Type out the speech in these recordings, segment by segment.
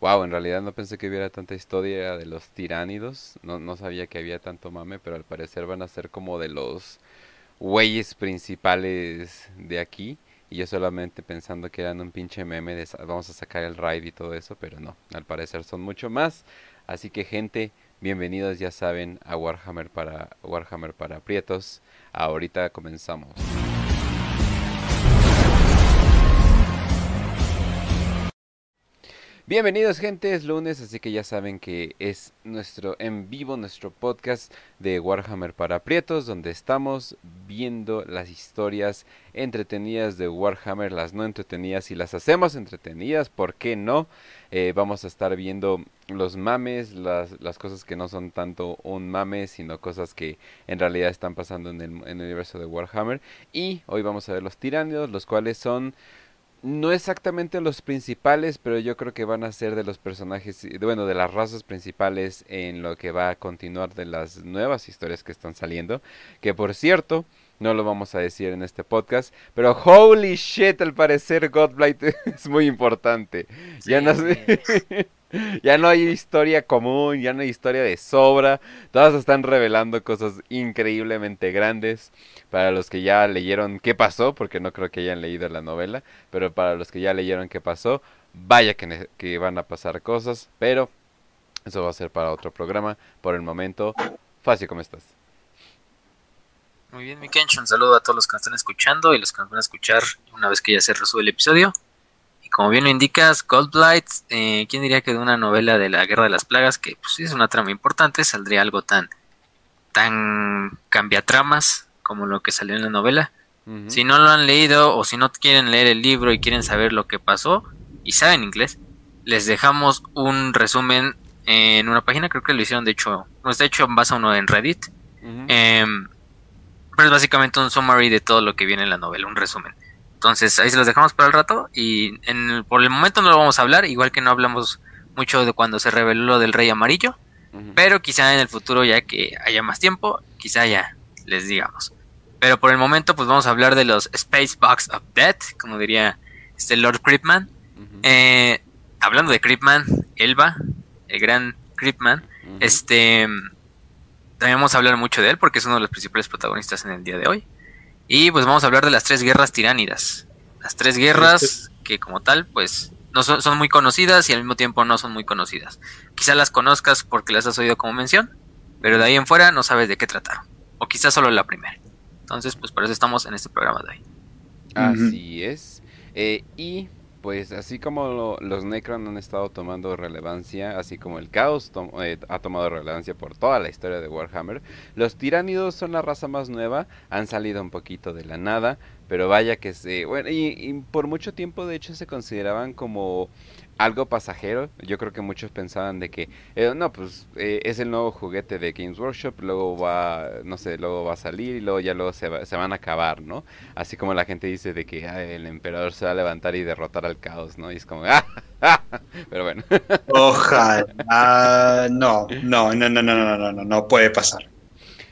Wow, en realidad no pensé que hubiera tanta historia de los tiránidos. No, no sabía que había tanto mame, pero al parecer van a ser como de los güeyes principales de aquí. Y yo solamente pensando que eran un pinche meme vamos a sacar el raid y todo eso, pero no, al parecer son mucho más. Así que gente, bienvenidos ya saben a Warhammer para Warhammer para Prietos. Ahorita comenzamos. Bienvenidos gente, es lunes, así que ya saben que es nuestro en vivo, nuestro podcast de Warhammer para Prietos, donde estamos viendo las historias entretenidas de Warhammer, las no entretenidas y las hacemos entretenidas, ¿por qué no? Eh, vamos a estar viendo los mames, las, las, cosas que no son tanto un mame, sino cosas que en realidad están pasando en el, en el universo de Warhammer. Y hoy vamos a ver los tiránidos, los cuales son no exactamente los principales, pero yo creo que van a ser de los personajes, bueno, de las razas principales en lo que va a continuar de las nuevas historias que están saliendo. Que por cierto, no lo vamos a decir en este podcast, pero holy shit, al parecer Godblight es muy importante. ya no ya no hay historia común, ya no hay historia de sobra. Todas están revelando cosas increíblemente grandes. Para los que ya leyeron qué pasó, porque no creo que hayan leído la novela, pero para los que ya leyeron qué pasó, vaya que, que van a pasar cosas. Pero eso va a ser para otro programa. Por el momento, Fácil, ¿cómo estás? Muy bien, mi Kench, un saludo a todos los que nos están escuchando y los que nos van a escuchar una vez que ya se resube el episodio. Como bien lo indicas, Goldblight, eh, ¿quién diría que de una novela de la Guerra de las Plagas, que pues, es una trama importante, saldría algo tan, tan cambiatramas como lo que salió en la novela? Si no lo han leído o si no quieren leer el libro y quieren saber lo que pasó y saben inglés, les dejamos un resumen en una página, creo que lo hicieron de hecho, no de hecho basa uno en Reddit, em, pero es básicamente un summary de todo lo que viene en la novela, un resumen. Entonces ahí se los dejamos para el rato y en por el momento no lo vamos a hablar, igual que no hablamos mucho de cuando se reveló lo del Rey Amarillo, pero quizá en el futuro ya que haya más tiempo, quizá ya les digamos. Pero por el momento pues vamos a hablar de los Space Box of Death, como diría este Lord Creepman. Eh, hablando de Creepman, Elba, el gran Creepman, este también vamos a hablar mucho de él porque es uno de los principales protagonistas en el día de hoy. Y pues vamos a hablar de las tres guerras tiránidas. Las tres guerras que como tal, pues no son, muy conocidas y al mismo tiempo no son muy conocidas. Quizá las conozcas porque las has oído como mención, pero de ahí en fuera no sabes de qué tratar. O quizás solo la primera. Entonces, pues por eso estamos en este programa de hoy. Así es. Eh, y pues así como los Necron han estado tomando relevancia, así como el Caos eh, ha tomado relevancia por toda la historia de Warhammer, los Tiránidos son la raza más nueva, han salido un poquito de la nada, pero vaya que se... Bueno, y por mucho tiempo de hecho se consideraban como algo pasajero. Yo creo que muchos pensaban de que, eh, no, pues eh, es el nuevo juguete de Games Workshop, luego va, no sé, luego va a salir y luego ya luego se, se van a acabar, ¿no? Así como la gente dice de que el emperador se va a levantar y derrotar al caos, ¿no? Y es como, ¡ah! Pero bueno. Ojalá. no, no, no, no, no, no, no, no, no puede pasar.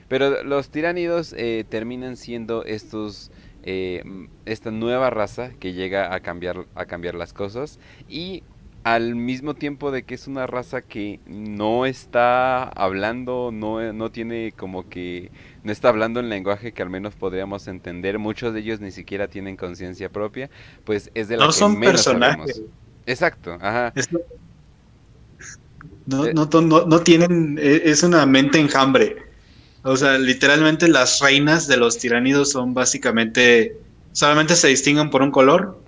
Pero los tiránidos eh, terminan siendo estos... esta nueva raza que llega a cambiar a cambiar las cosas y al mismo tiempo de que es una raza que no está hablando, no, no tiene como que, no está hablando en lenguaje que al menos podríamos entender, muchos de ellos ni siquiera tienen conciencia propia, pues es de la no son personajes. Exacto, ajá. No, no, no, no, tienen, e, es una mente enjambre. O sea, literalmente las reinas de los tiranidos son básicamente, solamente se distinguen por un color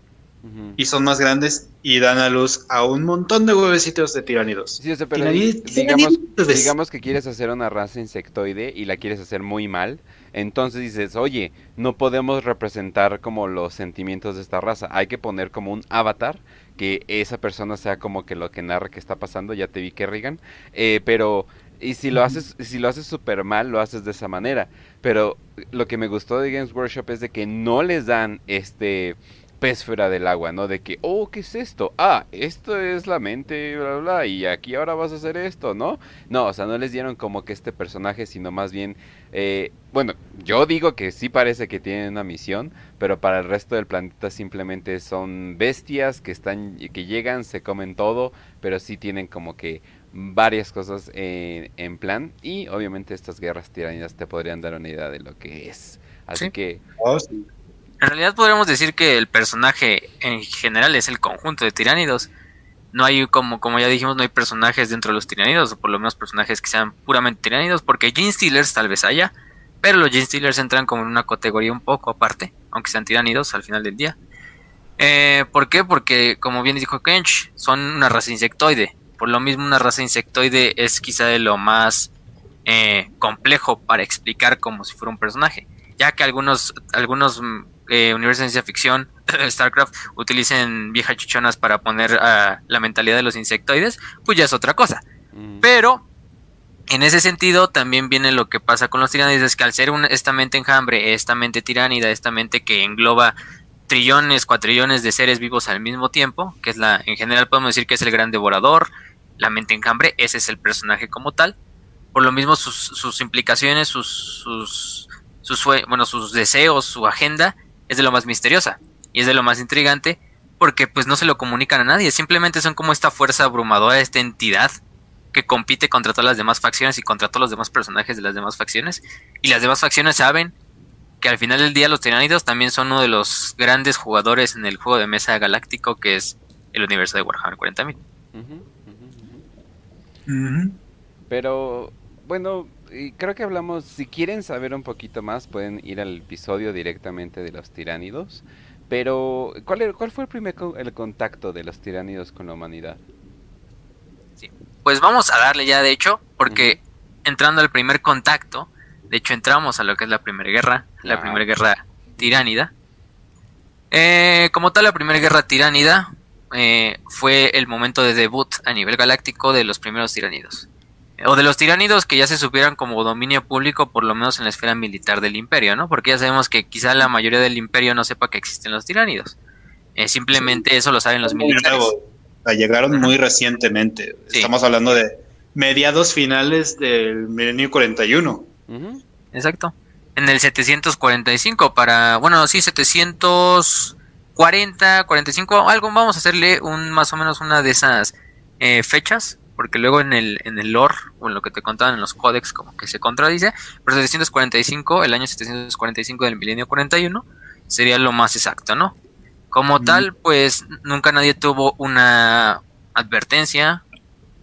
y son más grandes y dan a luz a un montón de huevecitos de tiranidos. Sí, pero digamos, digamos que quieres hacer una raza insectoide y la quieres hacer muy mal, entonces dices, oye, no podemos representar como los sentimientos de esta raza, hay que poner como un avatar que esa persona sea como que lo que narra que está pasando, ya te vi que Rigan, eh, pero y si lo haces, si lo haces súper mal, lo haces de esa manera. Pero lo que me gustó de Games Workshop es de que no les dan este pez fuera del agua, ¿no? De que, oh, ¿qué es esto? Ah, esto es la mente, bla, bla, bla, y aquí ahora vas a hacer esto, ¿no? No, o sea, no les dieron como que este personaje, sino más bien, eh, bueno, yo digo que sí parece que tienen una misión, pero para el resto del planeta simplemente son bestias que están, que llegan, se comen todo, pero sí tienen como que varias cosas en, en plan, y obviamente estas guerras tiranidas te podrían dar una idea de lo que es. Así que... Oh, sí. En realidad podríamos decir que el personaje en general es el conjunto de tiránidos. No hay, como, como ya dijimos, no hay personajes dentro de los tiránidos, o por lo menos personajes que sean puramente tiránidos, porque Gene Stealers tal vez haya, pero los Gene Stealers entran como en una categoría un poco aparte, aunque sean tiránidos al final del día. Eh, ¿Por qué? Porque, como bien dijo Kench, son una raza insectoide. Por lo mismo, una raza insectoide es quizá de lo más eh, complejo para explicar como si fuera un personaje, ya que algunos, algunos eh, universos de ciencia ficción, StarCraft, utilicen viejas chichonas para poner a la mentalidad de los insectoides, pues ya es otra cosa. mm, Pero en ese sentido también viene lo que pasa con los tiránidos, es que al ser un- esta mente enjambre, esta mente tiránida, esta mente que engloba trillones, cuatrillones de seres vivos al mismo tiempo, que es la, en general podemos decir que es el gran devorador, la mente enjambre, ese es el personaje como tal. Por lo mismo sus, sus implicaciones, sus, sus, sus, bueno, sus deseos, su agenda, es de lo más misteriosa y es de lo más intrigante porque pues no se lo comunican a nadie, simplemente son como esta fuerza abrumadora, esta entidad que compite contra todas las demás facciones y contra todos los demás personajes de las demás facciones. Y las demás facciones saben que al final del día los tiránidos también son uno de los grandes jugadores en el juego de mesa galáctico que es el universo de Warhammer 40.000. ujú, ujú, ujú. Ujú. Pero bueno, y creo que hablamos, si quieren saber un poquito más, pueden ir al episodio directamente de los tiránidos. Pero, ¿cuál, era- cuál fue el primer co- el contacto de los tiránidos con la humanidad? Pues vamos a darle ya de hecho, porque entrando al primer contacto, de hecho entramos a lo que es la primera guerra, la primera guerra tiránida. Eh, como tal, la primera guerra tiránida eh, fue el momento de debut a nivel galáctico de los primeros tiránidos. O de los tiránidos que ya se supieran como dominio público, por lo menos en la esfera militar del imperio, ¿no? Porque ya sabemos que quizá la mayoría del imperio no sepa que existen los tiránidos. Eh, simplemente eso lo saben los Muy militares. sea, llegaron muy recientemente. Sí. Estamos hablando de mediados finales del milenio 41. Ujú, Exacto. En el 745 para, bueno, sí, 740, 45, algo, vamos a hacerle un más o menos una de esas eh, fechas, porque luego en el, en el lore, o en lo que te contaban en los códex, como que se contradice, pero 745, el año 745 del milenio 41, sería lo más exacto, ¿no? Como tal, pues nunca nadie tuvo una advertencia,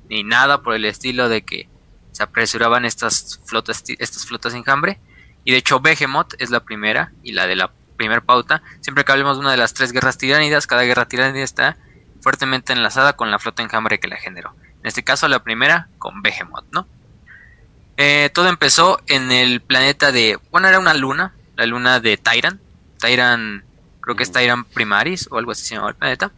ni nada por el estilo de que se apresuraban estas flotas, estas flotas enjambre. Y de hecho, Behemoth es la primera y la de la primera pauta. Siempre que hablemos de una de las tres guerras tiránidas, cada guerra tiránida está fuertemente enlazada con la flota enjambre que la generó. En este caso, la primera con Behemoth, ¿no? Eh, todo empezó en el planeta de. Bueno, era una luna, la luna de Tyran. Tyran, creo que es. Tyran Primaris o algo así se llama el planeta.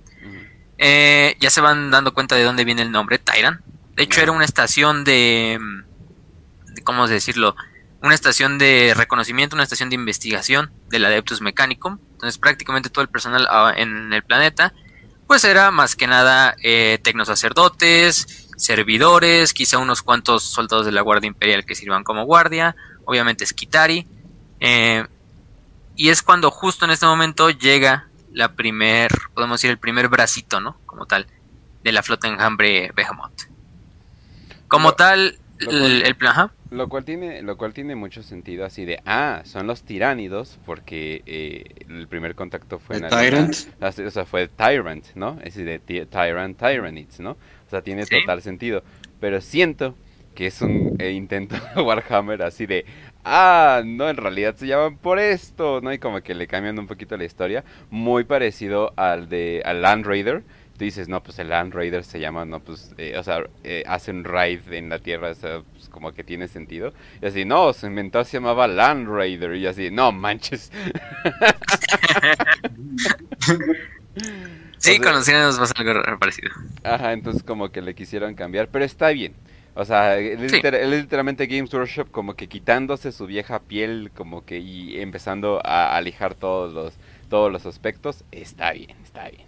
Eh, ya se van dando cuenta de dónde viene el nombre, Tyran. De hecho, era una estación de, mm, de- ¿Cómo decirlo? Una estación de reconocimiento, una estación de investigación del Adeptus Mechanicum. Entonces, prácticamente todo el personal ah, en el planeta, pues era más que nada eh, tecnosacerdotes, servidores, quizá unos cuantos soldados de la Guardia Imperial que sirvan como guardia, obviamente Skitari. eh, y es cuando justo en este momento llega la primer, podemos decir, el primer bracito, ¿no? Como tal, de la flota enjambre Behemoth. Como Lo- tal, lo el, el plan, Lo cual tiene, lo cual tiene mucho sentido así de, ah, son los tiránidos, porque eh, el primer contacto fue ¿El en. Tyrant? Así, O sea, fue Tyrant, ¿no? Es de Tyrant, Tyranids, ¿no? O sea, tiene Sí. total sentido. Pero siento que es un eh, intento de Warhammer así de, ah, no, en realidad se llaman por esto, ¿no? Y como que le cambian un poquito la historia. Muy parecido al de al Land Raider. Tú dices, no, pues el Land Raider se llama, no, pues, eh, o sea, eh, hace un raid en la Tierra, o sea, como que tiene sentido. Y así, no, se inventó, se llamaba Land Raider. Y así, no, manches. sí, o sea- pasa algo parecido. Ajá, entonces como que le quisieron cambiar, pero está bien. O sea, él, es literalmente Games Workshop como que quitándose su vieja piel como que y empezando a, alijar todos los todos los aspectos. Está bien, está bien.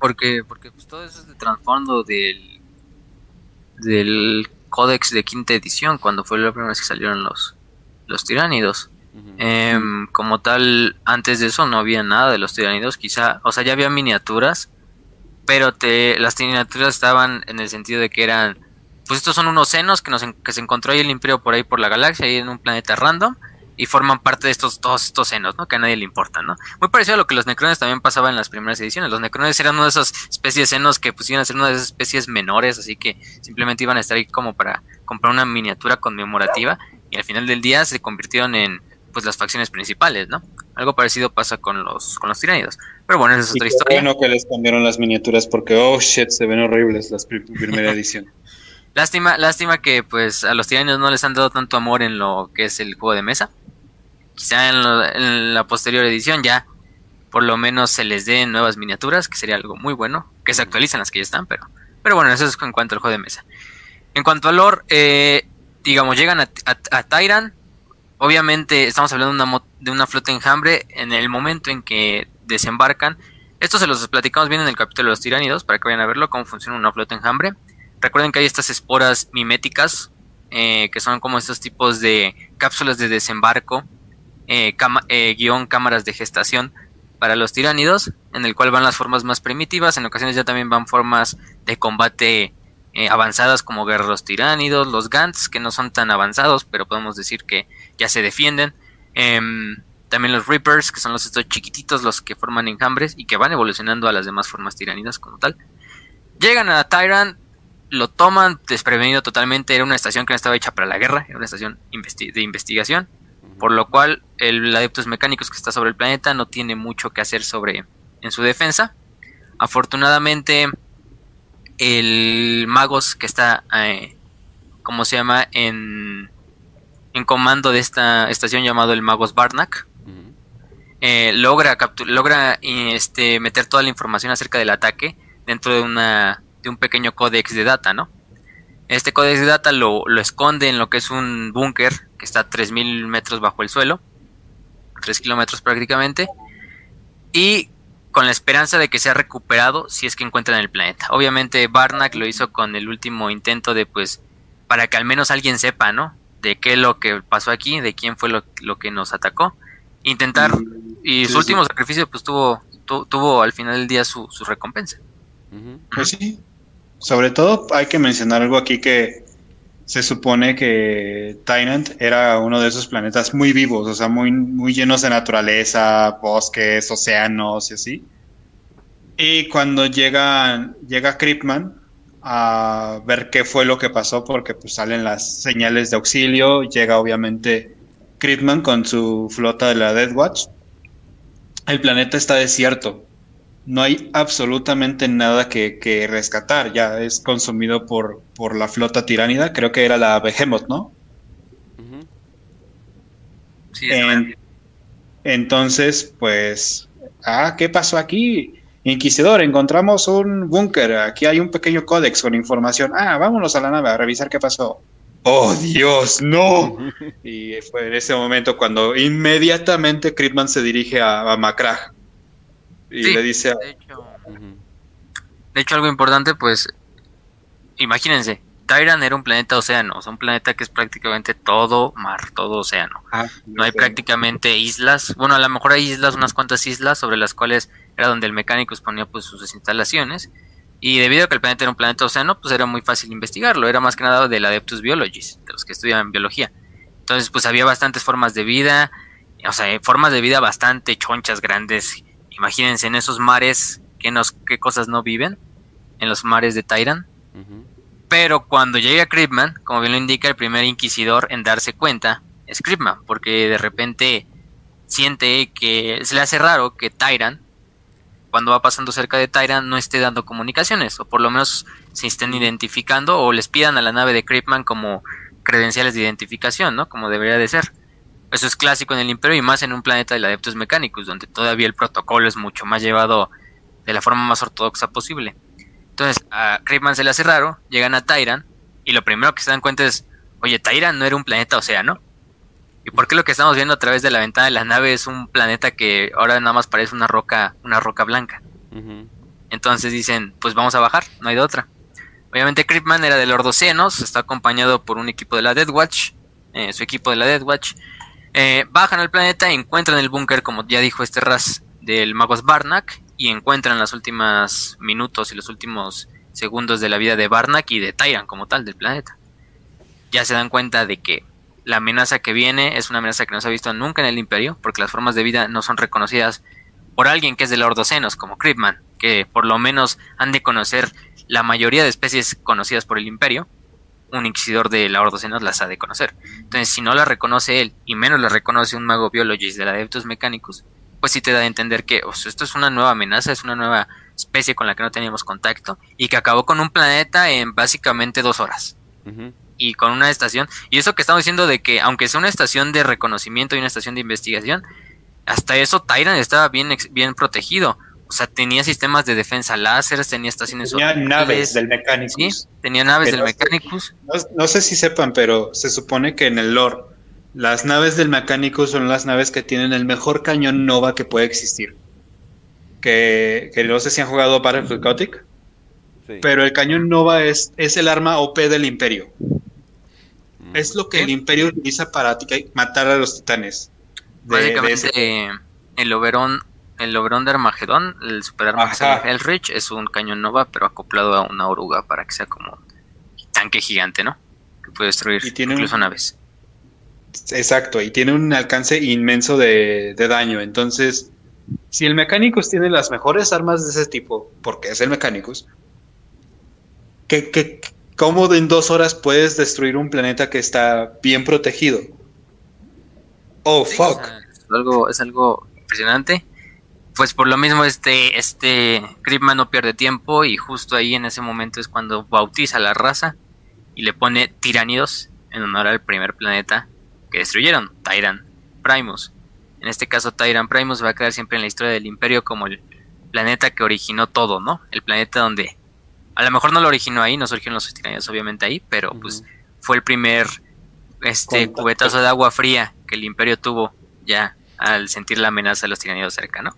Porque porque pues todo eso es de trasfondo del del códex de quinta edición cuando fue la primera vez que salieron los los tiránidos. Em, como tal, antes de eso no había nada de los tiránidos, quizá, o sea, ya había miniaturas, pero te, las miniaturas estaban en el sentido de que eran, pues estos son unos senos que, nos, que se encontró ahí el imperio por ahí por la galaxia, ahí en un planeta random, y forman parte de estos todos estos senos, ¿no? Que a nadie le importan, ¿no? Muy parecido a lo que los necrones también pasaba en las primeras ediciones. Los necrones eran una de esas especies de senos que pues iban a ser una de esas especies menores, así que simplemente iban a estar ahí como para comprar una miniatura conmemorativa y al final del día se convirtieron en pues las facciones principales, ¿no? Algo parecido pasa con los con los tiránidos. Pero bueno, esa es otra historia. Bueno que les cambiaron las miniaturas porque oh shit, se ven horribles las primera edición. lástima, lástima que pues a los tiránidos no les han dado tanto amor en lo que es el juego de mesa. Quizá en, la posterior edición ya por lo menos se les den nuevas miniaturas, que sería algo muy bueno, que se actualizan las que ya están, pero pero bueno, eso es en cuanto al juego de mesa. En cuanto al lore, eh, digamos, llegan a, a, Tyran, obviamente estamos hablando de una, de una flota enjambre en el momento en que desembarcan. Esto se los platicamos bien en el capítulo de los tiránidos para que vayan a verlo cómo funciona una flota enjambre. Recuerden que hay estas esporas miméticas eh, que son como estos tipos de cápsulas de desembarco, eh, eh, guion cámaras de gestación para los tiránidos, en el cual van las formas más primitivas, en ocasiones ya también van formas de combate avanzadas como guerreros tiránidos, los Gants, que no son tan avanzados, pero podemos decir que ya se defienden. Em, también los Reapers, que son los estos chiquititos, los que forman enjambres y que van evolucionando a las demás formas tiranidas como tal. Llegan a Tyrant, lo toman desprevenido totalmente. Era una estación que no estaba hecha para la guerra, era una estación de investigación. Por lo cual, el Adeptus Mecánicos que está sobre el planeta no tiene mucho que hacer sobre en su defensa. Afortunadamente, el Magos que está, eh, como se llama, en, en comando de esta estación llamado el Magos Barnack, eh, logra, logra este, meter toda la información acerca del ataque dentro de, una, de un pequeño códex de data, ¿no? Este códex de data lo, esconde en lo que es un búnker que está a 3.000 metros bajo el suelo, 3 kilómetros prácticamente, y con la esperanza de que sea recuperado si es que encuentran el planeta. Obviamente Barnack lo hizo con el último intento de pues para que al menos alguien sepa, ¿no? De qué es lo que pasó aquí, de quién fue lo, lo que nos atacó. Intentar y su último sacrificio pues tuvo, tuvo al final del día su, su recompensa. Pues sí. Sobre todo hay que mencionar algo aquí que se supone que Tynant era uno de esos planetas muy vivos, o sea, muy, muy llenos de naturaleza, bosques, océanos y así. Y cuando llega, llega Kripman a ver qué fue lo que pasó, porque pues salen las señales de auxilio, llega obviamente Kripman con su flota de la Death Watch el planeta está desierto. No hay absolutamente nada que, rescatar. Ya es consumido por, por, la flota tiránida. Creo que era la Behemoth, ¿no? Sí, entonces, pues, ah, ¿qué pasó aquí? Inquisidor, encontramos un búnker. Aquí hay un pequeño códex con información. Ah, vámonos a la nave a revisar qué pasó oh Dios, no. Y fue en ese momento cuando inmediatamente Critman se dirige a, a Macrag y le dice... De hecho, de hecho, algo importante, pues, imagínense, Tyran era un planeta océano, o sea, un planeta que es prácticamente todo mar, todo océano. Ah, no hay prácticamente islas, bueno, a lo mejor hay islas, unas cuantas islas sobre las cuales era donde el mecánico exponía pues sus instalaciones y debido a que el planeta era un planeta océano, pues era muy fácil investigarlo. Era más que nada del Adeptus Biologis, de los que estudian biología. Entonces, pues había bastantes formas de vida, o sea, formas de vida bastante chonchas, grandes. Imagínense en esos mares, ¿qué, nos, qué cosas no viven? En los mares de Tyran. Pero cuando llega Kripman, como bien lo indica el primer inquisidor en darse cuenta, es Kripman, porque de repente siente que se le hace raro que Tyran cuando va pasando cerca de Tyrant no esté dando comunicaciones, o por lo menos se estén identificando o les pidan a la nave de Creepman como credenciales de identificación, ¿no? Como debería de ser. Eso es clásico en el Imperio y más en un planeta de Adeptus Mecánicos, donde todavía el protocolo es mucho más llevado de la forma más ortodoxa posible. Entonces a Creepman se le hace raro, llegan a Tyran y lo primero que se dan cuenta es, oye, Tyran no era un planeta océano. ¿Y por qué lo que estamos viendo a través de la ventana de la nave es un planeta que ahora nada más parece una roca, una roca blanca? Entonces dicen, pues vamos a bajar, no hay de otra. Obviamente Creepman era de Lord Océanos, está acompañado por un equipo de la Dead Watch, eh, su equipo de la Dead Watch. Eh, bajan al planeta, encuentran el búnker, como ya dijo este Raz, del Magos Barnak, y encuentran los últimos minutos y los últimos segundos de la vida de Barnak y de Tyran como tal del planeta. Ya se dan cuenta de que la amenaza que viene es una amenaza que no se ha visto nunca en el Imperio, porque las formas de vida no son reconocidas por alguien que es de Lord Oceanos, como Creepman, que por lo menos han de conocer la mayoría de especies conocidas por el Imperio. Un inquisidor de la Ordocenos las ha de conocer. Entonces, si no la reconoce él, y menos la reconoce un mago biologist de la Adeptus Mechanicus, pues sí te da a entender que esto es una nueva amenaza, es una nueva especie con la que no teníamos contacto, y que acabó con un planeta en básicamente dos horas. Y con una estación, y eso que estamos diciendo de que, aunque sea una estación de reconocimiento y una estación de investigación, hasta eso Tyran estaba bien, bien protegido. O sea, tenía sistemas de defensa láser, tenía estaciones Tenía naves del Mechanicus. Sí, tenía naves del Mechanicus. No, sé si sepan, pero se supone que en el lore, las naves del Mechanicus son las naves que tienen el mejor cañón Nova que puede existir. Que, no sé si han jugado Battlefield Gothic. Pero el cañón Nova es, es el arma OP del Imperio. Mm. Es lo que el Imperio utiliza para matar a los titanes. Básicamente, el Oberon el Oberon de Armagedón, el superarma que Hellrich, es un cañón Nova, pero acoplado a una oruga para que sea como un tanque gigante, ¿no? Que puede destruir incluso naves. Exacto, y tiene un alcance inmenso de, daño. Entonces, si el Mechanicus tiene las mejores armas de ese tipo, porque es el Mechanicus, ¿qué, cómo en dos horas puedes destruir un planeta que está bien protegido? Oh, fuck. algo, es algo impresionante pues por lo mismo este, este Creepman no pierde tiempo y justo ahí en ese momento es cuando bautiza la raza y le pone Tiranidos en honor al primer planeta que destruyeron, Tyran Primus. En este caso Tyran Primus va a quedar siempre en la historia del imperio como el planeta que originó todo, ¿no? El planeta donde a lo mejor no lo originó ahí, no surgieron los tiranidos obviamente ahí, pero pues fue el primer este cubetazo de agua fría que el imperio tuvo ya al sentir la amenaza de los tiranidos cerca, ¿no?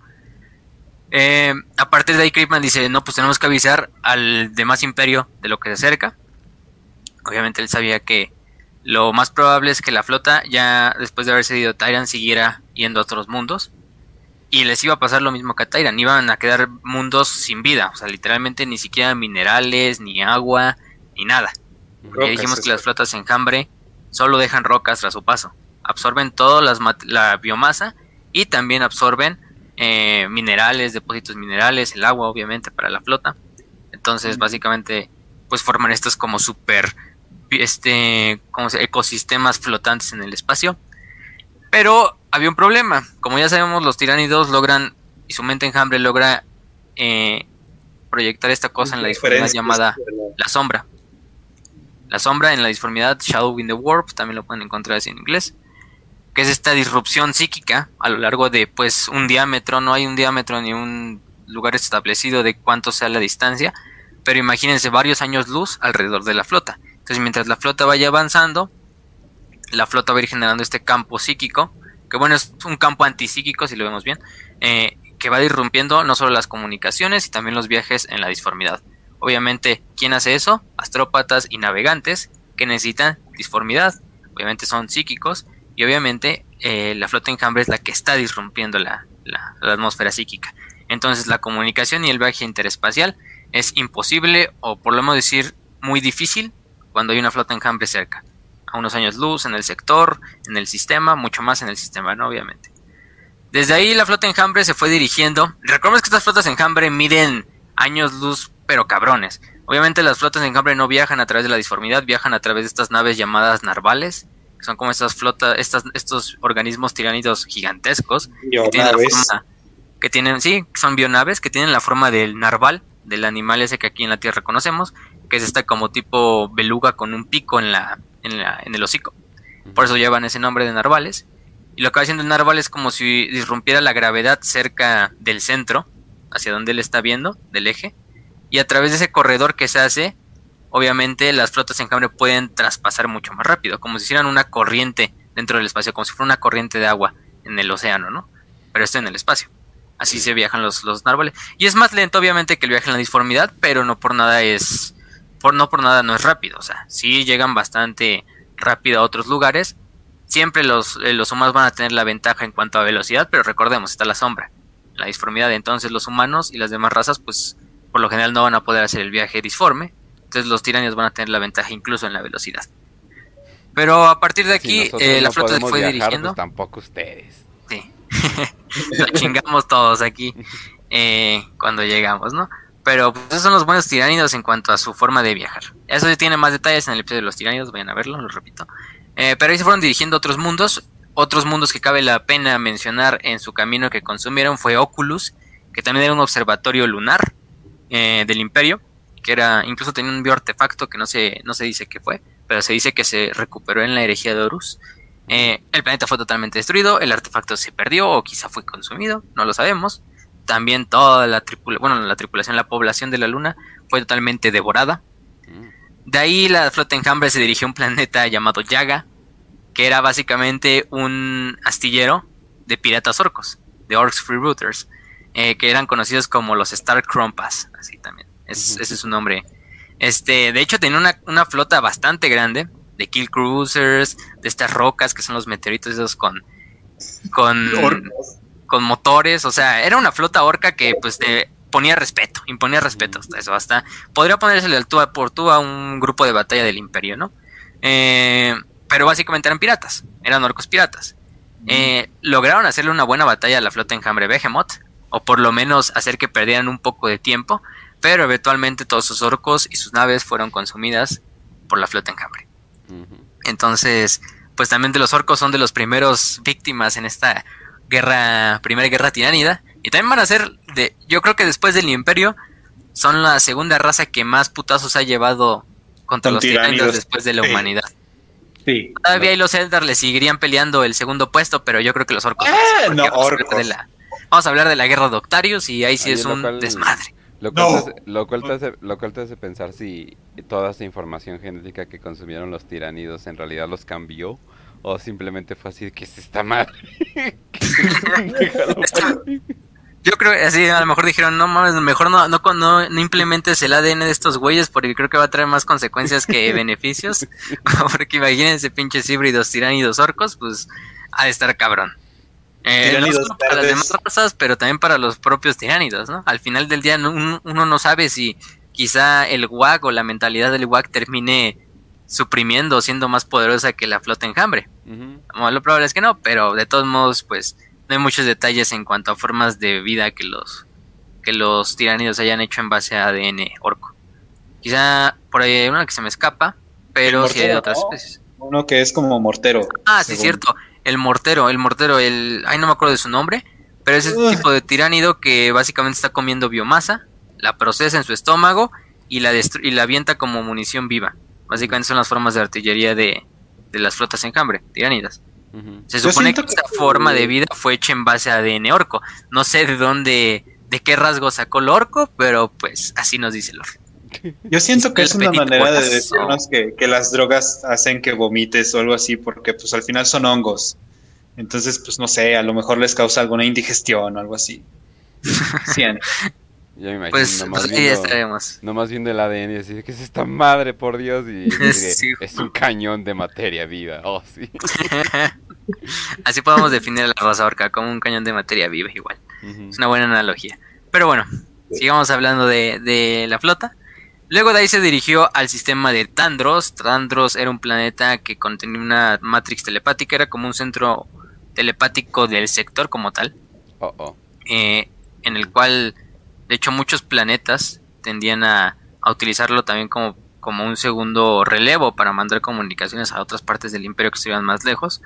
Eh, a partir de ahí, Creepman dice: No, pues tenemos que avisar al demás imperio de lo que se acerca. Obviamente, él sabía que lo más probable es que la flota, ya después de haber cedido Tyran, siguiera yendo a otros mundos. Y les iba a pasar lo mismo que a Tyran. Iban a quedar mundos sin vida. O sea, literalmente ni siquiera minerales, ni agua, ni nada. ya dijimos que las flotas enjambre solo dejan rocas tras su paso. Absorben toda la biomasa y también absorben eh, minerales, depósitos minerales, el agua obviamente para la flota. Entonces básicamente pues forman estos como super este, como ecosistemas flotantes en el espacio. Pero había un problema, como ya sabemos los tiránidos logran y su mente enjambre logra eh, proyectar esta cosa en la disformidad llamada la sombra. La sombra en la disformidad Shadow in the Warp, también lo pueden encontrar así en inglés que es esta disrupción psíquica a lo largo de pues un diámetro, no hay un diámetro ni un lugar establecido de cuánto sea la distancia, pero imagínense varios años luz alrededor de la flota. Entonces mientras la flota vaya avanzando, la flota va a ir generando este campo psíquico, que bueno, es un campo antipsíquico si lo vemos bien, eh, que va irrumpiendo no solo las comunicaciones y también los viajes en la disformidad. Obviamente, ¿quién hace eso? Astrópatas y navegantes que necesitan disformidad. Obviamente son psíquicos y obviamente eh, la flota enjambre es la que está disrumpiendo la, atmósfera psíquica. Entonces la comunicación y el viaje interespacial es imposible o por lo menos decir muy difícil cuando hay una flota enjambre cerca. A unos años luz en el sector, en el sistema, mucho más en el sistema, ¿no? Obviamente. Desde ahí la flota enjambre se fue dirigiendo. Recordemos que estas flotas enjambre miden años luz, pero cabrones. Obviamente las flotas enjambre no viajan a través de la disformidad, viajan a través de estas naves llamadas narvales, son como estas flotas, estas, estos organismos tiránidos gigantescos que tienen la forma, que tienen, sí, son bionaves que tienen la forma del narval, del animal ese que aquí en la Tierra conocemos, que es esta como tipo beluga con un pico en la, en la, en el hocico. Por eso llevan ese nombre de narvales. Y lo que va haciendo el narval es como si disrumpiera la gravedad cerca del centro, hacia donde él está viendo, del eje, y a través de ese corredor que se hace, obviamente las flotas enjambre pueden traspasar mucho más rápido, como si hicieran una corriente dentro del espacio, como si fuera una corriente de agua en el océano, ¿no? Pero esto en el espacio. Así se viajan los, los narvales. Y es más lento, obviamente, que el viaje en la disformidad, pero no por nada es. Por, no por nada no es rápido. O sea, sí llegan bastante rápido a otros lugares. Siempre los, eh, los humanos van a tener la ventaja en cuanto a velocidad, pero recordemos, está la sombra. La disformidad. Entonces los humanos y las demás razas, pues, por lo general no van a poder hacer el viaje disforme. Entonces los tiranios van a tener la ventaja incluso en la velocidad. Pero a partir de aquí, eh, la flota se fue dirigiendo. Pues tampoco ustedes. Sí. Lo chingamos todos aquí eh, cuando llegamos, ¿no? Pero pues, esos son los buenos tiránidos en cuanto a su forma de viajar. Eso tiene más detalles en el episodio de los tiránidos, vayan a verlo, lo repito. Eh, pero ahí se fueron dirigiendo a otros mundos. Otros mundos que cabe la pena mencionar en su camino que consumieron fue Oculus, que también era un observatorio lunar eh, del imperio, que era incluso tenía un bioartefacto que no se, no se dice qué fue, pero se dice que se recuperó en la herejía de Horus. Eh, el planeta fue totalmente destruido, el artefacto se perdió o quizá fue consumido, no lo sabemos. También toda la tripulación, bueno, la tripulación, la población de la Luna fue totalmente devorada. Mm. De ahí la flota enjambre se dirigió a un planeta llamado Yaga, que era básicamente un astillero de piratas orcos, de Orcs Freebooters, eh, que eran conocidos como los Star Crumpas, así también, ese es su nombre. Este, de hecho tenía una, una flota bastante grande, de Kill Cruisers, de estas rocas que son los meteoritos esos con con, con motores, o sea, era una flota orca que pues te ponía respeto, imponía respeto hasta eso, hasta podría ponerse al tú por tú a un grupo de batalla del imperio, ¿no? Eh, pero básicamente eran piratas, eran orcos piratas. Eh, lograron hacerle una buena batalla a la flota enjambre Behemoth, o por lo menos hacer que perdieran un poco de tiempo, pero eventualmente todos sus orcos y sus naves fueron consumidas por la flota enjambre. Entonces, pues también de los orcos son de los primeros víctimas en esta guerra, primera guerra tiránida. Y también van a ser, de, yo creo que después del imperio, son la segunda raza que más putazos ha llevado contra los tiránidos después de la humanidad. Sí. Todavía los Eldar le seguirían peleando el segundo puesto, pero yo creo que los orcos. Eh, no, vamos, orcos. A de la, vamos a hablar de la guerra de Octarius y ahí sí es un desmadre. Lo cual, no. te hace, lo, cual te hace, lo cual te hace pensar si toda esa información genética que consumieron los tiranidos en realidad los cambió o simplemente fue así que se está mal. Yo creo que así a lo mejor dijeron, no mames, mejor no, no, no, no, implementes el ADN de estos güeyes porque creo que va a traer más consecuencias que beneficios. porque imagínense pinches híbridos tiránidos orcos, pues ha de estar cabrón. Eh, no solo para las demás razas, pero también para los propios tiránidos, ¿no? Al final del día uno, uno no sabe si quizá el WAG o la mentalidad del WAG termine suprimiendo, siendo más poderosa que la flota enjambre. Uh -huh. Lo probable es que no, pero de todos modos, pues no hay muchos detalles en cuanto a formas de vida que los que los tiránidos hayan hecho en base a ADN orco. Quizá por ahí hay una que se me escapa, pero sí hay de otras ¿no? especies. Uno que es como mortero. Ah, sí, según. cierto. El mortero, el mortero, el... Ay, no me acuerdo de su nombre, pero es ese uh. tipo de tiránido que básicamente está comiendo biomasa, la procesa en su estómago y la, y la avienta como munición viva. Básicamente son las formas de artillería de, de las flotas enjambre, tiránidas. Uh -huh. Se supone que, que esta forma de vida fue hecha en base a ADN orco. No sé de dónde, de qué rasgo sacó el orco, pero pues así nos dice el orco. Yo siento que es una manera de decirnos que, que, las drogas hacen que vomites o algo así, porque pues al final son hongos. Entonces, pues no sé, a lo mejor les causa alguna indigestión o algo así. Sí, Ya me imagino, pues, nomás, pues viendo, estaremos. nomás viendo el ADN y así, ¿qué es esta madre, por Dios? Y, y Sí. es un cañón de materia viva. Oh, sí. Así podemos definir a la raza orca como un cañón de materia viva igual. Es una buena analogía. Pero bueno, sigamos hablando de, de la flota. Luego de ahí se dirigió al sistema de Tandros. Tandros era un planeta que contenía una matrix telepática, era como un centro telepático del sector como tal, Oh, oh. eh, en el cual, de hecho, muchos planetas tendían a, a utilizarlo también como, como un segundo relevo para mandar comunicaciones a otras partes del imperio que estuvieran más lejos.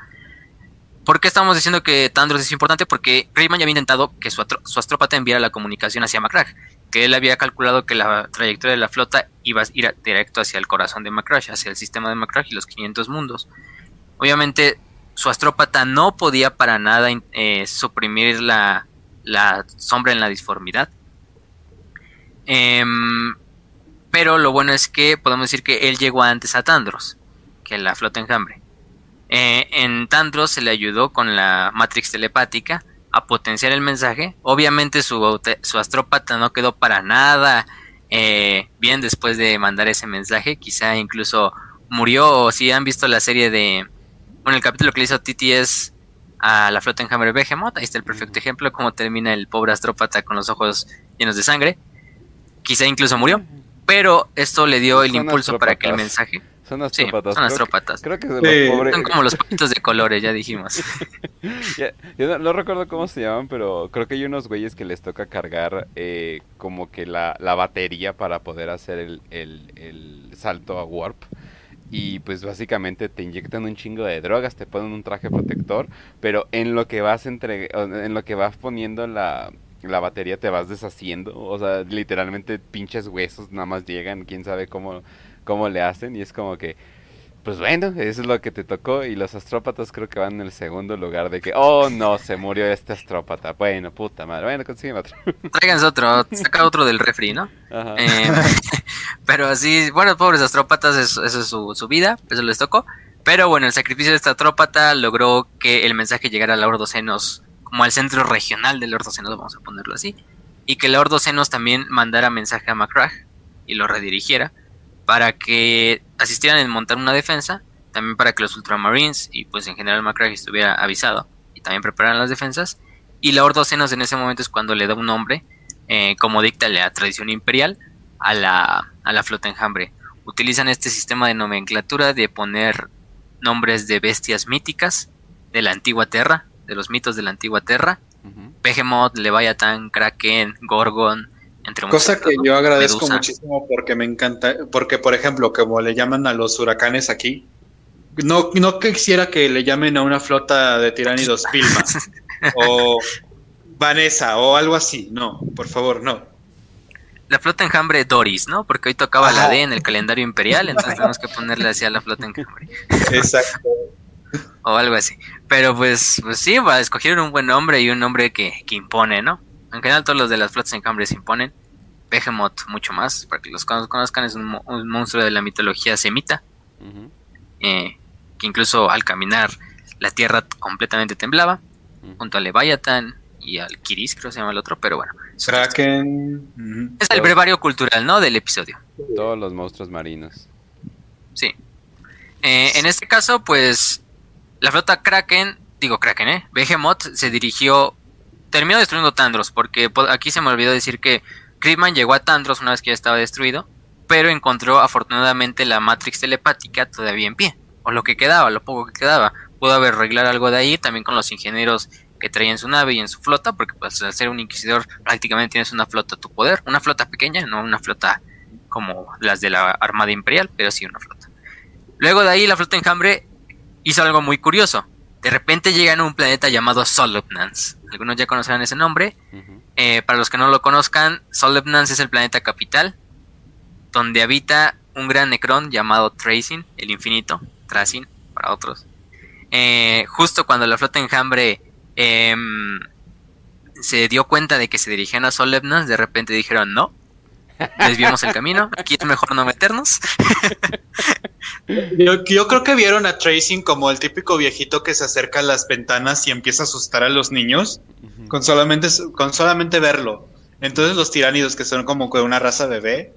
¿Por qué estamos diciendo que Tandros es importante? Porque Rayman ya había intentado que su, su astrópata enviara la comunicación hacia Macrash, que él había calculado que la trayectoria de la flota iba a ir directo hacia el corazón de Macrash, hacia el sistema de Macrash y los 500 mundos. Obviamente, su astrópata no podía para nada eh, suprimir la, la sombra en la disformidad. Em, pero lo bueno es que podemos decir que él llegó antes a Tandros que la flota enjambre. Eh, en Tandros se le ayudó con la Matrix telepática a potenciar el mensaje. Obviamente su, su astrópata no quedó para nada eh, bien después de mandar ese mensaje. Quizá incluso murió o si han visto la serie de... Bueno, el capítulo que le hizo TTS a la flota enjambre Behemoth, ahí está el perfecto ejemplo, cómo termina el pobre astrópata con los ojos llenos de sangre. Quizá incluso murió, pero esto le dio el impulso para que el mensaje... Son astrópatas. son astrópatas. Creo que, Son como los patitos de colores, ya dijimos. yo no, recuerdo cómo se llaman, pero creo que hay unos güeyes que les toca cargar eh, como que la, la, batería para poder hacer el, el, salto a Warp. Y pues básicamente te inyectan un chingo de drogas, te ponen un traje protector, pero en lo que vas entre, en lo que vas poniendo la, la batería te vas deshaciendo. O sea, literalmente pinches huesos nada más llegan, quién sabe cómo cómo le hacen y es como que pues bueno, eso es lo que te tocó y los astrópatas creo que van en el segundo lugar de que, oh no, se murió este astrópata. Bueno, puta madre, bueno, consiguen otro. Tráiganse otro, saca otro del refri, ¿no? Eh, pero así, bueno, pobres astrópatas, eso, es su, su, vida, eso les tocó. Pero bueno, el sacrificio de este astrópata logró que el mensaje llegara a la Ordocenos, como al centro regional del Ordocenos, vamos a ponerlo así. Y que la Ordocenos también mandara mensaje a Macragh y lo redirigiera para que asistieran en montar una defensa, también para que los Ultramarines y pues en general Macragge estuviera avisado y también prepararan las defensas. Y la Ordocenos en ese momento es cuando le da un nombre, eh, como dicta la tradición imperial, a la, a la flota enjambre. Utilizan este sistema de nomenclatura de poner nombres de bestias míticas de la antigua Tierra, de los mitos de la antigua Tierra. Behemoth, Leviathan, Kraken, Gorgon, Cosa que yo agradezco muchísimo porque me encanta, porque por ejemplo, como le llaman a los huracanes aquí, no, no quisiera que le llamen a una flota de tiránidos Pilma o Vanessa o algo así, no, por favor, no. La flota enjambre Doris, ¿no? Porque hoy tocaba la D en el calendario imperial, entonces tenemos que ponerle así a la flota enjambre. Exacto. o algo así. Pero pues, pues sí, va, escogieron un buen nombre y un nombre que, que impone, ¿no? En general todos los de las flotas enjambres se imponen. Behemoth mucho más, para que los conozcan, es un, monstruo de la mitología semita, eh, que incluso al caminar la tierra completamente temblaba, junto a Leviathan y al Kiris, creo que se llama el otro, pero bueno. Kraken. Es el brevario cultural, ¿no? Del episodio. Todos los monstruos marinos. Sí. Eh, en este caso, pues, la flota Kraken, digo Kraken, ¿eh? Behemoth se dirigió terminó destruyendo Tandros, porque aquí se me olvidó decir que Creedman llegó a Tandros una vez que ya estaba destruido, pero encontró afortunadamente la Matrix telepática todavía en pie, o lo que quedaba, lo poco que quedaba. Pudo haber arreglar algo de ahí, también con los ingenieros que traían su nave y en su flota, porque pues, al ser un inquisidor prácticamente tienes una flota a tu poder, una flota pequeña, no una flota como las de la Armada Imperial, pero sí una flota. Luego de ahí la flota enjambre hizo algo muy curioso. De repente llegan a un planeta llamado Solopnans. Algunos ya conocerán ese nombre. Eh, para los que no lo conozcan, Solopnans es el planeta capital, donde habita un gran necrón llamado Tracing, el infinito, Tracing para otros. Eh, justo cuando la flota enjambre em, se dio cuenta de que se dirigían a Solopnans, de repente dijeron no, desviamos el camino, aquí es mejor no meternos. yo, creo que vieron a Tracing como el típico viejito que se acerca a las ventanas y empieza a asustar a los niños con, solamente, con solamente verlo. Entonces los tiránidos, que son como una raza bebé,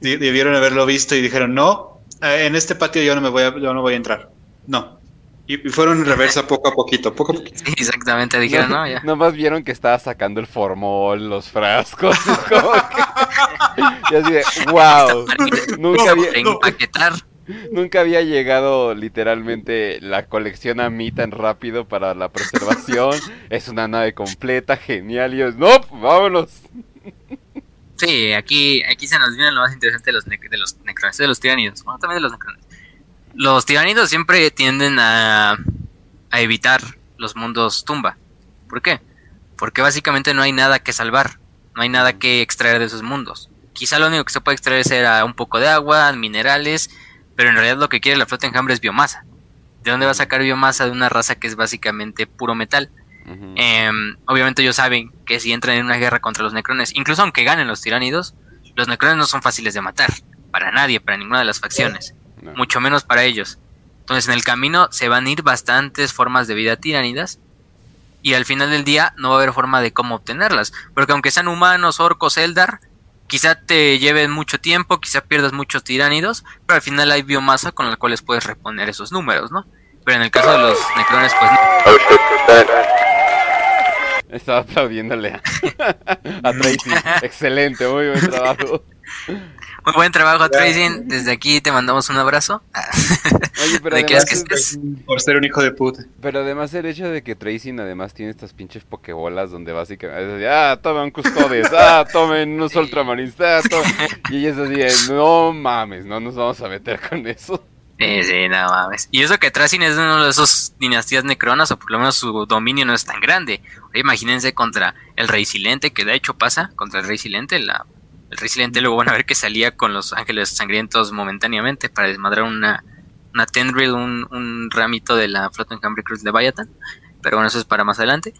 debieron haberlo visto y dijeron, no, eh, en este patio yo no, me voy a, yo no voy a entrar. No, y, fueron en reversa poco a poquito, poco a poquito. Sí, exactamente, dijeron, no, ya. Nomás vieron que estaba sacando el formol, los frascos, como que... y así de, wow, nunca había... Empaquetar. Nunca había llegado literalmente la colección a mí tan rápido para la preservación. es una nave completa, genial. Y es, no, vámonos. Sí, aquí, aquí se nos viene lo más interesante de los, de los necrones, de los tiranidos. Bueno, también de los necrones los tiranidos siempre tienden a, a evitar los mundos tumba. ¿Por qué? Porque básicamente no hay nada que salvar, no hay nada que extraer de esos mundos. Quizá lo único que se puede extraer será un poco de agua, minerales, pero en realidad lo que quiere la flota enjambre es biomasa. ¿De dónde va a sacar biomasa de una raza que es básicamente puro metal? Em, obviamente ellos saben que si entran en una guerra contra los necrones, incluso aunque ganen los tiranidos, los necrones no son fáciles de matar, para nadie, para ninguna de las facciones, mucho menos para ellos. Entonces en el camino se van a ir bastantes formas de vida tiranidas y al final del día no va a haber forma de cómo obtenerlas, porque aunque sean humanos, orcos, Eldar, quizá te lleven mucho tiempo, quizá pierdas muchos tiránidos, pero al final hay biomasa con la cual puedes reponer esos números, ¿no? Pero en el caso de los necrones, pues no. Estaba aplaudiéndole a, Tracy. Excelente, muy buen trabajo. Muy buen trabajo, Tracy. Desde aquí te mandamos un abrazo. Oye, pero además, que por ser un hijo de puta. Pero además el hecho de que Tracy además tiene estas pinches pokebolas donde básicamente ah, tomen custodes, ah, tomen unos ultramarines, ah, y ella es así, no mames, no nos vamos a meter con eso. Sí, sí, nada mames. Y eso que Tracing es uno de esos dinastías necronas, o por lo menos su dominio no es tan grande. imagínense contra el Rey Silente, que de hecho pasa contra el Rey Silente. La, el Rey Silente luego van a ver que salía con los ángeles sangrientos momentáneamente para desmadrar una, una tendril, un, ramito de la flota en Cambre Cruz de Bayatan. Pero bueno, eso es para más adelante.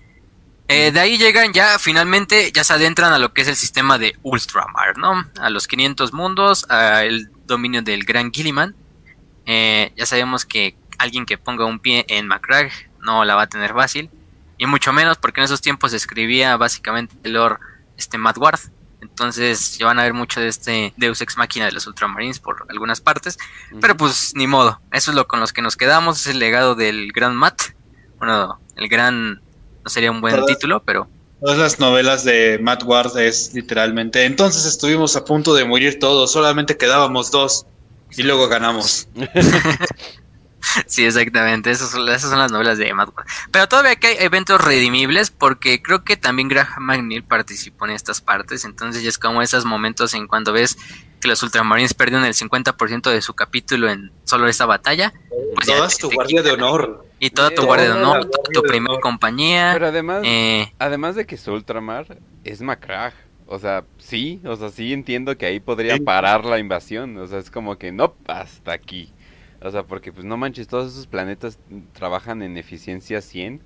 Eh, de ahí llegan ya, finalmente, ya se adentran a lo que es el sistema de Ultramar, ¿no? A los 500 mundos, al dominio del Gran Gilliman eh, ya sabemos que alguien que ponga un pie en Macragge no la va a tener fácil. Y mucho menos porque en esos tiempos escribía básicamente el lore este, Ward. Entonces ya van a ver mucho de este Deus Ex Máquina de los Ultramarines por algunas partes. Pero pues ni modo. Eso es lo con los que nos quedamos. Es el legado del gran Matt. Bueno, el gran... No sería un buen título, pero... Todas las novelas de Matt Ward es literalmente... Entonces estuvimos a punto de morir todos. Solamente quedábamos dos. Y luego ganamos. sí, exactamente. Esas son, esas son las novelas de Emma Pero todavía que hay eventos redimibles porque creo que también Graham McNeil participó en estas partes. Entonces ya es como esos momentos en cuando ves que los Ultramarines perdieron el 50% de su capítulo en solo esta batalla. Pues Toda tu guardia de honor. Y toda tu guardia de honor, toda tu primera compañía. Pero además, eh, además de que su Ultramar es Macrag. O sea, sí, o sea, sí entiendo que ahí podría parar la invasión. O sea, es como que no, hasta aquí. O sea, porque pues no manches, todos esos planetas trabajan en eficiencia 100.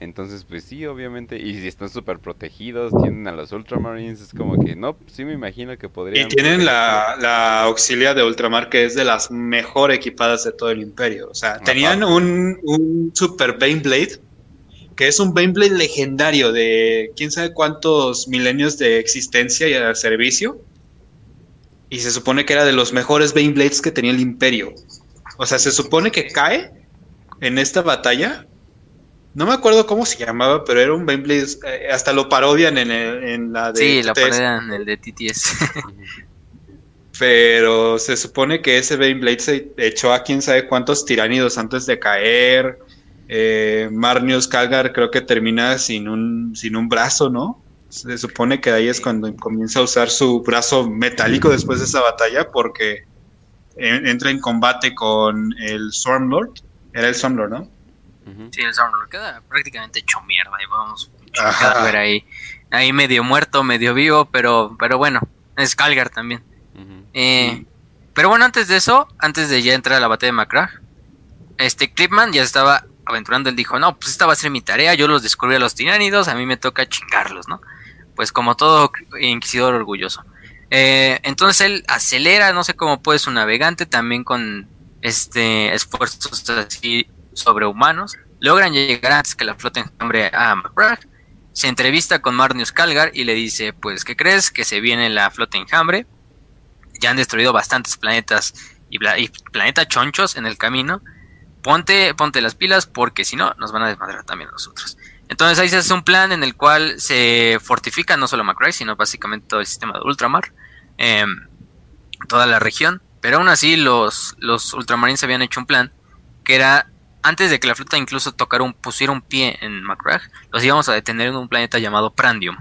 Entonces, pues sí, obviamente, y si están súper protegidos, tienen a los Ultramarines, es como que no, sí me imagino que podrían... Y tienen la, la, auxilia de Ultramar, que es de las mejor equipadas de todo el imperio. O sea, tenían un, un Super Baneblade que es un Baneblade legendario de quién sabe cuántos milenios de existencia y de servicio. Y se supone que era de los mejores Baneblades que tenía el Imperio. O sea, se supone que cae en esta batalla. No me acuerdo cómo se llamaba, pero era un Baneblade. Eh, hasta lo parodian en, en la de. Sí, lo parodian en el de TTS. pero se supone que ese Baneblade se echó a quién sabe cuántos tiránidos antes de caer. Eh, Marnius Calgar creo que termina sin un, sin un brazo, ¿no? Se supone que ahí es cuando comienza a usar su brazo metálico después de esa batalla porque entra en combate con el Stormlord. Era el Stormlord, ¿no? Sí, el Stormlord queda prácticamente hecho mierda. Y vamos a ver ahí, ahí medio muerto, medio vivo, pero, pero bueno, es Calgar también. Eh, pero bueno, antes de eso, antes de ya entrar a la batalla de Macrag, este Clipman ya estaba aventurando, él dijo, no, pues esta va a ser mi tarea, yo los descubrí a los tiránidos, a mí me toca chingarlos, ¿no? Pues como todo inquisidor orgulloso. Eh, entonces él acelera, no sé cómo puede su navegante, también con este esfuerzos así sobrehumanos, logran llegar antes que la flota en hambre a McBride, se entrevista con Marnius Calgar y le dice, pues, ¿qué crees? Que se viene la flota enjambre, ya han destruido bastantes planetas y, y planetas chonchos en el camino, ponte, ponte las pilas porque si no, nos van a desmadrar también nosotros. Entonces ahí se hace un plan en el cual se fortifica no solo Macrae, sino básicamente todo el sistema de ultramar, em, toda la región. Pero aún así los, los ultramarines habían hecho un plan que era, antes de que la flota incluso tocara un, pusiera un pie en Macrae, los íbamos a detener en un planeta llamado Prandium.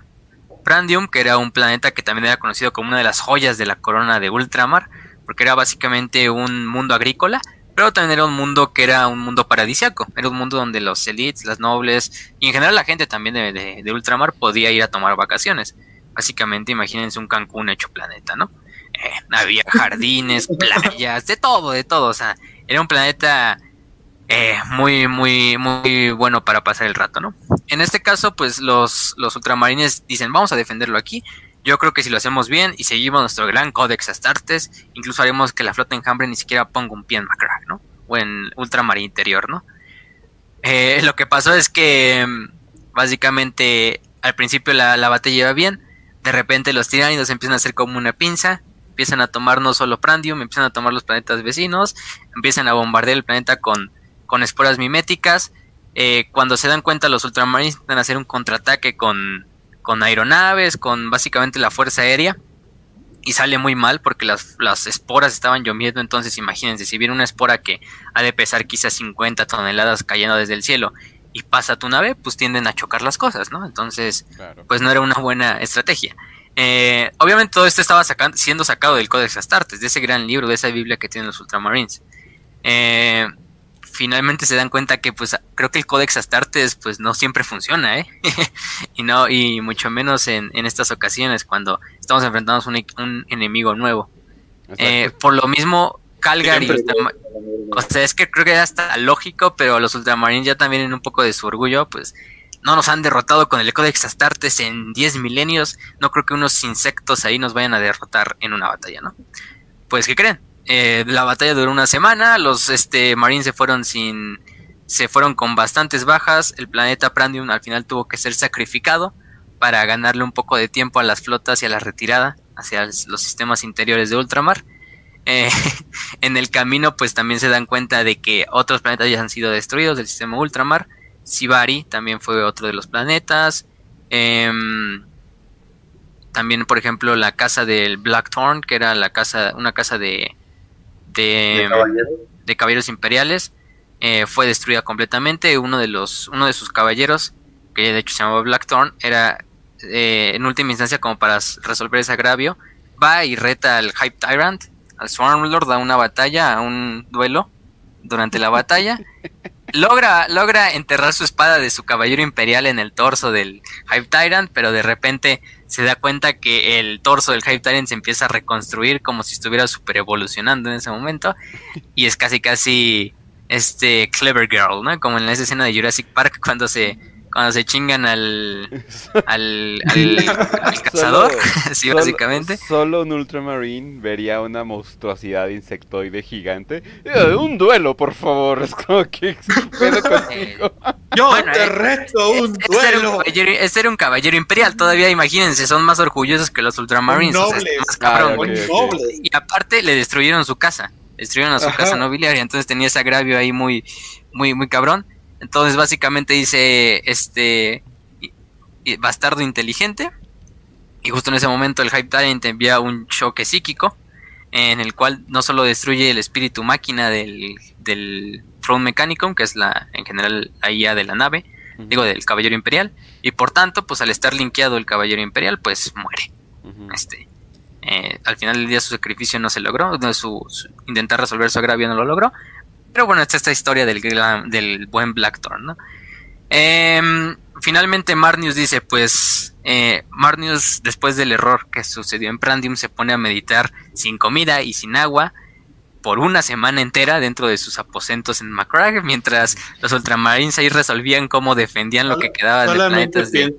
Prandium, que era un planeta que también era conocido como una de las joyas de la corona de ultramar, porque era básicamente un mundo agrícola pero también era un mundo que era un mundo paradisiaco, era un mundo donde los elites, las nobles y en general la gente también de, ultramar podía ir a tomar vacaciones. Básicamente imagínense un Cancún hecho planeta, ¿no? Eh, había jardines, playas, de todo, de todo, o sea, era un planeta eh, muy, muy, muy bueno para pasar el rato, ¿no? En este caso, pues los, los ultramarines dicen, vamos a defenderlo aquí, Yo creo que si lo hacemos bien y seguimos nuestro gran Codex Astartes, incluso haremos que la flota enjambre ni siquiera ponga un pie en Macra, ¿no? O en ultramar interior, ¿no? Eh, lo que pasó es que mm, básicamente al principio la, la batalla iba bien, de repente los tiránidos empiezan a hacer como una pinza, empiezan a tomar no solo Prandium, empiezan a tomar los planetas vecinos, empiezan a bombardear el planeta con, con esporas miméticas. Eh, cuando se dan cuenta los ultramarines a hacer un contraataque con, con aeronaves, con básicamente la fuerza aérea. Y sale muy mal porque las, las esporas estaban lloviendo. Entonces imagínense, si viene una espora que ha de pesar quizás 50 toneladas cayendo desde el cielo y pasa tu nave, pues tienden a chocar las cosas, ¿no? Entonces, pues no era una buena estrategia. Eh, obviamente todo esto estaba siendo sacado del Codex Astartes, de ese gran libro, de esa Biblia que tienen los Ultramarines. Eh, finalmente se dan cuenta que pues creo que el Codex Astartes pues no siempre funciona, ¿eh? y no, y mucho menos en, estas ocasiones cuando estamos enfrentando a un, enemigo nuevo. Eh, por lo mismo, Calgary, o sea, es que creo que ya está lógico, pero los Ultramarines ya también en un poco de su orgullo, pues no nos han derrotado con el Codex Astartes en 10 milenios, no creo que unos insectos ahí nos vayan a derrotar en una batalla, ¿no? Pues, ¿qué creen? Eh, la batalla duró una semana, los este, Marines se fueron sin... se fueron con bastantes bajas, el planeta Prandium al final tuvo que ser sacrificado para ganarle un poco de tiempo a las flotas y a la retirada hacia los sistemas interiores de ultramar. Eh, en el camino pues también se dan cuenta de que otros planetas ya han sido destruidos del sistema ultramar Sibari también fue otro de los planetas. Em, también, por ejemplo, la casa del Blackthorn, que era la casa, una casa de, de, caballeros? imperiales, eh, fue destruida completamente. Uno de los, uno de sus caballeros, que de hecho se llamaba Blackthorn, era eh, en última instancia como para resolver ese agravio, va y reta al Hype Tyrant, al Swarmlord, da una batalla, a un duelo durante la batalla logra, logra enterrar su espada de su caballero imperial en el torso del Hype Tyrant, pero de repente se da cuenta que el torso del Hype Tyrant se empieza a reconstruir como si estuviera super evolucionando en ese momento. Y es casi casi este Clever Girl, ¿no? Como en esa escena de Jurassic Park cuando se cuando se chingan al, al, al, cazador, sí, básicamente. Solo un Ultramarine vería una monstruosidad insectoide gigante. Eh, un duelo, por favor. Es como que. Eh, Yo te eh, reto un duelo. Este era un caballero imperial. Todavía, imagínense, son más orgullosos que los Ultramarines. más cabrón. Y aparte, le destruyeron su casa. Destruyeron a su casa nobiliaria. Entonces tenía ese agravio ahí muy, muy, muy cabrón. Entonces básicamente dice este bastardo inteligente. Y justo en ese momento el Hype Talent envía un choque psíquico en el cual no solo destruye el espíritu máquina del, del Throne Mechanicum, que es la en general la IA de la nave, digo del Caballero Imperial, y por tanto, pues al estar linkeado el Caballero Imperial, pues muere. Este, eh, al final del día su sacrificio no se logró, su, intentar resolver su agravio no lo logró, pero bueno, esta es esta historia del, del buen Blackthorn, ¿no? Em, finalmente Marnius dice, pues eh, Marnius después del error que sucedió en Prandium se pone a meditar sin comida y sin agua por una semana entera dentro de sus aposentos en Macragge, mientras los ultramarines ahí resolvían cómo defendían lo que quedaba de planetas de,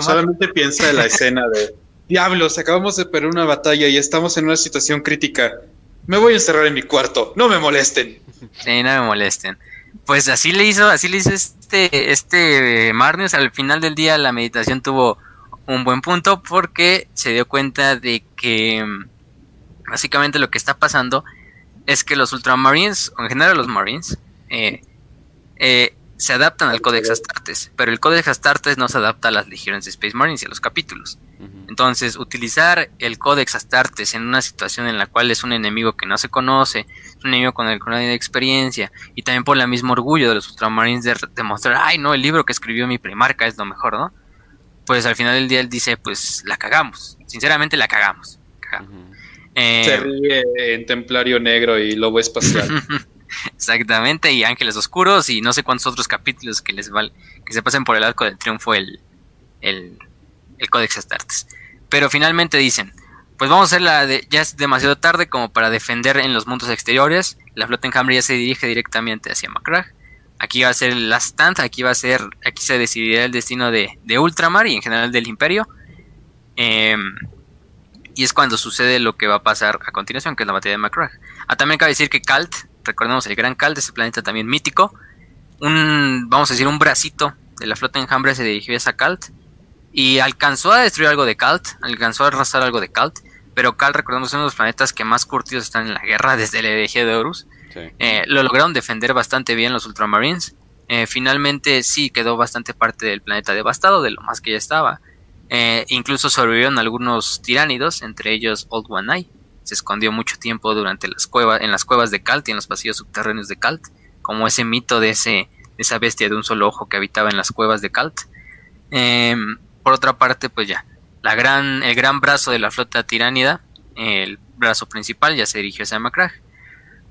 Solamente piensa en la escena de Diablos, acabamos de perder una batalla y estamos en una situación crítica. Me voy a encerrar en mi cuarto, no me molesten. Sí, no me molesten. Pues así le hizo, así le hizo este, este Marnius. Al final del día la meditación tuvo un buen punto porque se dio cuenta de que mm, básicamente lo que está pasando es que los Ultramarines, o en general los Marines, eh, eh, se adaptan al Codex Astartes, pero el Codex Astartes no se adapta a las legiones de Space Marines y a los capítulos. Entonces, utilizar el Codex Astartes en una situación en la cual es un enemigo que no se conoce, es un enemigo con el que no hay experiencia, y también por el mismo orgullo de los Ultramarines de demostrar, ay, no, el libro que escribió mi primarca es lo mejor, ¿no? Pues al final del día él dice, pues la cagamos, sinceramente la cagamos. Eh, se ríe en Templario Negro y Lobo Espacial. Exactamente, y Ángeles Oscuros y no sé cuántos otros capítulos que les val que se pasen por el arco del triunfo el, el, el Astartes. Pero finalmente dicen, pues vamos a hacer la de, ya es demasiado tarde como para defender en los mundos exteriores. La flota enjambre ya se dirige directamente hacia Macragge. Aquí va a ser last stand, aquí va a ser, aquí se decidirá el destino de, de Ultramar y en general del Imperio. Em, y es cuando sucede lo que va a pasar a continuación, que es la batalla de Macragh. Ah, también cabe decir que Kalt, recordemos el gran Kalt, ese planeta también mítico, un, vamos a decir, un bracito de la flota enjambre se dirigió a esa Kalt y alcanzó a destruir algo de Kalt, alcanzó a arrasar algo de Kalt, pero Kalt, recordemos, es uno de los planetas que más curtidos están en la guerra desde el hereje de Horus. Eh, lo lograron defender bastante bien los Ultramarines. Eh, finalmente sí quedó bastante parte del planeta devastado, de lo más que ya estaba. Eh, incluso sobrevivieron algunos tiránidos, entre ellos Old One Eye. Se escondió mucho tiempo durante las cuevas, en las cuevas de Kalt y en los pasillos subterráneos de Kalt, como ese mito de, ese, de esa bestia de un solo ojo que habitaba en las cuevas de Kalt. Em, por otra parte, pues ya, la gran, el gran brazo de la flota tiránida, el brazo principal, ya se dirigió hacia Macragh.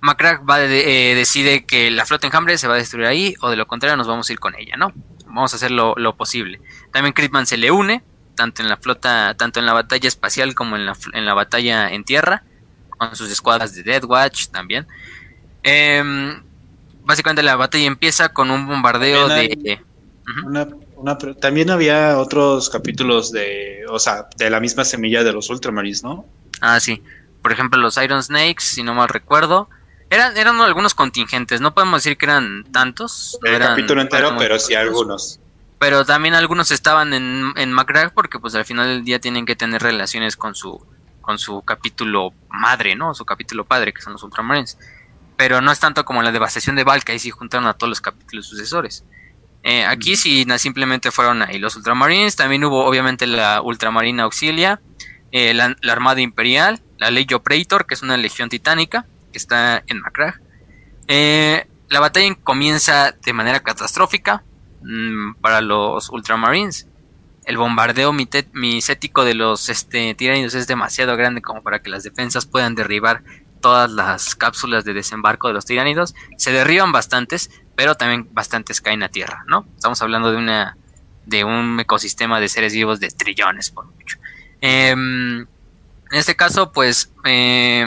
Macragh va eh, decide que la flota enjambre se va a destruir ahí, o de lo contrario nos vamos a ir con ella, ¿no? Vamos a hacer lo, posible. También Critman se le une, tanto en la flota, tanto en la batalla espacial como en la, en la batalla en tierra, con sus escuadras de Dead Watch también. Em, básicamente la batalla empieza con un bombardeo de... Una también había otros capítulos de, o sea, de la misma semilla de los Ultramarines, ¿no? Ah, sí. Por ejemplo, los Iron Snakes, si no mal recuerdo. Eran, eran algunos contingentes, no podemos decir que eran tantos. El capítulo entero, pero sí algunos. Pero también algunos estaban en, en porque pues al final del día tienen que tener relaciones con su, con su capítulo madre, ¿no? Su capítulo padre, que son los Ultramarines. Pero no es tanto como la devastación de Valka, ahí sí juntaron a todos los capítulos sucesores. Eh, aquí sí simplemente fueron ahí los Ultramarines, también hubo obviamente la Ultramarina Auxilia, eh, la, Armada Imperial, la Legio Praetor, que es una legión titánica, que está en Macragh. Eh, la batalla comienza de manera catastrófica mm, para los Ultramarines. El bombardeo misético de los este, es demasiado grande como para que las defensas puedan derribar todas las cápsulas de desembarco de los tiránidos. Se derriban bastantes, pero también bastantes caen a tierra, ¿no? Estamos hablando de una de un ecosistema de seres vivos de trillones por mucho. Em, en este caso, pues eh,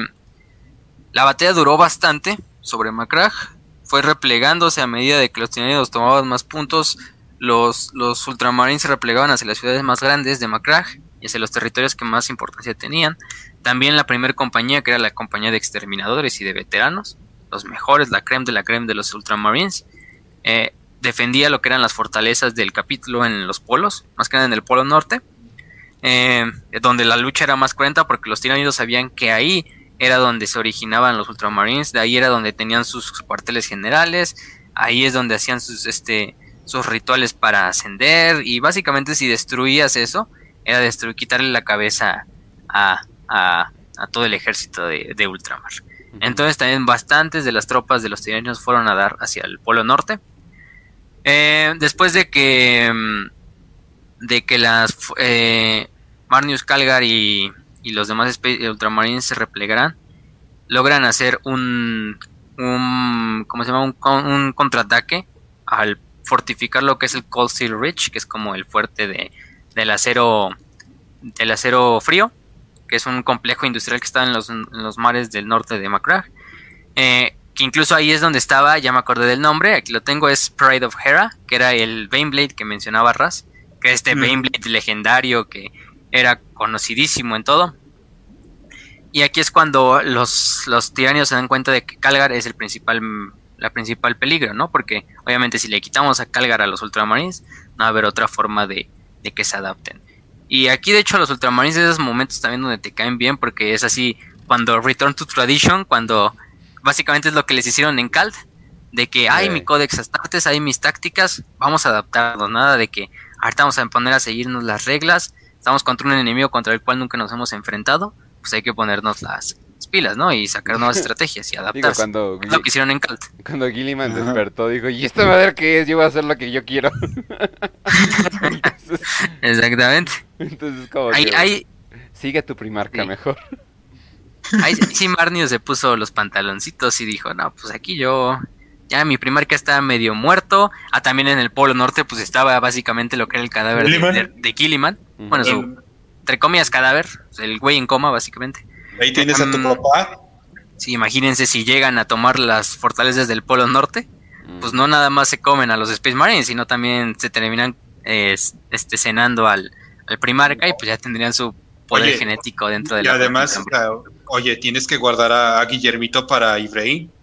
la batalla duró bastante sobre Macragh, fue replegándose a medida de que los tiránidos tomaban más puntos, los, los ultramarines se replegaban hacia las ciudades más grandes de Macragh y hacia los territorios que más importancia tenían. También la primera compañía, que era la compañía de exterminadores y de veteranos, los mejores, la creme de la creme de los Ultramarines, eh, defendía lo que eran las fortalezas del capítulo en los polos, más que nada en el polo norte, eh, donde la lucha era más cruenta porque los tiranidos sabían que ahí era donde se originaban los Ultramarines, de ahí era donde tenían sus cuarteles generales, ahí es donde hacían sus, este, sus rituales para ascender y básicamente si destruías eso, era destruir, quitarle la cabeza a, a, todo el ejército de, Ultramar. Entonces también bastantes de las tropas de los tiranios fueron a dar hacia el polo norte. Eh, después de que mm, de que las eh, Marnius Calgar y, los demás ultramarines se replegaran, logran hacer un, un ¿cómo se llama? Un, contraataque al fortificar lo que es el Cold Steel Ridge, que es como el fuerte de, del acero del acero frío que es un complejo industrial que está en los, mares del norte de Macragh. Eh, que incluso ahí es donde estaba, ya me acordé del nombre, aquí lo tengo, es Pride of Hera, que era el Baneblade que mencionaba Raz, que es este mm. Baneblade legendario que era conocidísimo en todo. Y aquí es cuando los, los tiranios se dan cuenta de que Calgar es el principal, la principal peligro, ¿no? Porque obviamente si le quitamos a Calgar a los ultramarines, no va a haber otra forma de, de que se adapten. Y aquí, de hecho, los Ultramarines esos momentos también donde te caen bien, porque es así, cuando Return to Tradition, cuando básicamente es lo que les hicieron en Calt, de que hay mi Codex Astartes, hay mis tácticas, vamos a adaptarnos, nada de que ahorita vamos a poner a seguirnos las reglas, estamos contra un enemigo contra el cual nunca nos hemos enfrentado, pues hay que ponernos las, pilas, ¿no? Y sacar nuevas estrategias y adaptarse. cuando lo que hicieron en Calt. Cuando Gilliman despertó, dijo, ¿y esta madre qué es? Yo voy a hacer lo que yo quiero. Exactamente. Entonces, como que, sigue tu primarca mejor. Ahí sí Marnio se puso los pantaloncitos y dijo, no, pues aquí yo, ya mi primarca está medio muerto. Ah, también en el Polo Norte, pues estaba básicamente lo que era el cadáver de, de, Gilliman. Bueno, su, entre comillas, cadáver, el güey en coma, básicamente. Ahí tienes a tu papá. Sí, imagínense si llegan a tomar las fortalezas del Polo Norte, pues no nada más se comen a los Space Marines, sino también se terminan este, cenando al, al Primarca y pues ya tendrían su poder genético dentro de la. Y además, oye, tienes que guardar a, Guillermito para Ibrahim.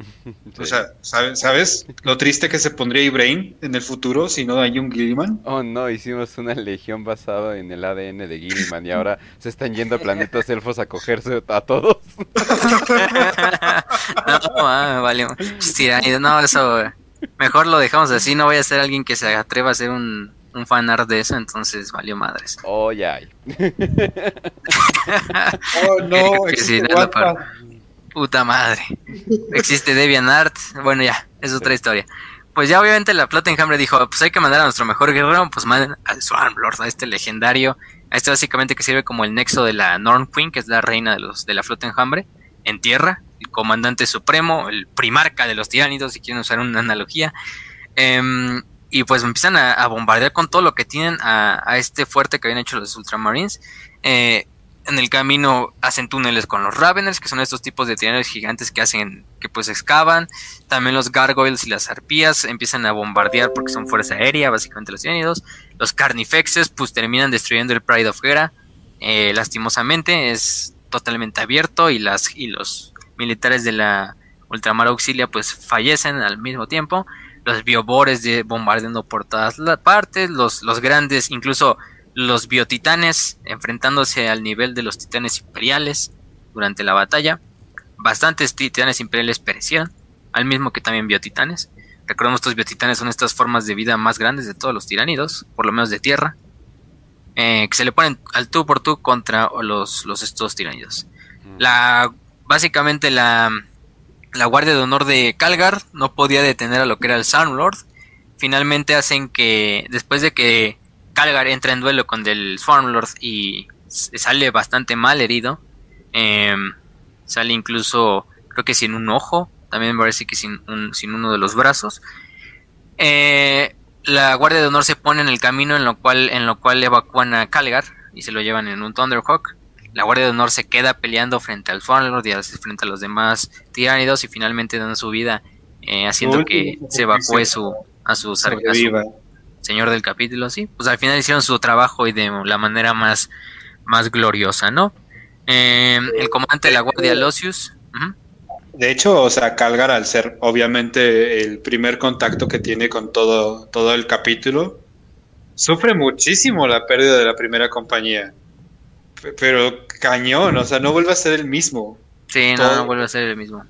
O sea, ¿sabes, lo triste que se pondría Ibrahim en el futuro si no hay un Gilliman? Oh, no, hicimos una legión basada en el ADN de Gilliman y ahora se están yendo a planetas elfos a cogerse a todos. no, ah, vale. No, eso. Mejor lo dejamos así. No voy a ser alguien que se atreva a hacer un, un fanart de eso, entonces valió madres. Oh, ya. oh, no, existe Puta madre. Existe DeviantArt. Bueno, ya, es otra historia. Pues ya obviamente la Plata Enjambre dijo, pues hay que mandar a nuestro mejor guerrero, pues manden al Swarmlord, a este legendario, a este básicamente que sirve como el nexo de la Norn Queen, que es la reina de los de la Flota Enjambre, en tierra, el comandante supremo, el primarca de los tiránidos, si quieren usar una analogía. Eh, y pues empiezan a, bombardear con todo lo que tienen a, este fuerte que habían hecho los Ultramarines. Eh, en el camino hacen túneles con los Raveners, que son estos tipos de tiranos gigantes que hacen, que pues excavan. También los Gargoyles y las Arpías empiezan a bombardear porque son fuerza aérea, básicamente los tiránidos. Los Carnifexes pues terminan destruyendo el Pride of Hera. Eh, lastimosamente es totalmente abierto y, las, y los militares de la Ultramar Auxilia pues fallecen al mismo tiempo los biobores de bombardeando por todas las partes, los, los grandes, incluso los biotitanes enfrentándose al nivel de los titanes imperiales durante la batalla. Bastantes titanes imperiales perecieron, al mismo que también biotitanes. Recordemos estos biotitanes son estas formas de vida más grandes de todos los tiránidos, por lo menos de tierra, eh, que se le ponen al tú por tú contra los, los estos tiránidos. La, básicamente la, la Guardia de Honor de Calgar no podía detener a lo que era el Lord. Finalmente hacen que, después de que Calgar entra en duelo con el Lord y sale bastante mal herido, em, sale incluso, creo que sin un ojo, también parece que sin, sin uno de los brazos. Eh, la Guardia de Honor se pone en el camino en lo cual, en lo cual evacúan a Calgar y se lo llevan en un Thunderhawk la Guardia de Honor se queda peleando frente al Thornlord y frente a los demás tiránidos y finalmente dan su vida eh, haciendo que se evacúe su, a, su, señor del capítulo, sí. Pues al final hicieron su trabajo y de la manera más, más gloriosa, ¿no? Eh, el comandante de la Guardia Losius. De hecho, o sea, Calgar al ser obviamente el primer contacto que tiene con todo, todo el capítulo, sufre muchísimo la pérdida de la primera compañía. Pero cañón, o sea, no vuelve a ser el mismo. Sí, no, no vuelve a ser el mismo.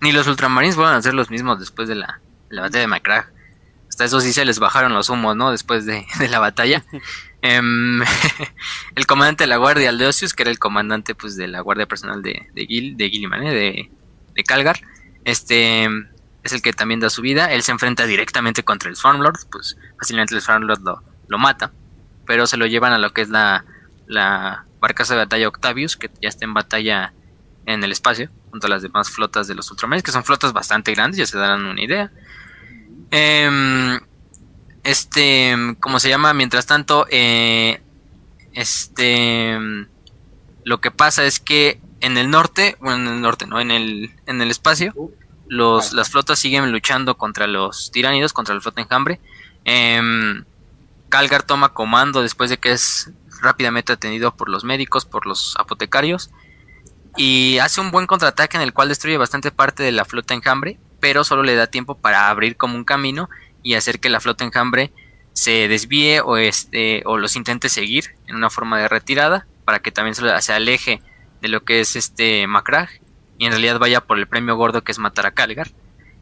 Ni los ultramarines vuelven a ser los mismos después de la, batalla de Macragh. Hasta eso sí se les bajaron los humos, ¿no? Después de, la batalla. Em, el comandante de la guardia, Aldeosius, que era el comandante pues de la guardia personal de, de Gil, de Gilliman, ¿eh? de, Calgar, este es el que también da su vida. Él se enfrenta directamente contra el Swarmlord, pues fácilmente el Swarmlord lo, lo mata, pero se lo llevan a lo que es la, la barcaza de batalla Octavius, que ya está en batalla en el espacio, junto a las demás flotas de los Ultramarines, que son flotas bastante grandes, ya se darán una idea. Em, este, ¿cómo se llama? Mientras tanto, eh, este, lo que pasa es que en el norte, bueno, en el norte, no, en el, en el espacio, los, las flotas siguen luchando contra los tiránidos, contra la flota enjambre. Eh, Calgar toma comando después de que es rápidamente atendido por los médicos, por los apotecarios, y hace un buen contraataque en el cual destruye bastante parte de la flota enjambre, pero solo le da tiempo para abrir como un camino y hacer que la flota enjambre se desvíe o, este, o los intente seguir en una forma de retirada para que también se, aleje de lo que es este Macragh y en realidad vaya por el premio gordo que es matar a Calgar.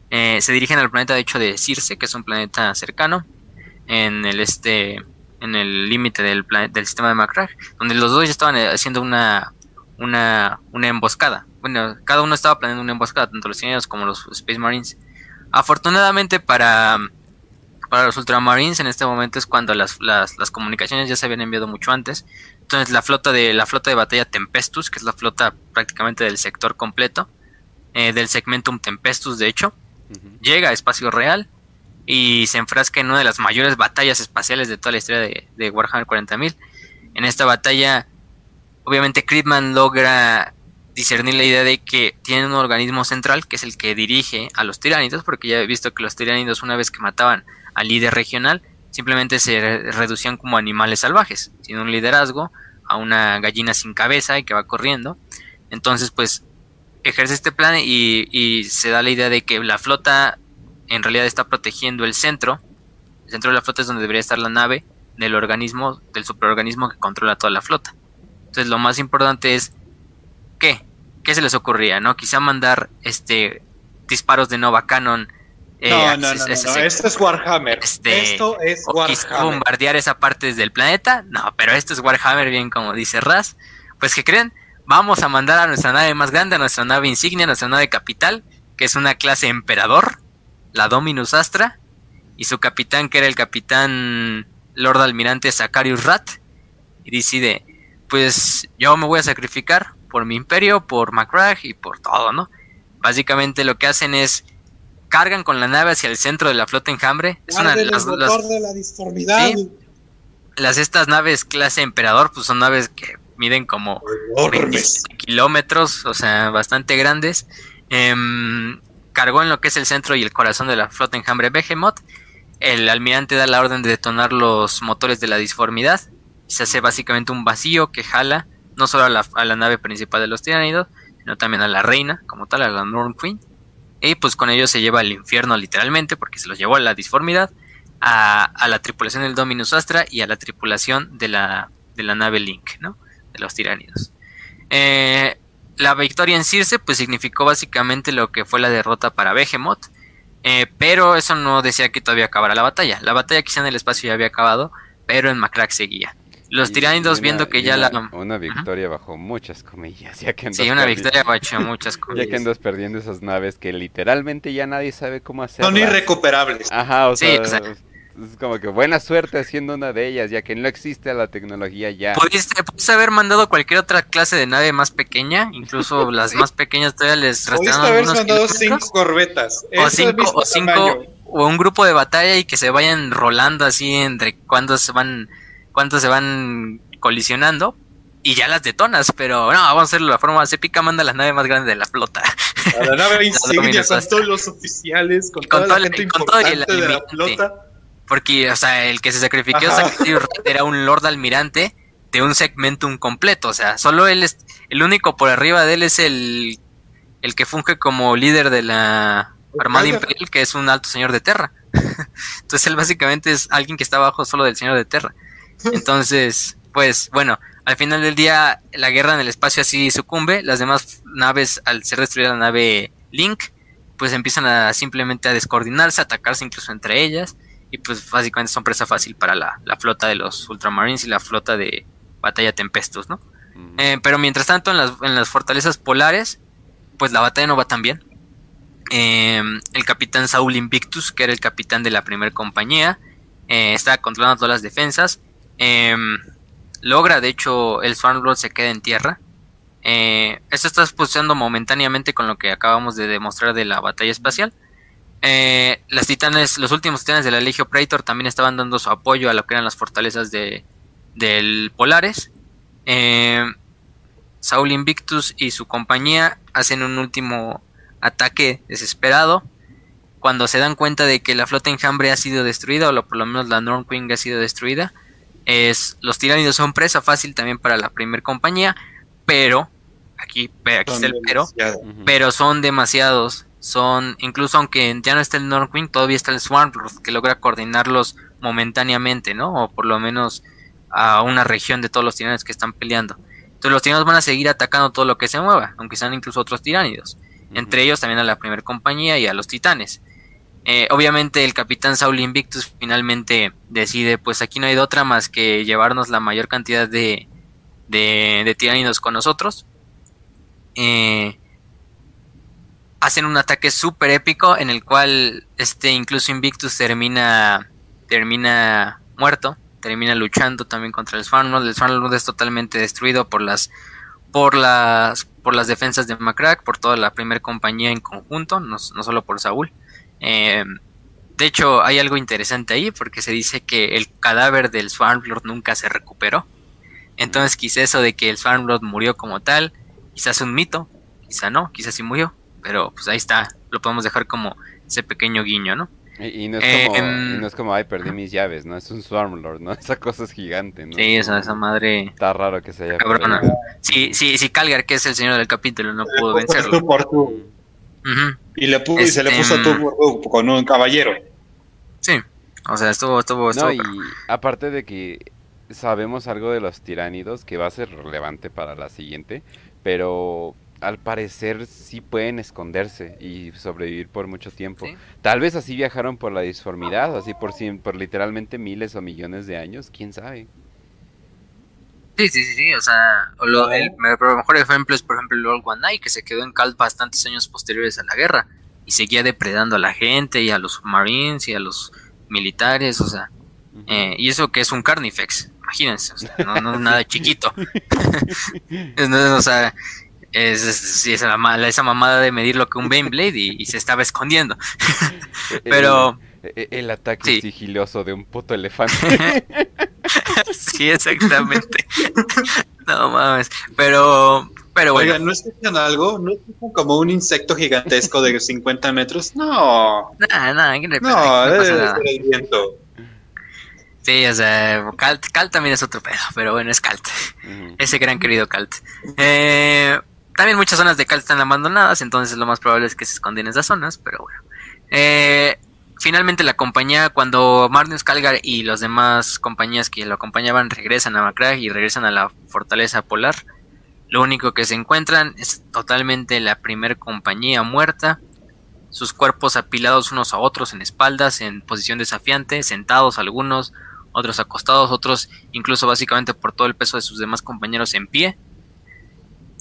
Eh, se dirigen al planeta de hecho de Circe, que es un planeta cercano en el este en el límite del, del sistema de Macragh, donde los dos ya estaban eh, haciendo una, una, una emboscada. Bueno, cada uno estaba planeando una emboscada, tanto los ciudadanos como los Space Marines. Afortunadamente para, para los Ultramarines en este momento es cuando las, las, las, comunicaciones ya se habían enviado mucho antes. Entonces la flota de la flota de batalla Tempestus, que es la flota prácticamente del sector completo, eh, del segmentum Tempestus de hecho, llega a espacio real y se enfrasca en una de las mayores batallas espaciales de toda la historia de, de Warhammer 40.000. En esta batalla, obviamente, Critman logra discernir la idea de que tiene un organismo central que es el que dirige a los tiránidos, porque ya he visto que los tiránidos una vez que mataban al líder regional, simplemente se reducían como animales salvajes, sin un liderazgo, a una gallina sin cabeza y que va corriendo. Entonces, pues, ejerce este plan y, y se da la idea de que la flota en realidad está protegiendo el centro. El centro de la flota es donde debería estar la nave del organismo, del superorganismo que controla toda la flota. Entonces, lo más importante es, ¿qué? ¿Qué se les ocurría? ¿No? Quizá mandar este disparos de Nova Canon eh, no, no, no, esto es Warhammer. Este, esto es Warhammer. bombardear esa parte desde el planeta. No, pero esto es Warhammer, bien como dice Raz. Pues que creen, vamos a mandar a nuestra nave más grande, a nuestra nave insignia, a nuestra nave capital, que es una clase emperador, la Dominus Astra, y su capitán, que era el capitán Lord Almirante Zacharius Rat, y decide, pues yo me voy a sacrificar por mi imperio, por Macragh y por todo, ¿no? Básicamente lo que hacen es cargan con la nave hacia el centro de la flota enjambre. Es una de las, de la disformidad. las estas naves clase emperador, pues son naves que miden como 20 kilómetros, o sea, bastante grandes. Em, cargó en lo que es el centro y el corazón de la flota enjambre Behemoth. El almirante da la orden de detonar los motores de la disformidad. Se hace básicamente un vacío que jala no solo a la, nave principal de los tiranidos, sino también a la reina, como tal, a la Norn Queen y pues con ellos se lleva al infierno literalmente, porque se los llevó a la disformidad, a, la tripulación del Dominus Astra y a la tripulación de la, de la nave Link, ¿no? De los tiránidos. Eh, la victoria en Circe pues significó básicamente lo que fue la derrota para Behemoth, eh, pero eso no decía que todavía acabara la batalla. La batalla quizá en el espacio ya había acabado, pero en Macrack seguía. Los tiránidos viendo que ya la... Una victoria bajo muchas comillas, ya que Sí, una victoria bajo muchas comillas. ya que andas perdiendo esas naves que literalmente ya nadie sabe cómo hacer. Son irrecuperables. Ajá, o sea... Es como que buena suerte haciendo una de ellas, ya que no existe la tecnología ya. Pudiste, haber mandado cualquier otra clase de nave más pequeña, incluso las más pequeñas todavía les restaron haber mandado cinco corbetas. O cinco, o cinco, o un grupo de batalla y que se vayan rolando así entre cuando se van cuántos se van colisionando y ya las detonas, pero no, vamos a hacerlo de la forma más épica, manda la nave más grande de la flota. A la nave insignia con todos los oficiales, con, toda la gente importante de la flota. Porque, o sea, el que se sacrificó era un Lord Almirante de un segmentum completo, o sea, solo él es, el único por arriba de él es el, el que funge como líder de la Armada Imperial, que es un alto señor de Terra. Entonces él básicamente es alguien que está abajo solo del señor de Terra. Entonces, pues bueno, al final del día la guerra en el espacio así sucumbe, las demás naves al ser destruida la nave Link, pues empiezan a simplemente a descoordinarse, a atacarse incluso entre ellas y pues básicamente son presa fácil para la, flota de los Ultramarines y la flota de Batalla Tempestus, ¿no? Eh, pero mientras tanto en las, en las fortalezas polares, pues la batalla no va tan bien. Eh, el capitán Saul Invictus, que era el capitán de la primera compañía, eh, está controlando todas las defensas logra, de hecho, el Swarmblood se queda en tierra. Esto está expulsando momentáneamente con lo que acabamos de demostrar de la batalla espacial. Eh, las titanes, los últimos titanes de la Legio Praetor también estaban dando su apoyo a lo que eran las fortalezas de, del Polares. Eh, Saul Invictus y su compañía hacen un último ataque desesperado. Cuando se dan cuenta de que la flota enjambre ha sido destruida, o por lo menos la Nornwing ha sido destruida, es los tiránidos son presa fácil también para la primer compañía, pero aquí, aquí está el pero, pero son demasiados, son incluso aunque ya no está el Northwing, todavía está el Swarmlord que logra coordinarlos momentáneamente, ¿no? O por lo menos a una región de todos los tiránidos que están peleando. Entonces los tiranos van a seguir atacando todo lo que se mueva, aunque sean incluso otros tiránidos. Entre ellos también a la primera compañía y a los titanes. Eh, obviamente el capitán Saul Invictus finalmente decide, pues aquí no hay de otra más que llevarnos la mayor cantidad de, de, tiranidos con nosotros. Eh, hacen un ataque súper épico en el cual este incluso Invictus termina termina muerto, termina luchando también contra el Swarmlord. El Swarmlord es totalmente destruido por las por las por las defensas de Macrack, por toda la primera compañía en conjunto, no, solo por Saúl. Eh, de hecho, hay algo interesante ahí porque se dice que el cadáver del Swarmlord nunca se recuperó. Entonces, quizá eso de que el Swarmlord murió como tal, quizás es un mito, quizá no, quizás sí murió, pero pues ahí está, lo podemos dejar como ese pequeño guiño, ¿no? Y, no es como, em, no es como, ay, perdí mis llaves, ¿no? Es un Swarmlord, ¿no? Esa cosa es gigante, ¿no? Sí, esa, esa madre... Está raro que se haya... Cabrona. Sí, sí, sí, Calgar, que es el señor del capítulo, no pudo vencerlo. Por Y, le puso, y se le puso este, tú con un caballero. Sí, o sea, estuvo, estuvo, estuvo... No, y aparte de que sabemos algo de los tiránidos que va a ser relevante para la siguiente, pero al parecer sí pueden esconderse y sobrevivir por mucho tiempo. Tal vez así viajaron por la disformidad, así por, por literalmente miles o millones de años, quién sabe. Sí, sí, sí, o sea, lo, el, mejor ejemplo es por ejemplo el Old One Night, que se quedó en Cal bastantes años posteriores a la guerra y seguía depredando a la gente y a los marines y a los militares, o sea, eh, y eso que es un carnifex, imagínense, no, no es nada chiquito. o sea, es, es, esa, mamada de medir lo que un Beyblade y, y se estaba escondiendo. Pero... El, ataque sigiloso de un puto elefante. sí, exactamente. no mames. Pero... Pero bueno. ¿no escuchan algo? ¿No es como un insecto gigantesco de 50 metros? No. Nada, nada. No, no el viento. Sí, o sea, Calt, también es otro pedo, pero bueno, es Calt. Ese gran querido Calt. Eh, también muchas zonas de Cal están abandonadas, entonces lo más probable es que se esconden en esas zonas, pero bueno. Eh, finalmente la compañía, cuando Magnus Calgar y las demás compañías que lo acompañaban regresan a Macragge y regresan a la fortaleza polar, lo único que se encuentran es totalmente la primer compañía muerta, sus cuerpos apilados unos a otros en espaldas, en posición desafiante, sentados algunos, otros acostados, otros incluso básicamente por todo el peso de sus demás compañeros en pie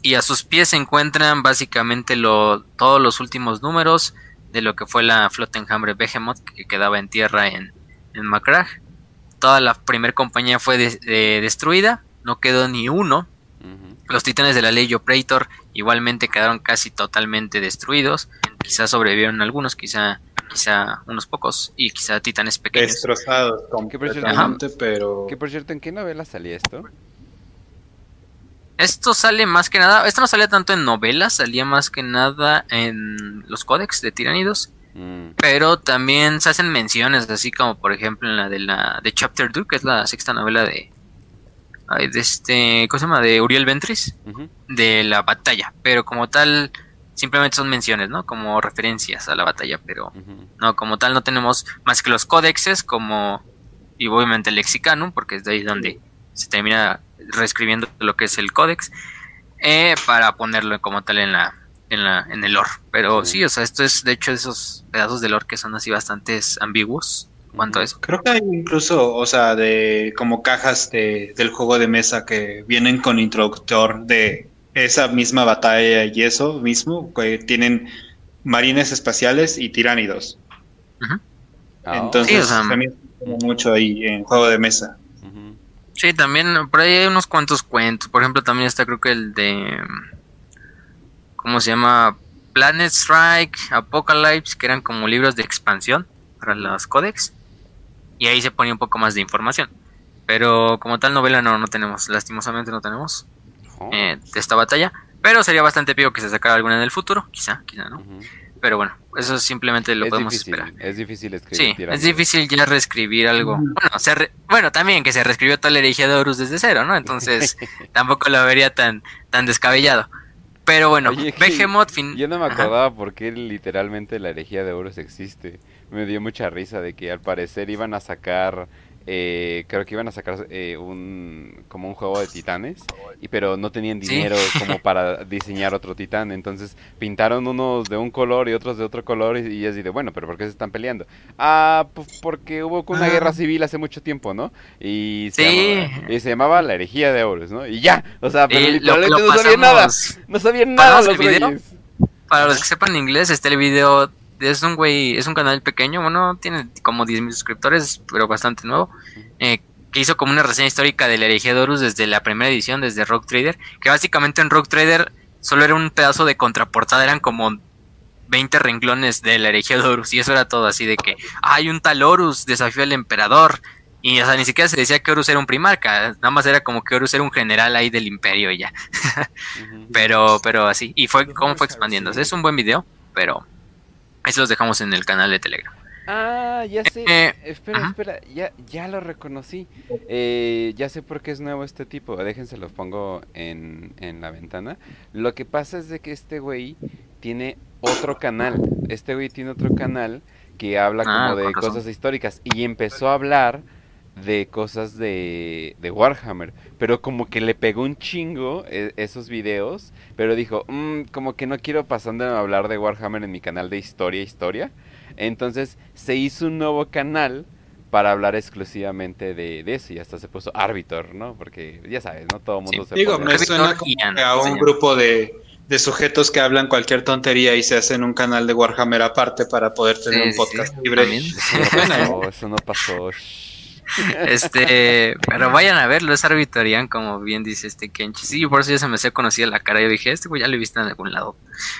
y a sus pies se encuentran básicamente lo, todos los últimos números de lo que fue la flota enjambre Behemoth que quedaba en tierra en, en Toda la primera compañía fue destruida, no quedó ni uno. Los titanes de la ley Operator igualmente quedaron casi totalmente destruidos. Quizá sobrevivieron algunos, quizá, quizá unos pocos y quizá titanes pequeños. Destrozados completamente, pero... Que por cierto, ¿en qué novela salía esto? Esto sale más que nada, esto no salía tanto en novelas, salía más que nada en los códex de tiranidos. Mm. Pero también se hacen menciones, así como por ejemplo en la de la de Chapter 2, que es la sexta novela de, de este, ¿cómo se llama? De Uriel Ventris, de la batalla. Pero como tal, simplemente son menciones, ¿no? Como referencias a la batalla, pero no, como tal no tenemos más que los códexes, como, y obviamente el lexicanum, porque es de ahí donde se termina reescribiendo lo que es el códex eh, para ponerlo como tal en la en la en el lore. Pero sí. o sea esto es de hecho esos pedazos de lore que son así bastantes ambiguos cuanto a eso. Creo que hay incluso o sea de como cajas de, del juego de mesa que vienen con introductor de esa misma batalla y eso mismo que tienen marines espaciales y tiránidos. Ah, entonces también mucho ahí en juego de mesa Sí, también por ahí hay unos cuantos cuentos. Por ejemplo, también está creo que el de... ¿Cómo se llama? Planet Strike, Apocalypse, que eran como libros de expansión para los códex. Y ahí se ponía un poco más de información. Pero como tal novela no, no tenemos, lastimosamente no tenemos oh. eh, de esta batalla. Pero sería bastante épico que se sacara alguna en el futuro, quizá, quizá, ¿no? Pero bueno, eso simplemente lo podemos esperar. Es difícil escribir. Sí, es difícil ya reescribir algo. Bueno, bueno, también que se reescribió toda la herejía de Horus desde cero, ¿no? Entonces tampoco lo vería tan, tan descabellado. Pero bueno, Behemoth... Fin... Yo no me acordaba por qué literalmente la herejía de Horus existe. Me dio mucha risa de que al parecer iban a sacar eh, creo que iban a sacar eh, un como un juego de titanes y pero no tenían dinero como para diseñar otro titán. Entonces pintaron unos de un color y otros de otro color y, y así de bueno pero por qué se están peleando ah pues porque hubo una guerra ah. civil hace mucho tiempo no y se, llamaba, y se llamaba la herejía de Horus no y ya o sea pero literalmente no sabían nada no sabían nada los para los que sepan inglés está el video es un güey, es un canal pequeño, bueno, tiene como 10.000 suscriptores, pero bastante nuevo, eh, que hizo como una reseña histórica de la herejía de Horus desde la primera edición, desde Rock Trader, que básicamente en Rock Trader solo era un pedazo de contraportada, eran como 20 renglones de la herejía de Horus, y eso era todo así de que, hay un tal Horus, desafió al emperador, y o sea, ni siquiera se decía que Horus era un primarca, nada más era como que Horus era un general ahí del imperio y ya. pero, pero así, y fue como fue expandiéndose. Es un buen video, pero Ahí se los dejamos en el canal de Telegram. Ah, ya sé. Eh, espera, ajá. espera, ya, ya lo reconocí. Eh, ya sé por qué es nuevo este tipo. Déjense lo pongo en, en la ventana. Lo que pasa es de que este güey tiene otro canal. Este güey tiene otro canal que habla Ah, como de cosas históricas. Y empezó a hablar de cosas de, de Warhammer. Pero como que le pegó un chingo eh, esos videos. Pero dijo, "Mm, como que no quiero pasando a hablar de Warhammer en mi canal de historia, historia. Entonces se hizo un nuevo canal para hablar exclusivamente de, de eso y hasta se puso Arbiter, ¿no? Porque ya sabes, ¿no? Todo el mundo Sí. se Digo, me suena como que a un grupo de, de sujetos que hablan cualquier tontería y se hacen un canal de Warhammer aparte para poder tener Sí, un podcast sí, libre. Eso no pasó, eso no pasó. Este, pero vayan a verlo, es arbitorian, como bien dice este Kenchi. Sí, por eso ya se me hacía conocida la cara. Yo dije, este güey ya lo he visto en algún lado.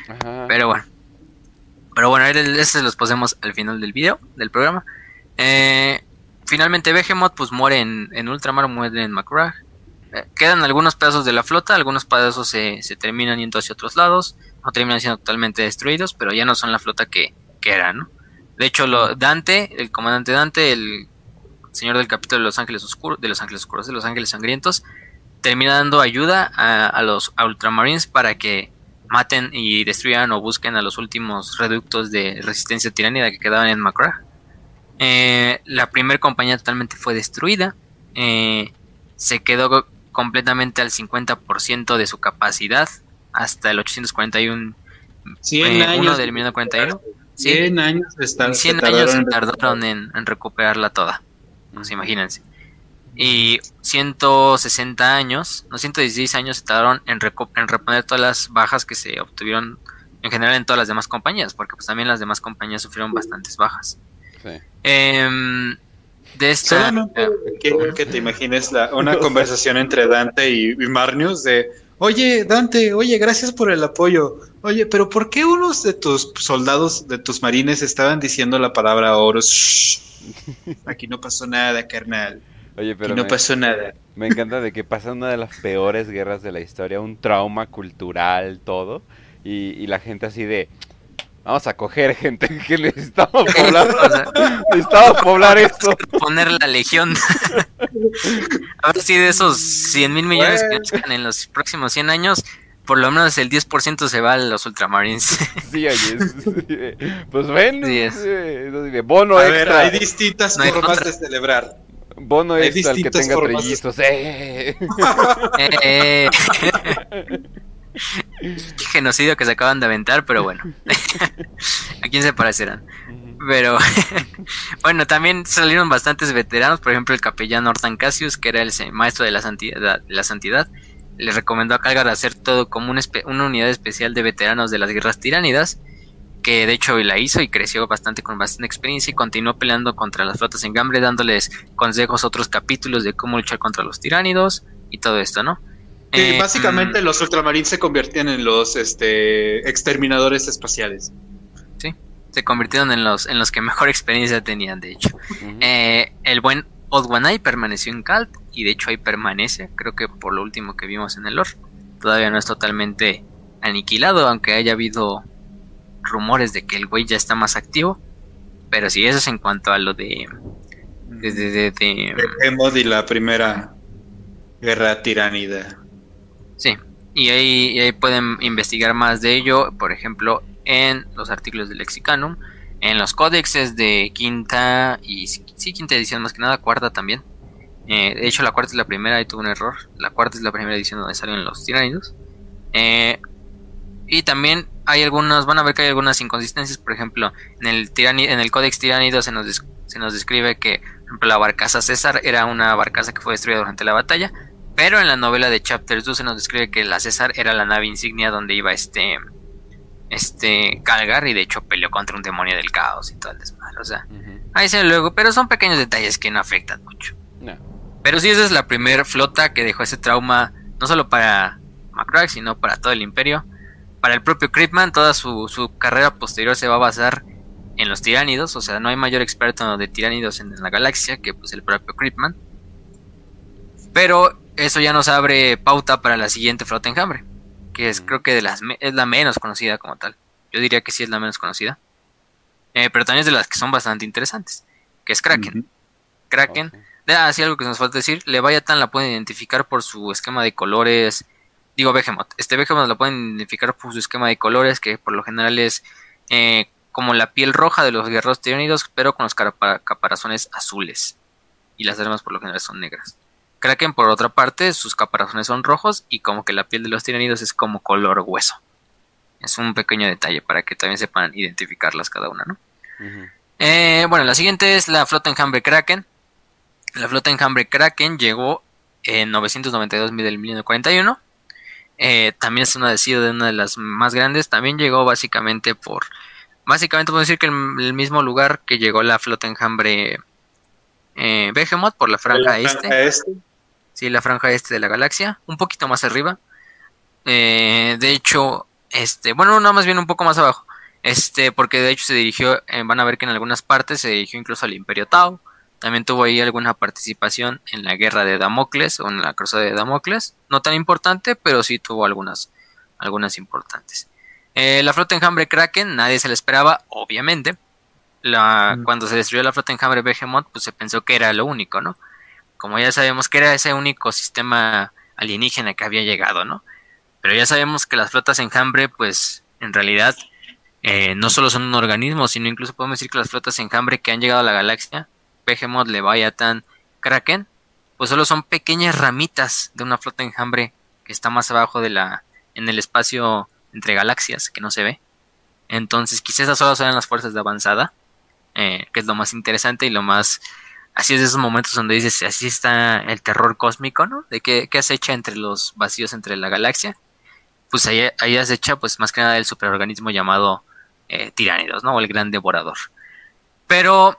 Ajá. Pero bueno. Pero bueno, este los posemos al final del video, del programa. Eh, finalmente Behemoth pues muere en, en Ultramar, muere en Macragge. Eh, quedan algunos pedazos de la flota, algunos pedazos se, se terminan yendo hacia otros lados, no terminan siendo totalmente destruidos, pero ya no son la flota que, que eran, ¿no? De hecho, lo, Dante, el comandante Dante, el señor del capítulo de los Ángeles Oscuros, de los Ángeles Oscuros, de los Ángeles Sangrientos, termina dando ayuda a, a los a Ultramarines para que maten y destruyan o busquen a los últimos reductos de resistencia tiránida que quedaban en Macra. Eh, la primera compañía totalmente fue destruida. Eh, se quedó completamente al 50% de su capacidad hasta el 841. 100 eh, años. uno del 1941. Sí, 100 años están, en 100 se años se tardaron en, en recuperarla toda. Pues imagínense. Y 160 años, no 116 años se tardaron en, en reponer todas las bajas que se obtuvieron en general en todas las demás compañías, porque pues también las demás compañías sufrieron bastantes bajas. Sí. Em, de esta... Solamente quiero que te imagines la- una conversación entre Dante y, y Marnius de, oye, Dante, oye, gracias por el apoyo. Oye, pero ¿por qué unos de tus soldados, de tus marines, estaban diciendo la palabra oro? Aquí no pasó nada, carnal. Oye, Aquí pero no me, pasó nada. me encanta de que pasa una de las peores guerras de la historia, un trauma cultural, todo, y, y la gente así de, vamos a coger gente que necesitamos poblar, o sea, necesitamos poblar esto. poner la legión. a ver si de esos 100 mil millones que Bueno. nazcan en los próximos 100 años, por lo menos el 10% se va a los ultramarines. Sí, oye, es- pues ven, Sí, es. eh, bono A ver, extra, hay distintas No hay formas de celebrar. bono hay extra al que tenga formas de- trellizos, eh. Eh, eh. Qué genocidio que se acaban de aventar, pero bueno. ¿A quién se parecerán? Pero bueno, también salieron bastantes veteranos, por ejemplo el capellán Hortan Cassius, que era el maestro de la santidad, de la santidad, le recomendó a Calgar hacer todo como una unidad especial de veteranos de las guerras tiránidas, que de hecho la hizo y creció bastante con bastante experiencia y continuó peleando contra las flotas en Gambre, dándoles consejos a otros capítulos de cómo luchar contra los tiránidos y todo esto, ¿no? Que Eh, básicamente mm, los ultramarines se convertían en los este, exterminadores espaciales. se convirtieron en los, en los que mejor experiencia tenían, de hecho. Eh, el buen Odwanai permaneció en Kalt y de hecho ahí permanece, creo que por lo último que vimos en el lore. Todavía no es totalmente aniquilado, aunque haya habido rumores de que el güey ya está más activo. Pero sí, eso es en cuanto a lo de... de, de- de- de- Behemoth y la primera guerra tiránida. sí, y ahí, y ahí pueden investigar más de ello, por ejemplo, en los artículos del Lexicanum, en los códexes de quinta y sí, quinta edición más que nada, cuarta también. Eh, de hecho, la cuarta es la primera, ahí tuve un error. La cuarta es la primera edición donde salen los tiránidos. Eh, y también hay algunos, van a ver que hay algunas inconsistencias. Por ejemplo, en el, tirani- en el Códex Tiránido se nos, se nos describe que, por ejemplo, la barcaza César era una barcaza que fue destruida durante la batalla. Pero en la novela de Chapters 2 se nos describe que la César era la nave insignia donde iba este. Este. Calgar y de hecho peleó contra un demonio del caos y todo el desmadre. O sea, ahí se luego, pero son pequeños detalles que no afectan mucho. No. Pero sí, esa es la primera flota que dejó ese trauma, no solo para Macrack, sino para todo el imperio. Para el propio Creepman, toda su, su carrera posterior se va a basar en los tiránidos, o sea, no hay mayor experto de tiránidos en la galaxia que pues el propio Creepman. Pero eso ya nos abre pauta para la siguiente flota enjambre, que es creo que de las es la menos conocida como tal. Yo diría que sí es la menos conocida. eh, pero también es de las que son bastante interesantes, que es Kraken. Kraken, así algo que nos falta decir, Leviathan la pueden identificar por su esquema de colores, digo Behemoth, este Behemoth la pueden identificar por su esquema de colores, que por lo general es eh, como la piel roja de los guerreros tiranidos, pero con los caparazones azules, y las armas por lo general son negras. Kraken, por otra parte, sus caparazones son rojos y como que la piel de los tiranidos es como color hueso. Es un pequeño detalle para que también sepan identificarlas cada una, ¿no? Eh, bueno, la siguiente es la flota enjambre Kraken. La flota enjambre Kraken llegó en 992 del 1941. Eh, también es una decida de una de las más grandes. También llegó básicamente por. Básicamente podemos decir que el, mismo lugar que llegó la flota enjambre eh, Behemoth por la franja, este. este. Sí, la franja este de la galaxia. Un poquito más arriba. Eh, de hecho, este. Bueno, no, más bien un poco más abajo. Este, porque de hecho se dirigió. van a ver que en algunas partes se dirigió incluso al Imperio Tau. También tuvo ahí alguna participación en la guerra de Damocles o en la cruzada de Damocles. No tan importante, pero sí tuvo algunas, algunas importantes. Eh, la flota enjambre Kraken, nadie se la esperaba, obviamente. La, mm. Cuando se destruyó la flota enjambre Behemoth, pues se pensó que era lo único, ¿no? Como ya sabemos que era ese único sistema alienígena que había llegado, ¿no? Pero ya sabemos que las flotas enjambre, pues en realidad eh, no solo son un organismo, sino incluso podemos decir que las flotas enjambre que han llegado a la galaxia Behemoth, Leviathan, Kraken, pues solo son pequeñas ramitas de una flota enjambre que está más abajo de la, en el espacio entre galaxias, que no se ve. Entonces, quizás esas solo son las fuerzas de avanzada, eh, que es lo más interesante y lo más... Así es de esos momentos donde dices, así está el terror cósmico, ¿no? De qué, qué acecha entre los vacíos entre la galaxia. Pues ahí, ahí acecha, pues más que nada el superorganismo llamado eh, Tiránidos, ¿no? O el gran devorador. Pero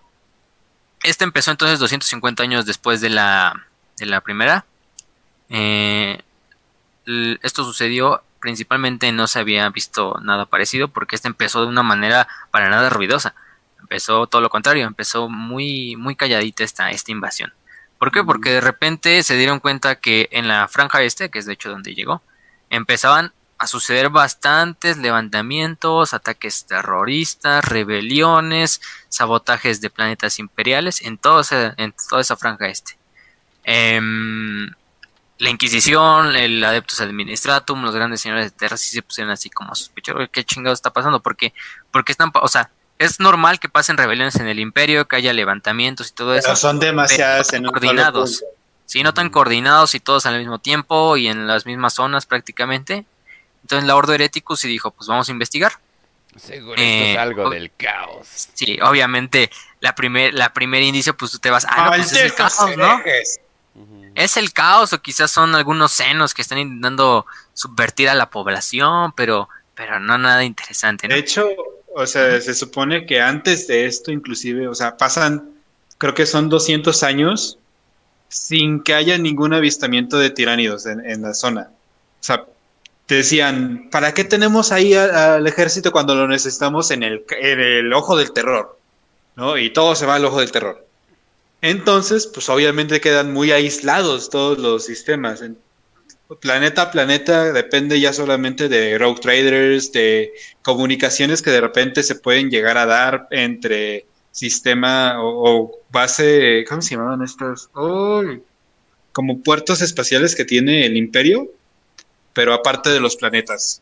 este empezó entonces 250 años después de la, de la primera. Eh, esto sucedió principalmente no se había visto nada parecido porque este empezó de una manera para nada ruidosa. Empezó todo lo contrario, empezó muy, muy calladita esta, esta invasión. ¿Por qué? Porque de repente se dieron cuenta que en la franja este, que es de hecho donde llegó, empezaban a suceder bastantes levantamientos, ataques terroristas, rebeliones, sabotajes de planetas imperiales en, todo en toda esa franja este. Em, la Inquisición, el Adeptus Administratum, los grandes señores de Terra sí se pusieron así como sospechosos, ¿qué chingado está pasando? Porque, porque están, o sea, es normal que pasen rebeliones en el imperio, que haya levantamientos y todo eso. Pero son demasiadas coordinados. Sí, no tan coordinados y todos al mismo tiempo y en las mismas zonas prácticamente. Entonces la Ordo Hereticus y dijo, pues vamos a investigar. Seguro esto es eh, algo del caos. Sí, obviamente, la primer, la primer indicio, pues tú te vas, ah, no, pues es el caos, ¿no? Es el caos, o quizás son algunos senos que están intentando subvertir a la población, pero, pero no nada interesante, De hecho, o sea, se supone que antes de esto, inclusive, o sea, pasan, creo que son 200 años sin que haya ningún avistamiento de tiránidos en, en la zona. O sea, decían, ¿para qué tenemos ahí al ejército cuando lo necesitamos en el, en el ojo del terror? ¿No? Y todo se va al ojo del terror. Entonces, pues obviamente quedan muy aislados todos los sistemas. Planeta a planeta depende ya solamente de rogue traders, de comunicaciones que de repente se pueden llegar a dar entre sistema o, base, ¿cómo se llamaban estas? como puertos espaciales que tiene el imperio pero aparte de los planetas.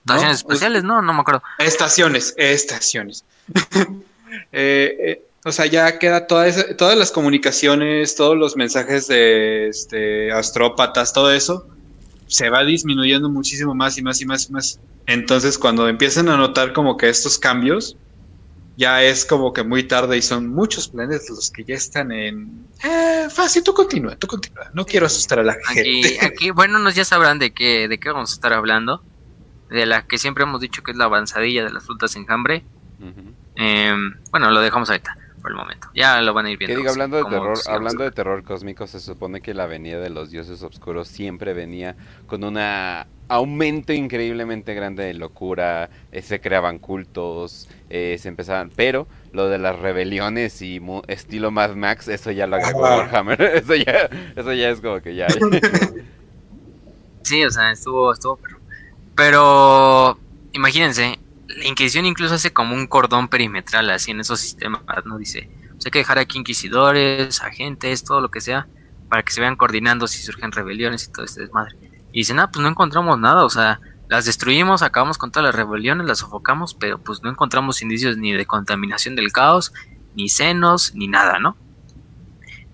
Estaciones espaciales, no, no me acuerdo. Estaciones, estaciones. Eh, eh, o sea, ya queda todas las comunicaciones, todos los mensajes de este, astrópatas, todo eso, se va disminuyendo muchísimo más y más y más y más. Entonces, cuando empiezan a notar como que estos cambios, ya es como que muy tarde y son muchos planetas los que ya están en... Eh, fácil, tú continúa, tú continúa. No quiero asustar a la gente. Aquí, bueno, nos ya sabrán de qué, de qué vamos a estar hablando. De la que siempre hemos dicho que es la avanzadilla de las frutas enjambre. Em, bueno, lo dejamos ahorita por el momento. Ya lo van a ir viendo. diga, hablando de terror, hablando de terror cósmico, se supone que la venida de los dioses oscuros siempre venía con un aumento increíblemente grande de locura, eh, se creaban cultos, eh, se empezaban, pero lo de las rebeliones y estilo Mad Max, eso ya lo agregó Warhammer, eso ya, eso ya es como que ya. sí, o sea, estuvo, estuvo, pero, pero imagínense, la Inquisición incluso hace como un cordón perimetral así en esos sistemas, ¿no? Dice, pues hay que dejar aquí inquisidores, agentes, todo lo que sea, para que se vayan coordinando si surgen rebeliones y todo este desmadre. Y dicen, ah, pues no encontramos nada, o sea, las destruimos, acabamos con todas las rebeliones, las sofocamos, pero pues no encontramos indicios ni de contaminación del caos, ni senos, ni nada, ¿no?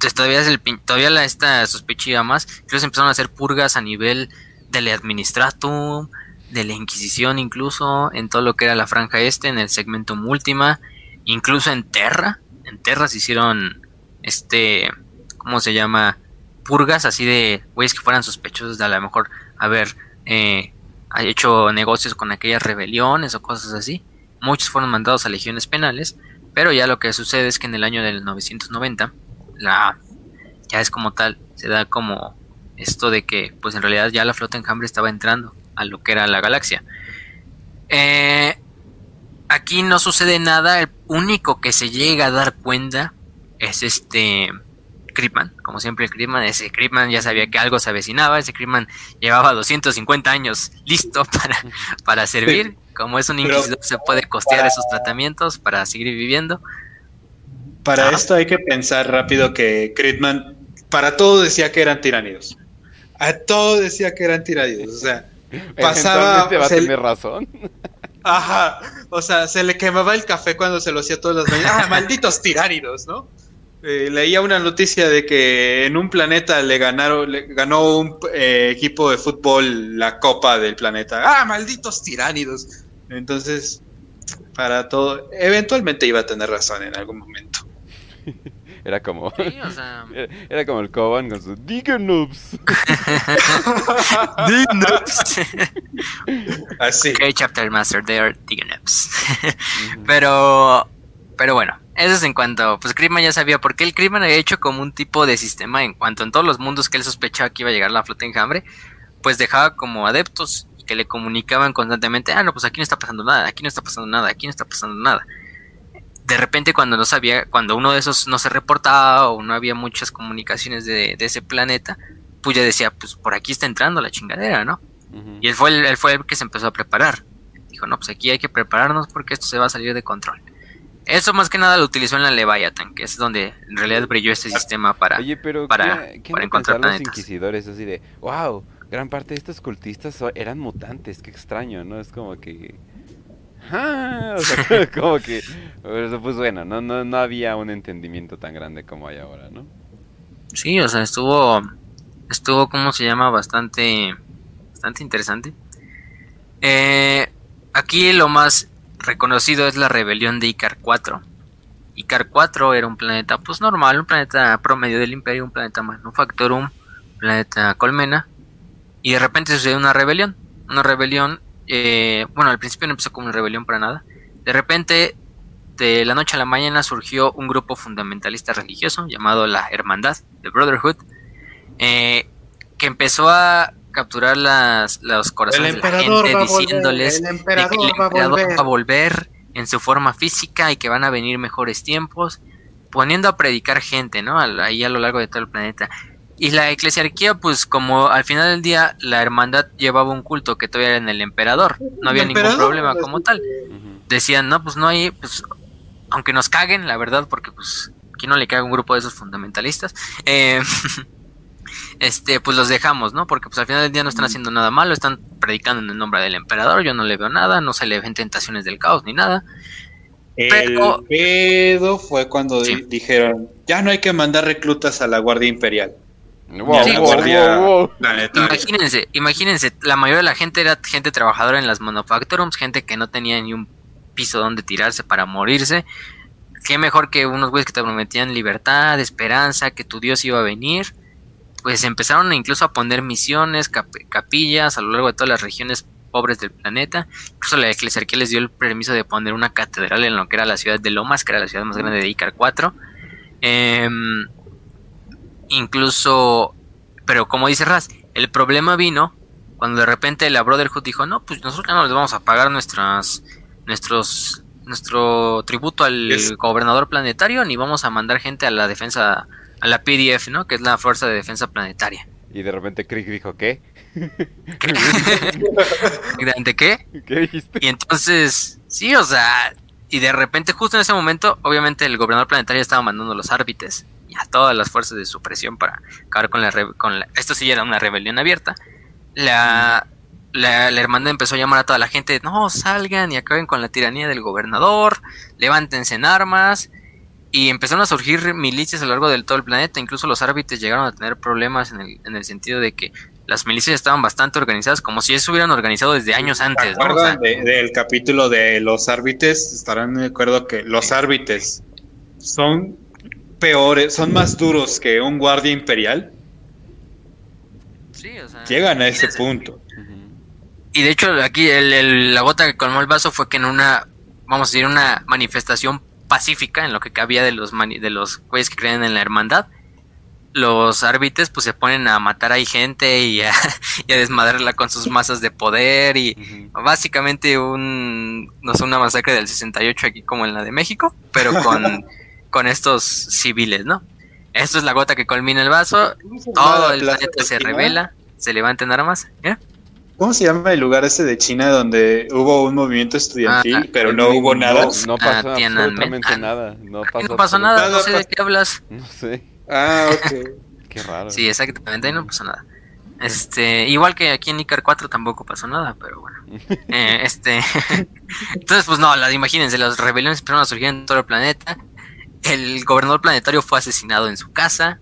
Entonces todavía, es el, todavía la, esta sospecha más. Incluso empezaron a hacer purgas a nivel del administratum, de la Inquisición incluso, en todo lo que era la franja este, en el segmento Múltima, incluso en Terra. En Terra se hicieron, este, ¿cómo se llama? Purgas así de güeyes que fueran sospechosos de a lo mejor haber eh, hecho negocios con aquellas rebeliones o cosas así. Muchos fueron mandados a legiones penales, pero ya lo que sucede es que en el año del 990, la, ya es como tal, se da como esto de que pues en realidad ya la flota enjambre estaba entrando a lo que era la galaxia. Eh, aquí no sucede nada, el único que se llega a dar cuenta es este Kripman, como siempre el Kripman, ese Kripman ya sabía que algo se avecinaba, ese Kripman llevaba 250 años listo para, para servir, como es un inquisidor se puede costear esos tratamientos para seguir viviendo. Para esto hay que pensar rápido que Kripman para todo decía que eran tiránidos. A todo decía que eran tiránidos, o sea, pasaba. va a tener razón. Ajá, o sea, se le quemaba el café cuando se lo hacía todas las mañanas. ¡Ah, malditos tiránidos, ¿no? Eh, leía una noticia de que en un planeta le ganaron, le ganó un eh, equipo de fútbol la copa del planeta. ¡Ah, malditos tiránidos! Entonces, para todo, eventualmente iba a tener razón en algún momento. Era como. era, como el Coban con su Diggernoops. Diggernoops. Así. Ok, Chapter Master, they are Pero. Pero bueno, eso es en cuanto. Pues Criman ya sabía, porque el Criman había hecho como un tipo de sistema en cuanto en todos los mundos que él sospechaba que iba a llegar la flota enjambre, pues dejaba como adeptos que le comunicaban constantemente: ah, no, pues aquí no está pasando nada, aquí no está pasando nada, aquí no está pasando nada de repente cuando no sabía, cuando uno de esos no se reportaba o no había muchas comunicaciones de, ese planeta, pues ya decía, pues por aquí está entrando la chingadera, ¿no? Y él fue el, él fue el que se empezó a preparar. Dijo, no, pues aquí hay que prepararnos porque esto se va a salir de control. Eso más que nada lo utilizó en la Leviathan, que es donde en realidad brilló este sistema para, para, para encontrar planetas. los inquisidores así de, wow, gran parte de estos cultistas eran mutantes, qué extraño, ¿no? Es como que o sea, como que, pues bueno, no, no, no había un entendimiento tan grande como hay ahora, ¿no? Sí, o sea, estuvo, estuvo, ¿cómo se llama? Bastante, bastante interesante. Eh, aquí lo más reconocido es la rebelión de Icar 4. Icar 4 era un planeta, pues normal, un planeta promedio del Imperio, un planeta Manufactorum, un planeta Colmena, y de repente sucedió una rebelión, una rebelión eh, bueno, al principio no empezó como una rebelión para nada. De repente, de la noche a la mañana surgió un grupo fundamentalista religioso llamado la Hermandad, The Brotherhood, eh, que empezó a capturar las, los corazones de la gente diciéndoles que el emperador va a volver en su forma física y que van a venir mejores tiempos, poniendo a predicar gente, ¿no? Ahí a lo largo de todo el planeta. Y la eclesiarquía, pues como al final del día la hermandad llevaba un culto que todavía era en el emperador, no había ningún problema como tal. Decían, no, pues no hay, pues aunque nos caguen, la verdad, porque pues ¿quién no le caga un grupo de esos fundamentalistas? Eh, este, pues los dejamos, ¿no? Porque pues al final del día no están haciendo nada malo, están predicando en el nombre del emperador, yo no le veo nada, no se le ven tentaciones del caos ni nada. El pedo fue cuando dijeron, ya no hay que mandar reclutas a la Guardia Imperial imagínense, imagínense, la mayoría de la gente era gente trabajadora en las manufacturums, gente que no tenía ni un piso donde tirarse para morirse. Qué mejor que unos güeyes que te prometían libertad, esperanza, que tu Dios iba a venir. Pues empezaron incluso a poner misiones, capillas a lo largo de todas las regiones pobres del planeta. Incluso la eclesiarquía les dio el permiso de poner una catedral en lo que era la ciudad de Lomas, que era la ciudad más grande de Icar 4. Eh, incluso, pero como dice Raz, el problema vino cuando de repente la Brotherhood dijo, no, pues nosotros ya no les vamos a pagar nuestras, nuestros, nuestro tributo al gobernador planetario, ni vamos a mandar gente a la defensa, a la PDF, ¿no? Que es la Fuerza de Defensa Planetaria. Y de repente Crick dijo, ¿qué? ¿De qué? ¿Qué dijiste? Y entonces, sí, o sea, y de repente justo en ese momento, obviamente el gobernador planetario estaba mandando los árbitres y a todas las fuerzas de supresión para acabar con la, con esto sí era una rebelión abierta. La, la, la, hermandad empezó a llamar a toda la gente, no, salgan y acaben con la tiranía del gobernador, levántense en armas. Y empezaron a surgir milicias a lo largo del todo el planeta, incluso los árbitres llegaron a tener problemas en el, en el sentido de que las milicias estaban bastante organizadas, como si eso hubieran organizado desde años antes. ¿no? O del capítulo de los árbitres? Estarán de acuerdo que los árbitres son peores, son más duros que un guardia imperial. Sí, o sea, Llegan a ese punto. Y de hecho, aquí el, la gota que colmó el vaso fue que en una, vamos a decir, una manifestación pacífica, en lo que cabía de los, de los güeyes que creen en la hermandad, los árbitres pues se ponen a matar a gente y a, y a desmadrarla con sus masas de poder y básicamente un no sé una masacre del 68 aquí como en la de México pero con, con estos civiles no esto es la gota que culmina el vaso todo el planeta se revela se levanta en armas ¿eh? ¿Cómo se llama el lugar ese de China donde hubo un movimiento estudiantil, ah, pero no hubo nada? No, no pasó ah, absolutamente nada. No pasó, no pasó nada, no sé de qué hablas. No sé. Ah, ok. Qué raro. Sí, exactamente, ahí no pasó nada. Este, igual que aquí en Icar 4 tampoco pasó nada, pero bueno. Eh, este, entonces, pues no, las, imagínense, las rebeliones empezaron a surgir en todo el planeta. El gobernador planetario fue asesinado en su casa.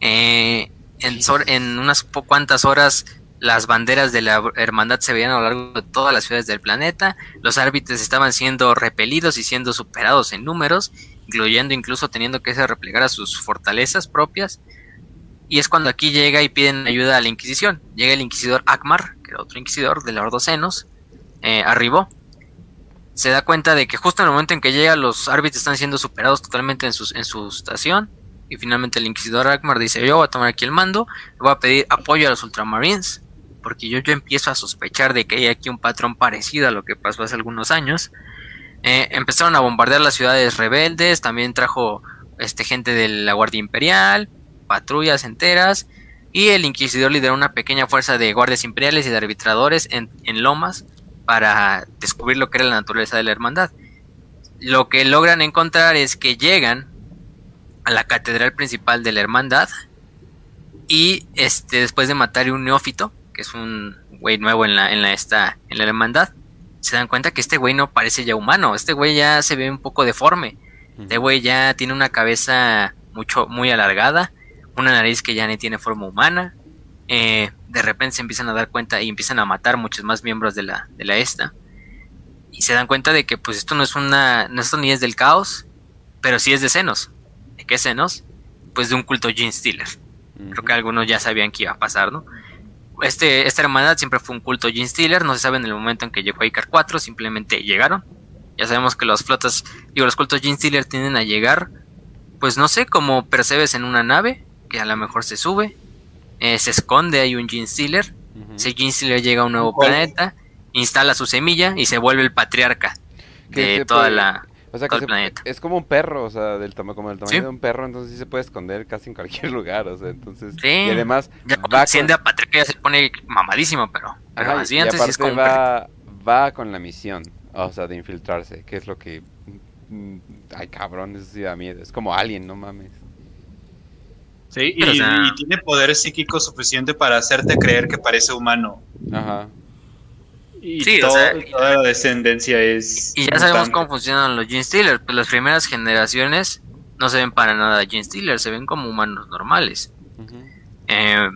Eh, en, en unas cuantas horas las banderas de la hermandad se veían a lo largo de todas las ciudades del planeta, los árbitres estaban siendo repelidos y siendo superados en números, incluyendo incluso teniendo que replegar a sus fortalezas propias. Y es cuando aquí llega y piden ayuda a la Inquisición. Llega el inquisidor Akmar, que era otro inquisidor de los Senos, eh, arribó. Se da cuenta de que justo en el momento en que llega los árbitros están siendo superados totalmente en su, en su estación. Y finalmente el inquisidor Akmar dice, yo voy a tomar aquí el mando, voy a pedir apoyo a los ultramarines, porque yo, empiezo a sospechar de que hay aquí un patrón parecido a lo que pasó hace algunos años. Eh, empezaron a bombardear las ciudades rebeldes, también trajo este, gente de la Guardia Imperial, patrullas enteras, y el Inquisidor lideró una pequeña fuerza de guardias imperiales y de arbitradores en, Lomas para descubrir lo que era la naturaleza de la hermandad. Lo que logran encontrar es que llegan a la catedral principal de la hermandad y este después de matar a un neófito, que es un güey nuevo en la en la esta en la hermandad, se dan cuenta que este güey no parece ya humano, este güey ya se ve un poco deforme. Este güey ya tiene una cabeza mucho muy alargada, una nariz que ya ni tiene forma humana. Eh, de repente se empiezan a dar cuenta y empiezan a matar muchos más miembros de la, de la esta. Y se dan cuenta de que pues esto no es una. No esto ni es del caos, pero sí es de senos. ¿De qué senos? Pues de un culto Gene Stealer. Creo que algunos ya sabían que iba a pasar, ¿no? Este, esta hermandad siempre fue un culto Gene Stealer, no se sabe en el momento en que llegó a Icar 4, simplemente llegaron. Ya sabemos que las flotas, digo, los cultos Gene Stealer tienden a llegar, pues no sé, como percebes en una nave, que a lo mejor se sube, eh, se esconde, hay un Gene Stealer, ese Gene Stealer llega a un nuevo planeta, instala su semilla y se vuelve el patriarca de toda la... O sea, que planeta. es como un perro, o sea, del tamaño, como el tamaño de un perro, entonces sí se puede esconder casi en cualquier lugar, o sea, entonces... Sí. Y además... Ya va asciende a patriarca ya se pone mamadísimo, pero... pero Ajá, así y antes sí aparte es como... un va, va con la misión, o sea, de infiltrarse, que es lo que... mm, Ay, cabrón, eso sí da miedo, es como Alien, no mames. Sí, y, Pero, o sea- y tiene poder psíquico suficiente para hacerte creer que parece humano. Ajá. Y Sí, o todo- sea, y- toda la descendencia es. Y ya sabemos cómo funcionan los Gene Stealers. Pues las primeras generaciones no se ven para nada Gene Stealers, se ven como humanos normales. Eh,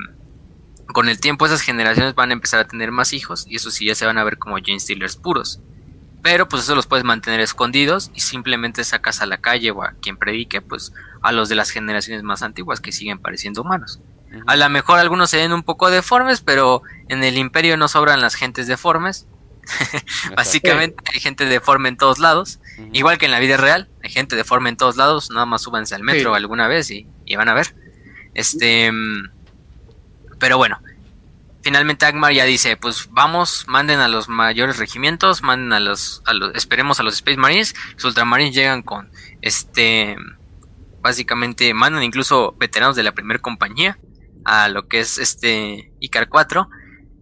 con el tiempo esas generaciones van a empezar a tener más hijos y eso sí ya se van a ver como Gene Stealers puros. Pero pues eso los puedes mantener escondidos y simplemente sacas a la calle o a quien predique pues a los de las generaciones más antiguas que siguen pareciendo humanos. A lo mejor algunos se ven un poco deformes, pero en el imperio no sobran las gentes deformes. Básicamente hay gente deforme en todos lados. Igual que en la vida real, hay gente deforme en todos lados, nada más súbanse al metro Sí. alguna vez y, y van a ver. Este, mm, pero bueno, finalmente Agmar ya dice, pues vamos, manden a los mayores regimientos, manden a los, a los esperemos a los Space Marines, los Ultramarines llegan con, este, básicamente mandan incluso veteranos de la primera compañía, a lo que es este Icar 4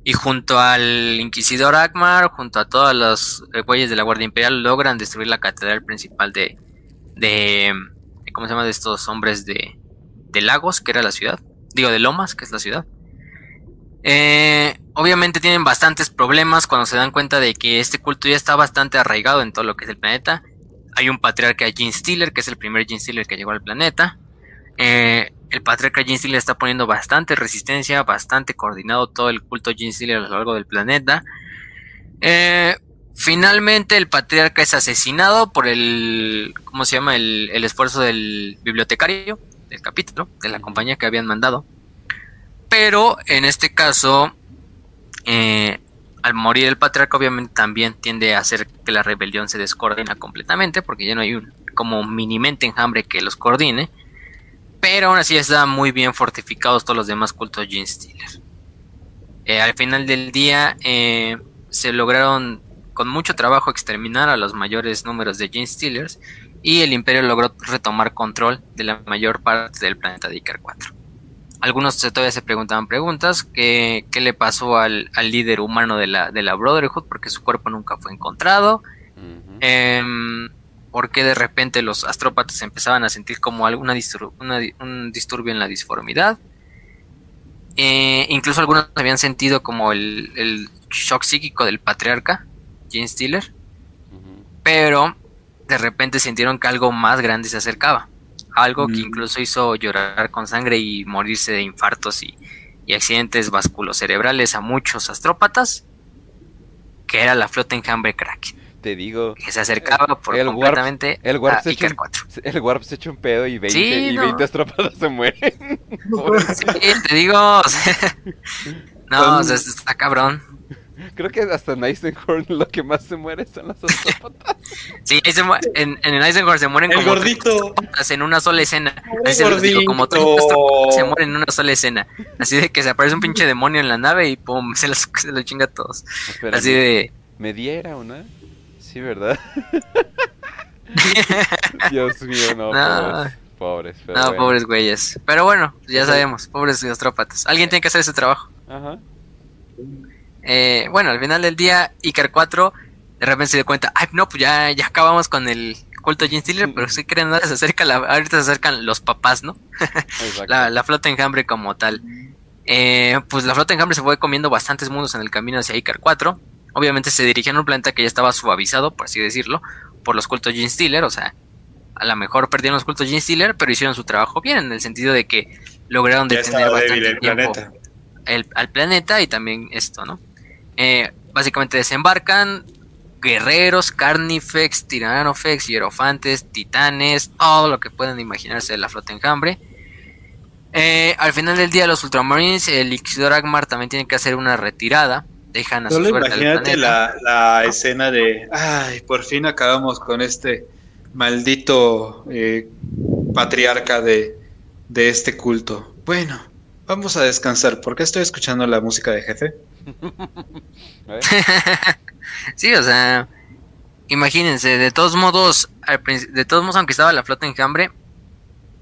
y junto al Inquisidor Akmar, junto a todos los güeyes de la Guardia Imperial logran destruir la catedral principal de de, ¿cómo se llama? de estos hombres de de Lagos, que era la ciudad. Digo de Lomas, que es la ciudad. Eh, obviamente tienen bastantes problemas cuando se dan cuenta de que este culto ya está bastante arraigado en todo lo que es el planeta. Hay un patriarca Gene Stealer, que es el primer Gene Stealer que llegó al planeta. Eh, el patriarca Gene Stealer está poniendo bastante resistencia, bastante coordinado todo el culto Gene Stealer a lo largo del planeta. Eh, finalmente el patriarca es asesinado por el, ¿cómo se llama? El, el esfuerzo del bibliotecario del capítulo, de la compañía que habían mandado. Pero en este caso, eh, al morir el patriarca, obviamente también tiende a hacer que la rebelión se descoordina completamente, porque ya no hay un como minimente enjambre que los coordine. Pero aún así están muy bien fortificados todos los demás cultos Gene Stealer. Eh, al final del día eh, se lograron con mucho trabajo exterminar a los mayores números de Gene Stealers y el imperio logró retomar control de la mayor parte del planeta de Icar 4. Algunos todavía se preguntaban preguntas, ¿qué, qué le pasó al, líder humano de la, de la Brotherhood? Porque su cuerpo nunca fue encontrado. Em, ¿Por qué de repente los astrópatas empezaban a sentir como alguna un disturbio en la disformidad? Eh, incluso algunos habían sentido como el, shock psíquico del patriarca, Gene Stiller. Pero de repente sintieron que algo más grande se acercaba algo que mm. incluso hizo llorar con sangre y morirse de infartos y, accidentes vasculocerebrales a muchos astrópatas, que era la flota enjambre Kraken. Te digo. Que se acercaba por el completamente el warp a Icar 4. El Warp se echa un pedo y 20, y 20 astrópatas se mueren. sí, te digo. no, o sea, está cabrón. Creo que hasta en Eisenhorn lo que más se muere son las astrópatas. sí, en, en Eisenhorn se mueren el como gordito. en una sola escena. El gordito. como 30 se mueren en una sola escena. Así de que se aparece un pinche demonio en la nave y pum, se los, se los chinga a todos. Así de... ¿Me diera o no? Sí, ¿verdad? Dios mío, no, pobres. Pobres, no, pobres güeyes. Pero bueno, ya sabemos, pobres astrópatas. Alguien tiene que hacer ese trabajo. Ajá. Eh, bueno, al final del día, Icar 4 de repente se dio cuenta, ay, no, pues ya, ya acabamos con el culto Gene Stealer, pero si creen nada, se acerca la, ahorita se acercan los papás, ¿no? la, la, flota enjambre como tal. Eh, pues la flota enjambre se fue comiendo bastantes mundos en el camino hacia Icar 4. Obviamente se dirigían a un planeta que ya estaba suavizado, por así decirlo, por los cultos Gene Stealer, o sea, a lo mejor perdieron los cultos Gene Stealer, pero hicieron su trabajo bien, en el sentido de que lograron detener bastante tiempo al planeta y también esto, ¿no? Eh, básicamente desembarcan guerreros, carnifex, tiranofex, hierofantes, titanes, todo lo que puedan imaginarse de la flota enjambre. Eh, al final del día los ultramarines, el Inquisidor Agmar también tiene que hacer una retirada. Dejan a su suerte imagínate la, la escena de, ay, por fin acabamos con este maldito eh, patriarca de, de este culto. Bueno, vamos a descansar porque estoy escuchando la música de jefe. sí, o sea, imagínense, de todos modos, de todos modos, aunque estaba la flota en enjambre,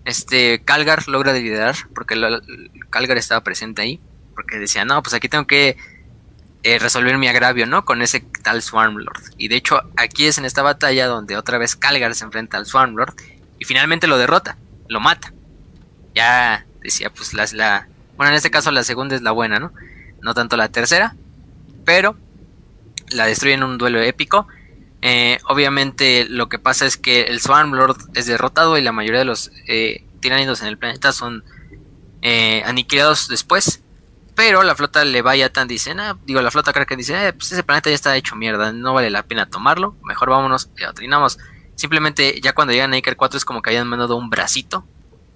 este Calgar logra liderar, porque Calgar estaba presente ahí, porque decía, no, pues aquí tengo que eh, resolver mi agravio, ¿no? Con ese tal Swarmlord. Y de hecho, aquí es en esta batalla donde otra vez Calgar se enfrenta al Swarmlord y finalmente lo derrota, lo mata. Ya decía, pues la bueno, en este caso la segunda es la buena, ¿no? No tanto la tercera, pero la destruyen en un duelo épico. Eh, obviamente lo que pasa es que el Swarmlord es derrotado y la mayoría de los eh, tiránidos en el planeta son eh, aniquilados después. Pero la flota le vaya tan dice, digo, la flota que dice, pues ese planeta ya está hecho mierda, no vale la pena tomarlo, mejor vámonos y atrinamos. Simplemente ya cuando llegan a Iker 4 es como que hayan mandado un bracito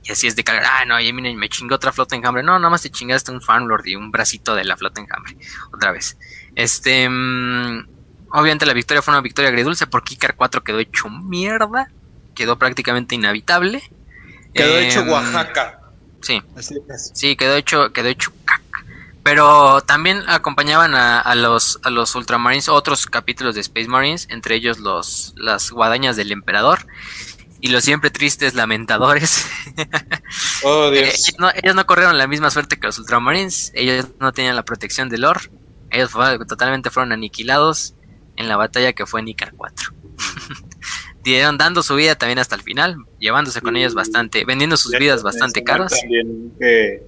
y así es de cargar, ah, no, y me chingó otra flota enjambre. No, nada más te chingaste un Farmlord y un bracito de la flota enjambre. Otra vez. Este. Mm, obviamente la victoria fue una victoria agridulce porque Icar 4 quedó hecho mierda. Quedó prácticamente inhabitable. Quedó hecho em, Oaxaca. Sí. Sí, quedó hecho, quedó hecho caca. Pero también acompañaban a, los, a los Ultramarines otros capítulos de Space Marines, entre ellos los, las guadañas del emperador y los siempre tristes lamentadores. Oh, Eh, Dios. ellos, no, ellos no corrieron la misma suerte que los Ultramarines, ellos no tenían la protección de Lore, ellos totalmente fueron aniquilados en la batalla que fue en Icar 4. Dieron dando su vida también hasta el final, llevándose con ellos bastante, vendiendo sus vidas bastante caras. También que,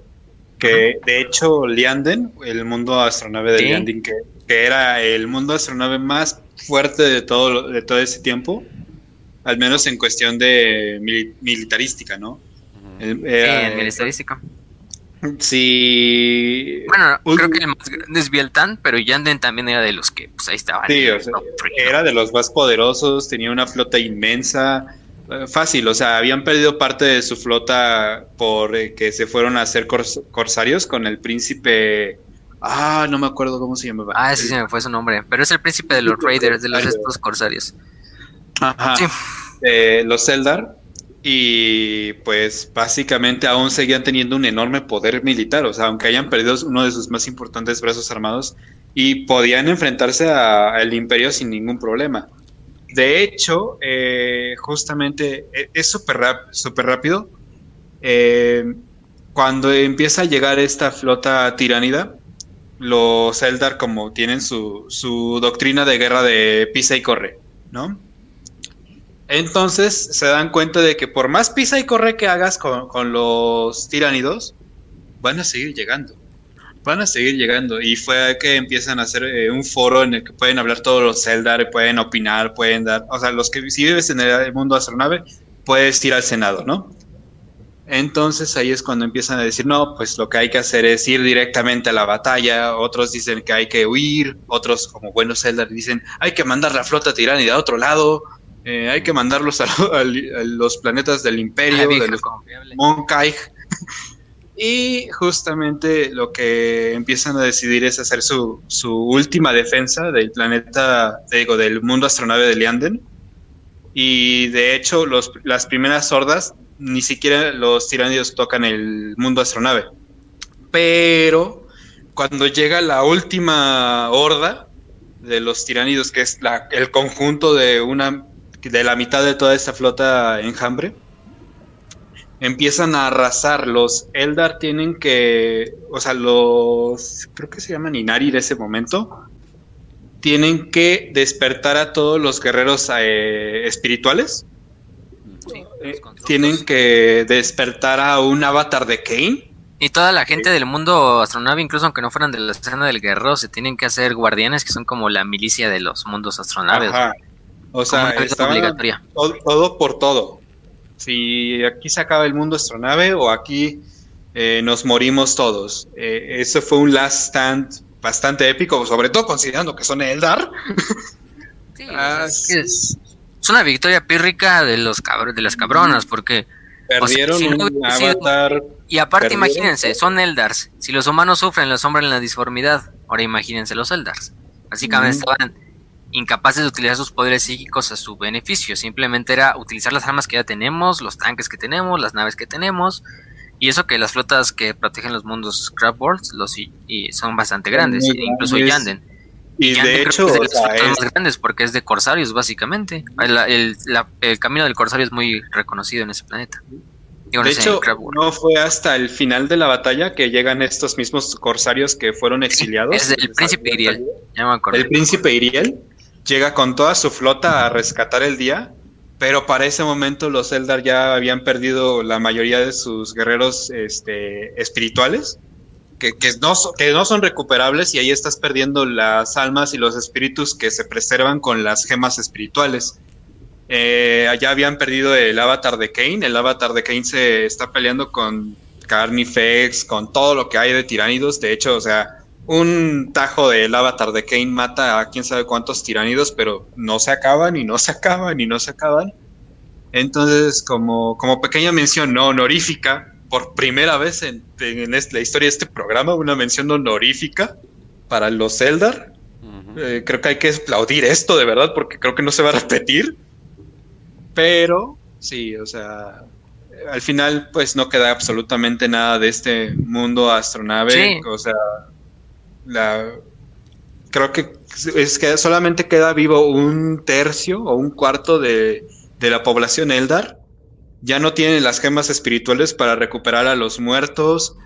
que de hecho Lianden, el mundo astronave de Sí. Lianden, que, que era el mundo astronave más fuerte de todo, de todo ese tiempo, al menos en cuestión de mili- militarística, ¿no? El- Sí, estadístico. sí, Bueno, Uy. creo que el más grande es Bieltan, pero Yanden también era de los que, pues ahí estaban. Sí, era de los más poderosos, tenía una flota inmensa. eh, Fácil, o sea, habían perdido parte de su flota por eh, que se fueron a hacer cors- corsarios con el príncipe. Ah, no me acuerdo cómo se llamaba. Ah, sí, se me fue su nombre. Pero es el príncipe de los Raiders, de los estos corsarios. Ajá. Sí. eh, los Eldar. Y pues básicamente aún seguían teniendo un enorme poder militar. O sea, aunque hayan perdido uno de sus más importantes brazos armados. Y podían enfrentarse al imperio sin ningún problema. De hecho, eh, justamente eh, es súper rápido. Eh, cuando empieza a llegar esta flota tiránida, los Eldar como tienen su, su doctrina de guerra de pisa y corre, ¿no? Entonces se dan cuenta de que por más pisa y corre que hagas con, los tiránidos, van a seguir llegando. Van a seguir llegando. Y fue que empiezan a hacer eh, un foro en el que pueden hablar todos los Eldar, pueden opinar, pueden dar. O sea, los que si vives en el mundo astronave, puedes ir al Senado, ¿no? Entonces ahí es cuando empiezan a decir, no, pues lo que hay que hacer es ir directamente a la batalla, otros dicen que hay que huir, otros como buenos Eldar dicen, hay que mandar la flota tiránida a otro lado, eh, hay que mandarlos a, a- a los planetas del imperio, vieja de los. Monkai. Y justamente lo que empiezan a decidir es hacer su, su última defensa del planeta, digo, del mundo astronave de Lianden. Y de hecho, los, las primeras hordas, ni siquiera los tiránidos tocan el mundo astronave. Pero cuando llega la última horda de los tiránidos, que es la- el conjunto de una de la mitad de toda esta flota enjambre, empiezan a arrasar. Los Eldar tienen que, o sea, los, creo que se llaman Inari de ese momento, tienen que despertar a todos los guerreros eh, espirituales. Sí, Eh, tienen que despertar a un avatar de Kane. Y toda la gente del mundo astronave, incluso aunque no fueran de la escena del guerrero, se tienen que hacer guardianes, que son como la milicia de los mundos astronaves. Ajá. O sea, estaba obligatoria. todo, todo por todo. Si aquí se acaba el mundo astronave o aquí eh, nos morimos todos. Eh, eso fue un last stand bastante épico, sobre todo considerando que son Eldar. Sí, Ah, es, que es, es una victoria pírrica de los cabr- de las cabronas, porque Perdieron si no un sido- avatar. y aparte Perdieron. imagínense, son Eldars. Si los humanos sufren, los hombres en la disformidad. Ahora imagínense los Eldars. Básicamente Ujú. estaban incapaces de utilizar sus poderes psíquicos a su beneficio. Simplemente era utilizar las armas que ya tenemos, los tanques que tenemos, las naves que tenemos. Y eso que las flotas que protegen los mundos Crab Worlds los, y, y son bastante grandes, muy incluso grandes. Yanden. Y Yanden de hecho, es de o sea, es- más grandes porque es de corsarios, básicamente. El, el- la- el camino del corsario es muy reconocido en ese planeta. Digo, de hecho, no fue hasta el final de la batalla que llegan estos mismos corsarios que fueron exiliados. es el príncipe Iriel. Ya me. El príncipe Iriel llega con toda su flota a rescatar el día, pero para ese momento los Eldar ya habían perdido la mayoría de sus guerreros este, espirituales, que, que no, que no son recuperables y ahí estás perdiendo las almas y los espíritus que se preservan con las gemas espirituales. Eh, allá habían perdido el avatar de Kane, el avatar de Kane se está peleando con Carnifex, con todo lo que hay de tiránidos, de hecho, o sea, un tajo del avatar de Kane mata a quién sabe cuántos tiránidos, pero no se acaban y no se acaban y no se acaban. Entonces, como, como pequeña mención no honorífica, por primera vez en, la historia de este programa, una mención honorífica para los Eldar. Eh, creo que hay que aplaudir esto de verdad porque creo que no se va a repetir. Pero sí, o sea, al final pues no queda absolutamente nada de este mundo astronave. Sí. O sea, la, creo que es que solamente queda vivo un tercio o un cuarto de, de la población Eldar ya no tienen las gemas espirituales para recuperar a los muertos.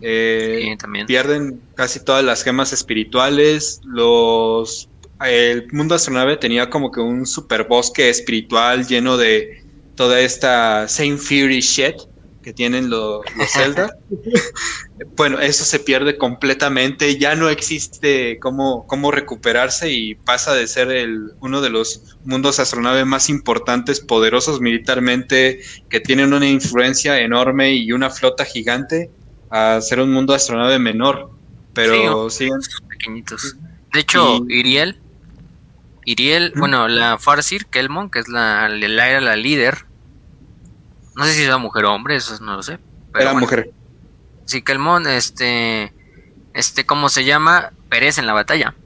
Eh, pierden casi todas las gemas espirituales. Los el mundo astronave tenía como que un super bosque espiritual lleno de toda esta Same Fury shit que tienen los, Zelda. bueno, eso se pierde completamente, ya no existe cómo, cómo recuperarse y pasa de ser el, uno de los mundos astronave más importantes, poderosos militarmente, que tienen una influencia enorme y una flota gigante, a ser un mundo astronave menor. Pero siguen pequeñitos. De hecho, Iriel, Iriel, bueno, la Farsir Kelmon, que es la, la, la líder no sé si era mujer o hombre, eso no lo sé. era mujer. Sí, Kelmon, este, este, ¿cómo se llama? Perece en la batalla.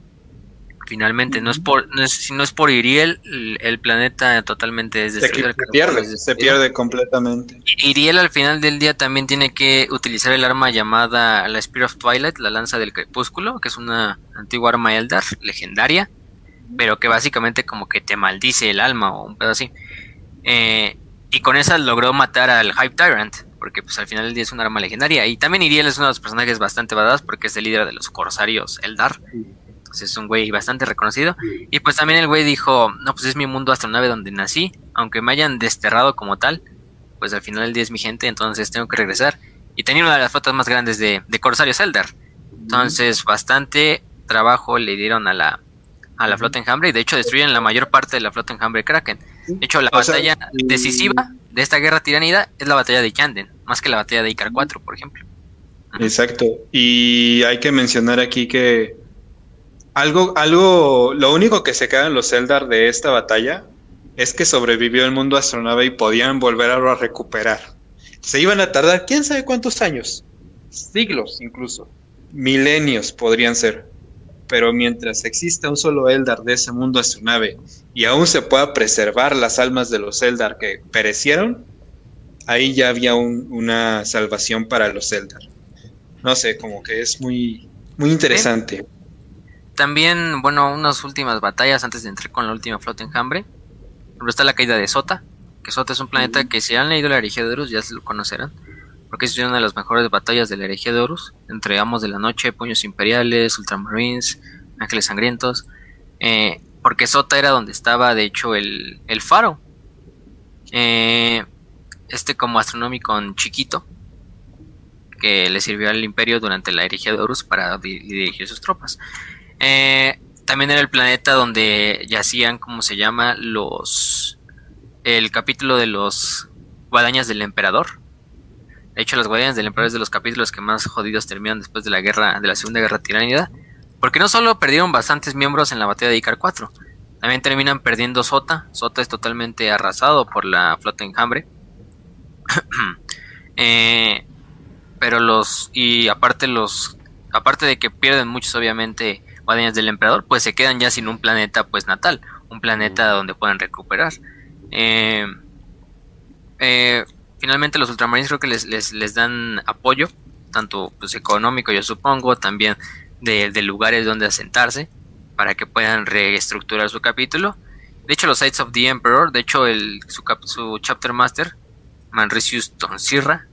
Finalmente, no es por, no es, no es por Iriel, el, planeta totalmente es destruido. Se, pierde, se pierde completamente. Iriel al final del día también tiene que utilizar el arma llamada la Spear of Twilight, la lanza del crepúsculo, que es una antigua arma Eldar, legendaria, pero que básicamente como que te maldice el alma o un pedo así. Eh, y con esa logró matar al Hype Tyrant, porque pues al final del día es un arma legendaria. Y también Iriel es uno de los personajes bastante badass porque es el líder de los corsarios Eldar. Entonces es un güey bastante reconocido. Y pues también el güey dijo, no, pues es mi mundo astronave donde nací, aunque me hayan desterrado como tal, pues al final del día es mi gente, entonces tengo que regresar. Y tenía una de las flotas más grandes de, de corsarios Eldar. Entonces bastante trabajo le dieron a la, a la flota enjambre y de hecho destruyen la mayor parte de la flota enjambre Kraken. De hecho, la batalla decisiva de esta guerra tiranida es la batalla de Yanden, más que la batalla de Icar 4, por ejemplo. Exacto. Y hay que mencionar aquí que algo, algo, lo único que se queda en los Eldar de esta batalla es que sobrevivió el mundo astronave y podían volver a recuperar. Se iban a tardar quién sabe cuántos años, siglos incluso, milenios podrían ser pero mientras exista un solo Eldar de ese mundo astronave y aún se pueda preservar las almas de los Eldar que perecieron, ahí ya había una salvación para los Eldar. No sé, como que es muy, muy interesante. También, bueno, unas últimas batallas antes de entrar con la última flota enjambre. Pero está la caída de Sota, que Sota es un planeta que si han leído la herejía de Horus ya se lo conocerán porque es una de las mejores batallas de la herejía de Horus, entre Amos de la Noche, Puños Imperiales, Ultramarines, Ángeles Sangrientos, eh, porque Sota era donde estaba de hecho el, faro, eh, este como astronómico chiquito, que le sirvió al imperio durante la herejía de Horus para dirigir sus tropas. Eh, también era el planeta donde yacían, como se llama, los... el capítulo de los guadañas del emperador, de hecho, los Guardianes del Emperador es de los capítulos que más jodidos terminan después de la guerra, de la Segunda Guerra Tiránida. Porque no solo perdieron bastantes miembros en la batalla de Icar 4, también terminan perdiendo Sota. Sota es totalmente arrasado por la flota enjambre. eh, pero los. Y aparte los. Aparte de que pierden muchos, obviamente, Guardianes del Emperador, pues se quedan ya sin un planeta pues natal. Un planeta donde puedan recuperar. Eh, eh, finalmente los ultramarines creo que les, les, dan apoyo, tanto pues, económico yo supongo, también de, lugares donde asentarse, para que puedan reestructurar su capítulo. De hecho, los Sites of the Emperor, de hecho, el, su, su chapter master, Manricius Tonsirra,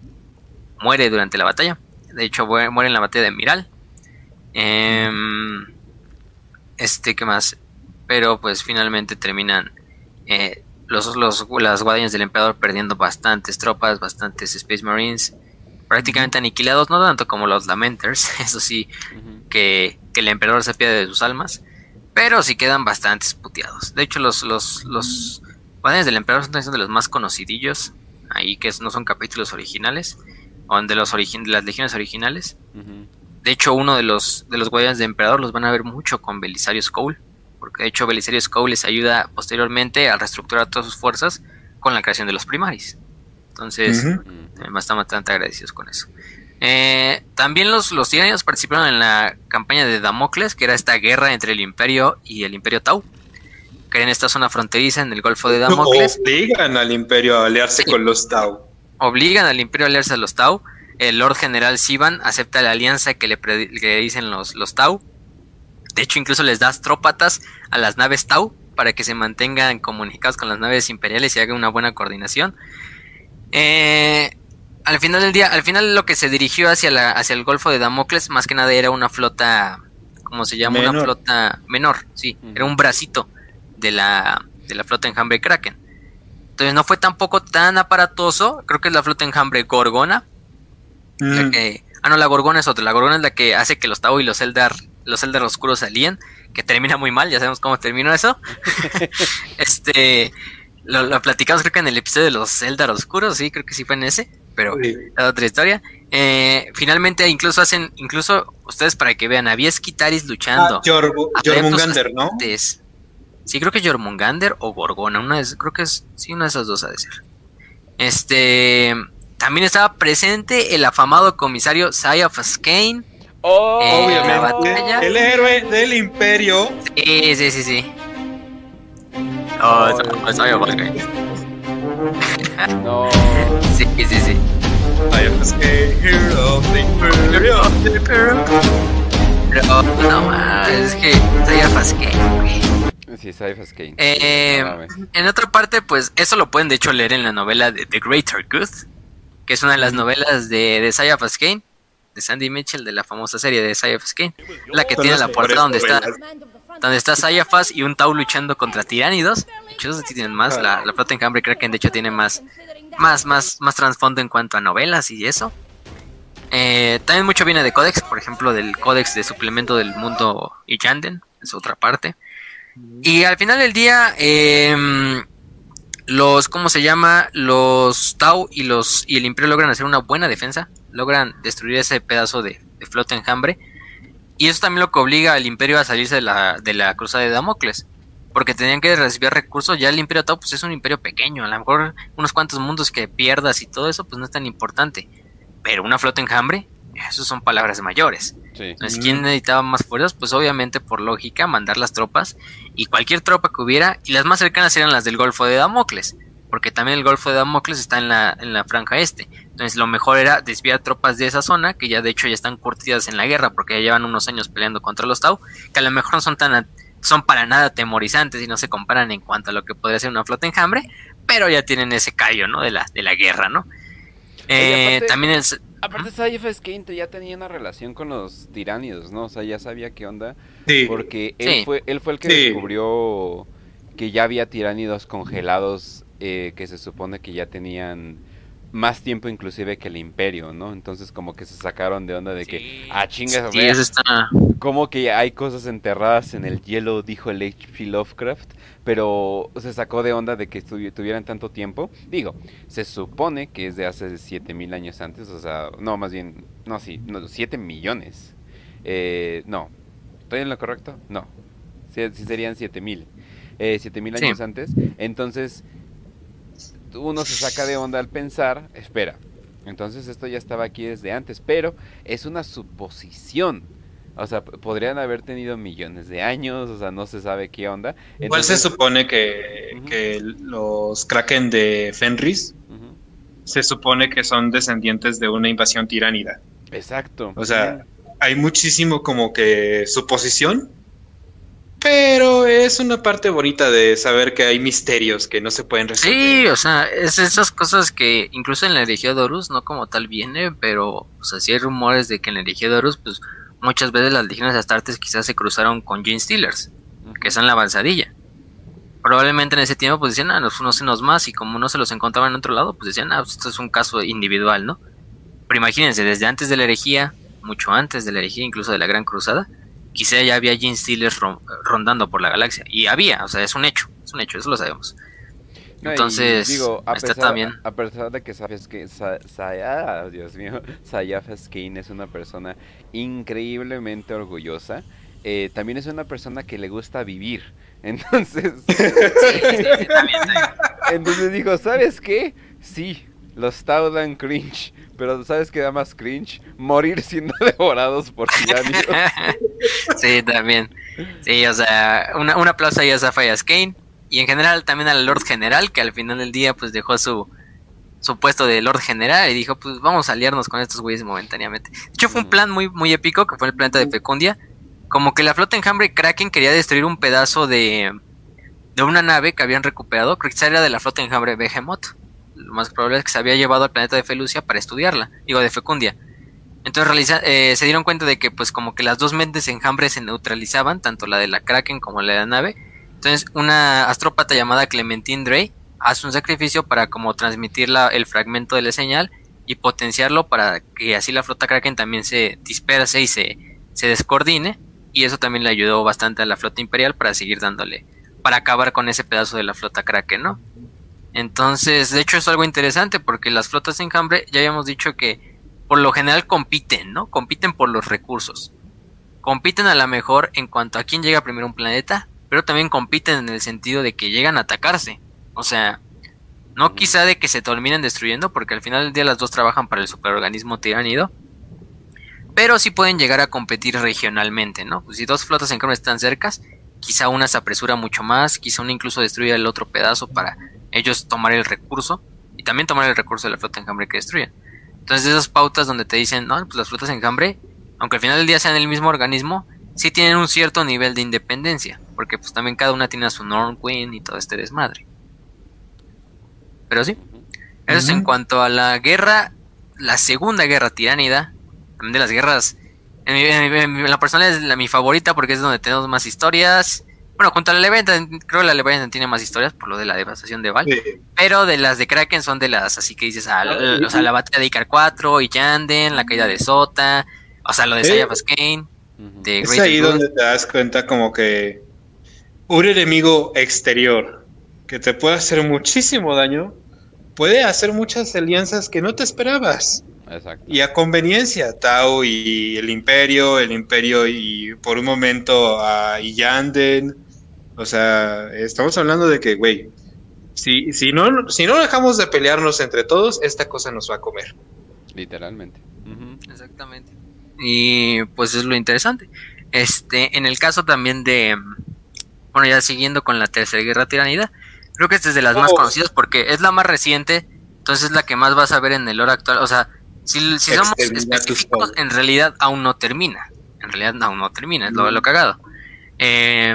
muere durante la batalla. De hecho, muere en la batalla de Miral. Em, este, ¿qué más? Pero pues finalmente terminan eh, los, los, las guardias del emperador perdiendo bastantes tropas, bastantes Space Marines, prácticamente aniquilados, no tanto como los Lamenters, eso sí, que, el emperador se pierde de sus almas, pero sí quedan bastantes puteados. De hecho, los, los, los guardianes del emperador son de los más conocidillos, ahí que no son capítulos originales, o de, los de las legiones originales. De hecho, uno de los, de los guardianes del emperador los van a ver mucho con Belisario Cole porque de hecho Belisario Scout les ayuda posteriormente a reestructurar todas sus fuerzas con la creación de los primaris. Entonces, estamos bastante agradecidos con eso. Eh, también los, los tiranios participaron en la campaña de Damocles, que era esta guerra entre el Imperio y el Imperio Tau, que en esta zona fronteriza en el Golfo de Damocles. Obligan al Imperio a aliarse con los Tau. Obligan al Imperio a aliarse a los Tau. El Lord General Sivan acepta la alianza que le, dicen los, los Tau de hecho, incluso les das trópatas a las naves Tau para que se mantengan comunicados con las naves imperiales y hagan una buena coordinación. Eh, al final del día, al final lo que se dirigió hacia, la, hacia el Golfo de Damocles, más que nada era una flota, ¿cómo se llama? Una flota menor, sí, era un bracito de la, de la flota enjambre Kraken. Entonces no fue tampoco tan aparatoso, creo que es la flota enjambre Gorgona. Mm. ah, no, la Gorgona es otra, la Gorgona es la que hace que los Tau y los Eldar, los Eldar oscuros salían, que termina muy mal, ya sabemos cómo terminó eso. este, lo, platicamos creo que en el episodio de los Eldar oscuros, sí, creo que sí fue en ese pero es otra historia. Eh, finalmente incluso hacen, incluso ustedes para que vean, había Skitaris luchando. Ah, Jormungander, ¿no? Sí, creo que Jormungander o Gorgona, una de, creo que es, sí, una de esas dos ha de ser. Este, también estaba presente el afamado comisario Sayaf Skane. Oh, obviamente. El héroe del imperio. Sí, sí, sí, sí. Oh, oh. Skane. no. Sí, sí, sí. I am the hero of the Imperium. Pero, no, es que Sayaf Skane, güey. Sí, Cypher Kane. Eh, en otra parte, pues eso lo pueden de hecho leer en la novela de The Greater Good, que es una de las novelas de, de Sayaf Kane, de Sandy Mitchell, de la famosa serie de Sayaf Kane, la que tiene la puerta donde está donde está y un Tau luchando contra tiránidos. De hecho, tienen más, la, la flota en Cambre Kraken de hecho tiene más, más, más, más trasfondo en cuanto a novelas y eso. Eh, también mucho viene de Codex, por ejemplo, del Codex de suplemento del mundo Yanden, es otra parte. Y al final del día, em, los, ¿cómo se llama? Los Tau y los y el Imperio logran hacer una buena defensa, logran destruir ese pedazo de, flota enjambre. Y eso también lo que obliga al Imperio a salirse de la, de la cruzada de Damocles. Porque tenían que recibir recursos. Ya el Imperio Tau pues es un imperio pequeño. A lo mejor unos cuantos mundos que pierdas y todo eso pues no es tan importante. Pero una flota enjambre, eso son palabras mayores. Entonces, ¿quién necesitaba más fuerzas? Pues obviamente por lógica mandar las tropas y cualquier tropa que hubiera y las más cercanas eran las del Golfo de Damocles, porque también el Golfo de Damocles está en la, en la franja este. Entonces lo mejor era desviar tropas de esa zona, que ya de hecho ya están curtidas en la guerra, porque ya llevan unos años peleando contra los Tau, que a lo mejor no son tan son para nada atemorizantes y no se comparan en cuanto a lo que podría ser una flota enjambre, pero ya tienen ese callo, ¿no? De la, de la guerra, ¿no? Eh, también el, Aparte, Sayef Skane ya tenía una relación con los tiránidos, ¿no? O sea, ya sabía qué onda. Porque él, fue, él fue el que descubrió que ya había tiránidos congelados eh, que se supone que ya tenían más tiempo inclusive que el imperio, ¿no? Entonces como que se sacaron de onda de que, ah, chingas, sí, está... como que hay cosas enterradas en el hielo, dijo el H.P. Lovecraft, pero se sacó de onda de que tuvieran tanto tiempo. Digo, se supone que es de hace 7000 años antes, o sea, no, más bien, no, sí, no, 7 millones. Eh, no, ¿estoy en lo correcto? No, sí, serían 7000. Eh, 7000 años antes. Entonces, uno se saca de onda al pensar, espera, entonces esto ya estaba aquí desde antes, pero es una suposición. O sea, podrían haber tenido millones de años, o sea, no se sabe qué onda. Igual se supone que, los Kraken de Fenris se supone que son descendientes de una invasión tiránida. Exacto. O sea, hay muchísimo como que suposición pero es una parte bonita de saber que hay misterios que no se pueden resolver. Sí, o sea, es esas cosas que incluso en la herejía de Horus no como tal viene, pero o sea, sí hay rumores de que en la herejía de Horus, pues muchas veces las legiones astartes quizás se cruzaron con Gene Stealers, que son la avanzadilla. Probablemente en ese tiempo pues decían, ah, nos conocemos más y como no se los encontraban en otro lado, pues decían, ah, pues, esto es un caso individual, ¿no? Pero imagínense, desde antes de la herejía, mucho antes de la herejía, incluso de la Gran Cruzada, quizá ya había Gene Steelers rondando por la galaxia. Y había, o sea, es un hecho, es un hecho, eso lo sabemos. Entonces, digo, a pesar, también. A pesar de que sabes que Saya, Dios mío, es una persona increíblemente orgullosa, eh, también es una persona que le gusta vivir. Entonces, entonces dijo, ¿sabes qué? Sí, los Taudan cringe. Pero ¿sabes qué da más cringe? Morir siendo devorados por tiránidos. sí, también. Sí, o sea, una, un aplauso ahí a Zafaya Kane. Y en general también al Lord General, que al final del día pues dejó su, su puesto de Lord General y dijo, pues vamos a aliarnos con estos güeyes momentáneamente. De hecho fue un plan muy, muy épico, que fue el planeta de Fecundia. Como que la flota enjambre Kraken quería destruir un pedazo de, de una nave que habían recuperado. Creo que era de la flota enjambre Behemoth lo más probable es que se había llevado al planeta de Felucia para estudiarla, digo, de Fecundia. Entonces eh, se dieron cuenta de que pues como que las dos mentes enjambres se neutralizaban, tanto la de la Kraken como la de la nave. Entonces una astrópata llamada Clementine Drey hace un sacrificio para como transmitir la, el fragmento de la señal y potenciarlo para que así la flota Kraken también se disperse y se, se descoordine. Y eso también le ayudó bastante a la flota imperial para seguir dándole, para acabar con ese pedazo de la flota Kraken, ¿no? Entonces, de hecho es algo interesante porque las flotas de enjambre ya habíamos dicho que por lo general compiten, ¿no? Compiten por los recursos. Compiten a lo mejor en cuanto a quién llega primero a un planeta, pero también compiten en el sentido de que llegan a atacarse. O sea, no quizá de que se terminen destruyendo, porque al final del día las dos trabajan para el superorganismo tiránido. Pero sí pueden llegar a competir regionalmente, ¿no? Pues si dos flotas en enjambre están cercas, quizá una se apresura mucho más, quizá una incluso destruya el otro pedazo para ellos tomar el recurso y también tomar el recurso de la flota enjambre que destruyen. Entonces esas pautas donde te dicen, no, pues las flotas enjambre, aunque al final del día sean el mismo organismo, sí tienen un cierto nivel de independencia, porque pues también cada una tiene a su Norn Queen y todo este desmadre. Pero sí, eso es en cuanto a la guerra, la segunda guerra tiránida, también de las guerras, en, la personal es la, mi favorita porque es donde tenemos más historias, bueno, contra la Leviathan, creo que la Leviathan tiene más historias por lo de la devastación de Val. Pero de las de Kraken son de las así que dices, ah, o sea, la batalla de Icar 4 y Yanden, la caída de Sota, o sea, lo de Saya Kane. De es ahí donde te das cuenta como que un enemigo exterior que te puede hacer muchísimo daño puede hacer muchas alianzas que no te esperabas. Exacto. Y a conveniencia, Tao y el Imperio, el Imperio y por un momento a Yanden o sea, estamos hablando de que, güey, si, si, no, si no dejamos de pelearnos entre todos, esta cosa nos va a comer. Literalmente. Exactamente. Y pues es lo interesante. Este, en el caso también de, bueno, ya siguiendo con la Tercera Guerra Tiranida, creo que esta es de las más oh. conocidas porque es la más reciente, entonces es la que más vas a ver en el hora actual. O sea, si, si somos específicos, en realidad aún no termina. En realidad aún no termina, es lo, lo cagado. Eh,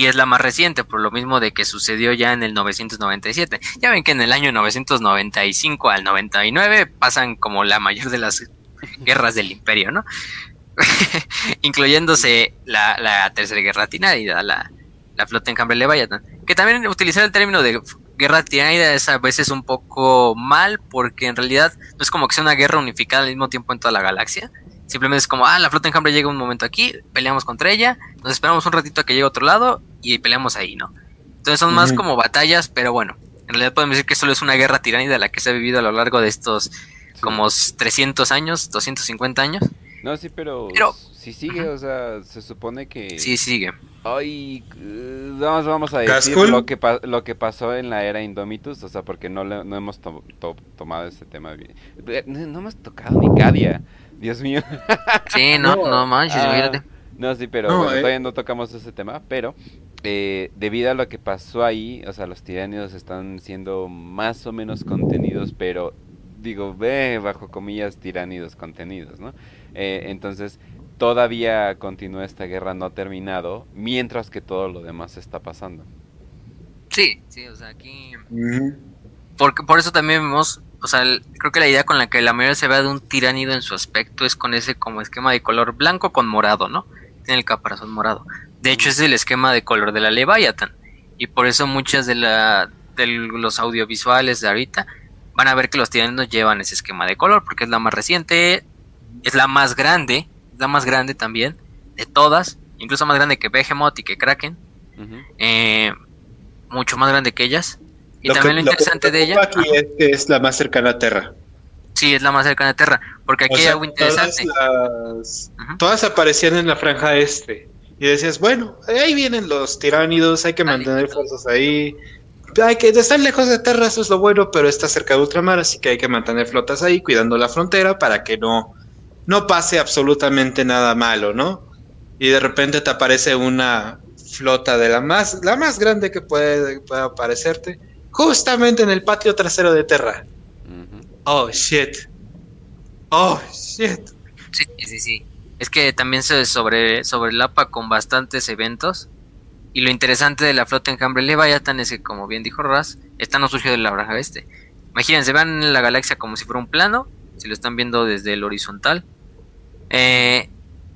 y es la más reciente, por lo mismo de que sucedió ya en el 997. Ya ven que en el año 995 al 99 pasan como la mayor de las guerras del imperio, ¿no? Incluyéndose la, tercera guerra tináida, la, la flota en Cambre Leviathan. Que también utilizar el término de guerra tináida es a veces un poco mal, porque en realidad no es como que sea una guerra unificada al mismo tiempo en toda la galaxia, Simplemente es como, ah, la flota enjambre llega un momento aquí, peleamos contra ella, nos esperamos un ratito a que llegue a otro lado y peleamos ahí, ¿no? Entonces son más como batallas, pero bueno, en realidad podemos decir que solo es una guerra tiránida la que se ha vivido a lo largo de estos como 300 años, 250 años. No, sí, pero, si sigue, o sea, se supone que... Sí, sigue. Ay, vamos, vamos a decir lo que, lo que pasó en la era Indomitus, o sea, porque no, no hemos tomado ese tema bien. No, hemos tocado ni Cadia. Dios mío. Sí, no, no, manches, ah, No, sí, pero bueno, eh. todavía no tocamos ese tema, pero eh, debido a lo que pasó ahí, o sea, los tiranidos están siendo más o menos contenidos, pero digo, ve bajo comillas tiranidos contenidos, ¿no? Eh, entonces, todavía continúa esta guerra no terminado, mientras que todo lo demás está pasando. Sí, sí, o sea, aquí... Porque por eso también vemos o sea, creo que la idea con la que la mayoría se ve de un tiránido en su aspecto es con ese como esquema de color blanco con morado, ¿no? Tiene el caparazón morado. De hecho, es el esquema de color de la Leviathan. Y por eso muchas de, la, de los audiovisuales de ahorita van a ver que los tiránidos llevan ese esquema de color, porque es la más reciente, es la más grande, es la más grande también de todas, incluso más grande que Behemoth y que Kraken. Eh, mucho más grande que ellas. Y también lo interesante de ella. Aquí es que es la más cercana a Terra. Sí, es la más cercana a Terra. Porque aquí hay algo interesante. Todas, aparecían en la franja este. Y decías, bueno, ahí vienen los tiránidos, hay que mantener fuerzas ahí. Hay que estar lejos de Terra, eso es lo bueno, pero está cerca de ultramar, así que hay que mantener flotas ahí, cuidando la frontera para que no, no pase absolutamente nada malo, ¿no? Y de repente te aparece una flota de la más, la más grande que puede, puede aparecerte justamente en el patio trasero de Terra. Oh, shit. Oh, shit. Sí, sí, sí. Es que también se sobre, sobrelapa con bastantes eventos. Y lo interesante de la flota enjambre Leviathan es que, como bien dijo Raz, esta no surgió de la Braja Este. Imagínense, vean la galaxia como si fuera un plano, si lo están viendo desde el horizontal. Eh,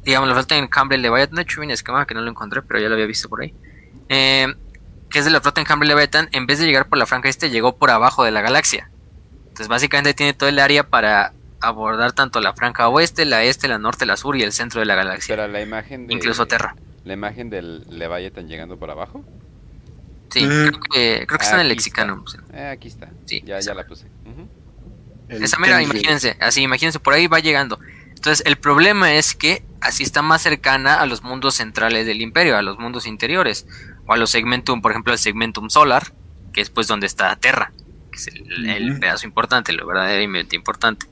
digamos, la flota en Cambre Leviathan, de hecho viene esquema que no lo encontré, pero ya lo había visto por ahí. Eh, que es de la flota en Cambre Leviathan, en vez de llegar por la franja este, llegó por abajo de la galaxia. Entonces básicamente tiene todo el área para abordar tanto la franja oeste, la este, la norte, la sur y el centro de la galaxia. Pero la imagen de, Incluso Terra. ¿La imagen del Leviathan llegando por abajo? Sí, creo que, creo que está en el Aquí lexicano. Eh, aquí está. Sí, ya, ya la puse. Esa mera, imagínense, así, imagínense, por ahí va llegando. Entonces, el problema es que así está más cercana a los mundos centrales del imperio, a los mundos interiores, o a los segmentum, por ejemplo, el segmentum solar, que es pues donde está Terra, que es el, pedazo importante, lo verdaderamente importante.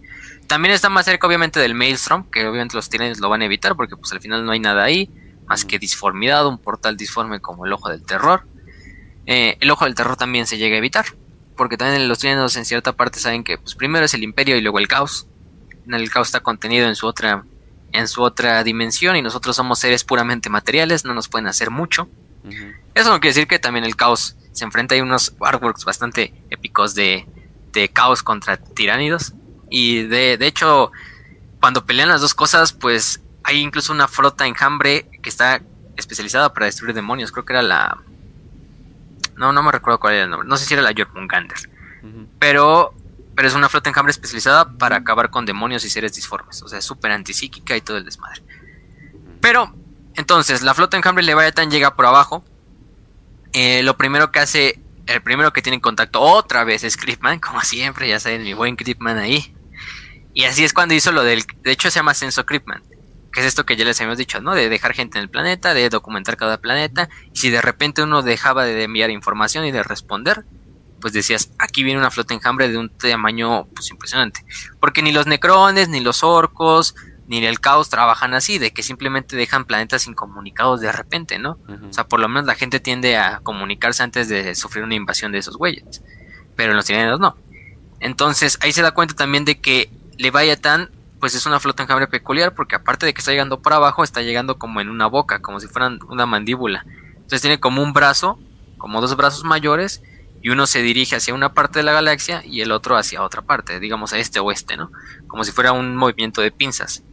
También está más cerca, obviamente, del Maelstrom, que obviamente los tiranes lo van a evitar, porque pues al final no hay nada ahí, más que disformidad, un portal disforme como el Ojo del Terror. Eh, el Ojo del Terror también se llega a evitar, porque también los tiranos en cierta parte saben que pues primero es el imperio y luego el caos. El caos está contenido en su otra en su otra dimensión y nosotros somos seres puramente materiales, no nos pueden hacer mucho. Eso no quiere decir que también el caos se enfrenta a unos artworks bastante épicos de, de caos contra tiránidos. Y de, de hecho, cuando pelean las dos cosas, pues hay incluso una flota enjambre que está especializada para destruir demonios. Creo que era la. No, no me recuerdo cuál era el nombre. No sé si era la Jormungander. Ujú. Pero, pero es una flota enjambre especializada para acabar con demonios y seres disformes. O sea, es súper antipsíquica y todo el desmadre. Pero, entonces, la flota enjambre Leviathan llega por abajo. Eh, lo primero que hace, el primero que tiene en contacto otra vez es Creepman, como siempre, ya saben, mi buen Creepman ahí. Y así es cuando hizo lo del. De hecho, se llama Censo Creepman. Que es esto que ya les habíamos dicho, ¿no? De dejar gente en el planeta, de documentar cada planeta. Y si de repente uno dejaba de enviar información y de responder, pues decías, aquí viene una flota enjambre de un tamaño pues impresionante. Porque ni los necrones, ni los orcos, ni el caos trabajan así, de que simplemente dejan planetas incomunicados de repente, ¿no? O sea, por lo menos la gente tiende a comunicarse antes de sufrir una invasión de esos güeyes. Pero en los tiranos no. Entonces, ahí se da cuenta también de que Leviathan, pues es una flota enjambre peculiar, porque aparte de que está llegando por abajo, está llegando como en una boca, como si fueran una mandíbula. Entonces tiene como un brazo, como dos brazos mayores, y uno se dirige hacia una parte de la galaxia y el otro hacia otra parte, digamos a este oeste, ¿no? Como si fuera un movimiento de pinzas.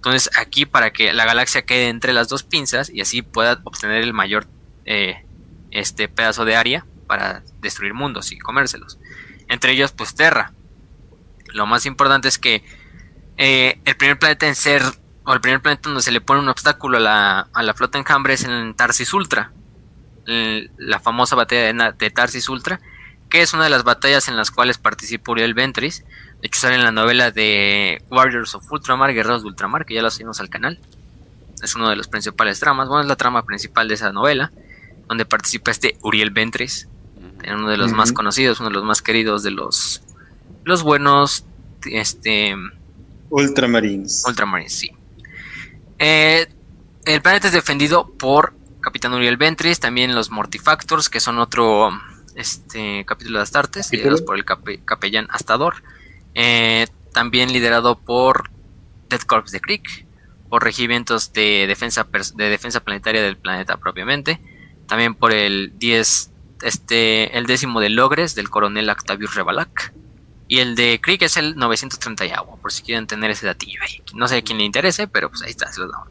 Entonces aquí para que la galaxia quede entre las dos pinzas y así pueda obtener el mayor eh, este pedazo de área para destruir mundos y comérselos. Entre ellos pues Terra. Lo más importante es que eh, el primer planeta en ser, o el primer planeta donde se le pone un obstáculo a la, a la flota enjambre es en Tarsis Ultra. La famosa batalla de, de Tarsis Ultra, que es una de las batallas en las cuales participó Uriel Ventris. De hecho, sale en la novela de Warriors of Ultramar, Guerreros de Ultramar, que ya lo subimos al canal. Es uno de los principales tramas. Bueno, es la trama principal de esa novela, donde participa este Uriel Ventris, Ujú. uno de los más conocidos, uno de los más queridos de los, los buenos este, Ultramarines. Ultramarines, sí. Eh, el planeta es defendido por Capitán Uriel Ventris, también los Mortifactors, que son otro este, capítulo de Astartes, ¿Capítulo? liderados por el cape- capellán Astador. Eh, también liderado por Death Corps de Creek, por regimientos de defensa, de defensa planetaria del planeta propiamente. También por el 10, este, el décimo de Logres del coronel Octavius Revalak. Y el de Creek es el 930 y agua, por si quieren tener ese datillo ahí. No sé a quién le interese, pero pues ahí está, se los damos.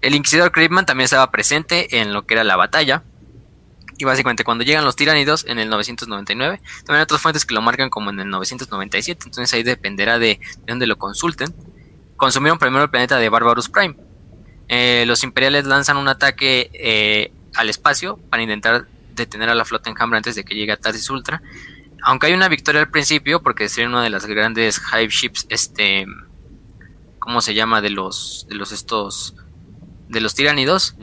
El Inquisidor Creepman también estaba presente en lo que era la batalla. Y básicamente cuando llegan los tiránidos en el 999, también hay otras fuentes que lo marcan como en el 997, entonces ahí dependerá de, de dónde lo consulten. Consumieron primero el planeta de Barbarus Prime. Eh, los imperiales lanzan un ataque eh, al espacio para intentar detener a la flota enjambre antes de que llegue a Tarsis Ultra. Aunque hay una victoria al principio, porque sería una de las grandes hive ships, este, ¿cómo se llama? De los, de los estos, de los tiránidos.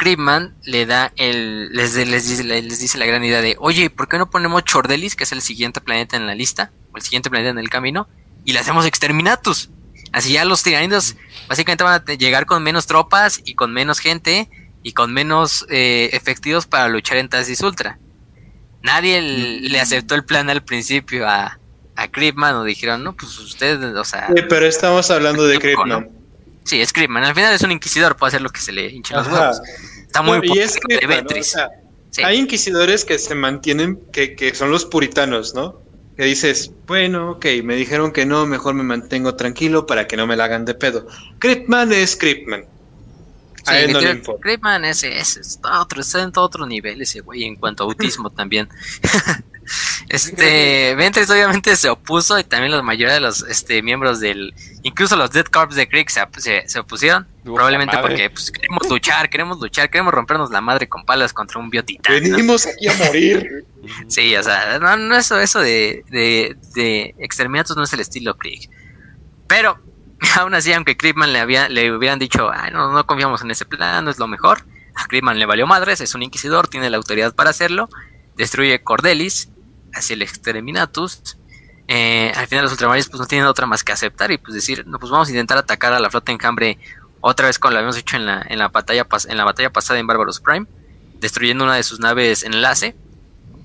Creepman le da el, les, les, dice, les dice la gran idea de, oye, ¿por qué no ponemos Chordelis, que es el siguiente planeta en la lista, o el siguiente planeta en el camino, y le hacemos Exterminatus? Así ya los tiránidos básicamente van a llegar con menos tropas y con menos gente y con menos eh, efectivos para luchar en Tarsis Ultra. Nadie le aceptó el plan al principio a, a o dijeron, no, pues ustedes, o sea, Sí, pero estamos hablando de Tiempo, Creepman. sí, es Creepman. Al final es un inquisidor, puede hacer lo que se le hinche los huevos. Está muy No, y es poco de Creepman, ¿no? O Ventris. sea, Sí. Hay inquisidores que se mantienen, que, que son los puritanos, ¿no? que dices, bueno, ok, me dijeron que no, mejor me mantengo tranquilo para que no me la hagan de pedo. Cryptman es Cryptman. A él no le importa. Cryptman es, está, otro, está en otro nivel ese güey en cuanto a autismo también. Este, Ventres obviamente se opuso y también la mayoría de los este, miembros del, incluso los Dead Corps de Creek se, se, opusieron, probablemente porque pues, queremos luchar, queremos luchar, queremos rompernos la madre con palas contra un biotitán. Venimos aquí a morir. sí, o sea, no, no eso, eso de, de, de exterminatos no es el estilo Creek. Pero, aún así, aunque Creepman le, había, le hubieran dicho, Ay, no, no confiamos en ese plan, no es lo mejor, a Creepman le valió madres, es un inquisidor, tiene la autoridad para hacerlo, destruye Cordelis, hacia el Exterminatus. Eh, al final los ultramarinos pues no tienen otra más que aceptar y pues decir, no, pues vamos a intentar atacar a la flota enjambre otra vez como lo habíamos hecho en la, en la, batalla, en la batalla pasada en Barbaros Prime, destruyendo una de sus naves enlace.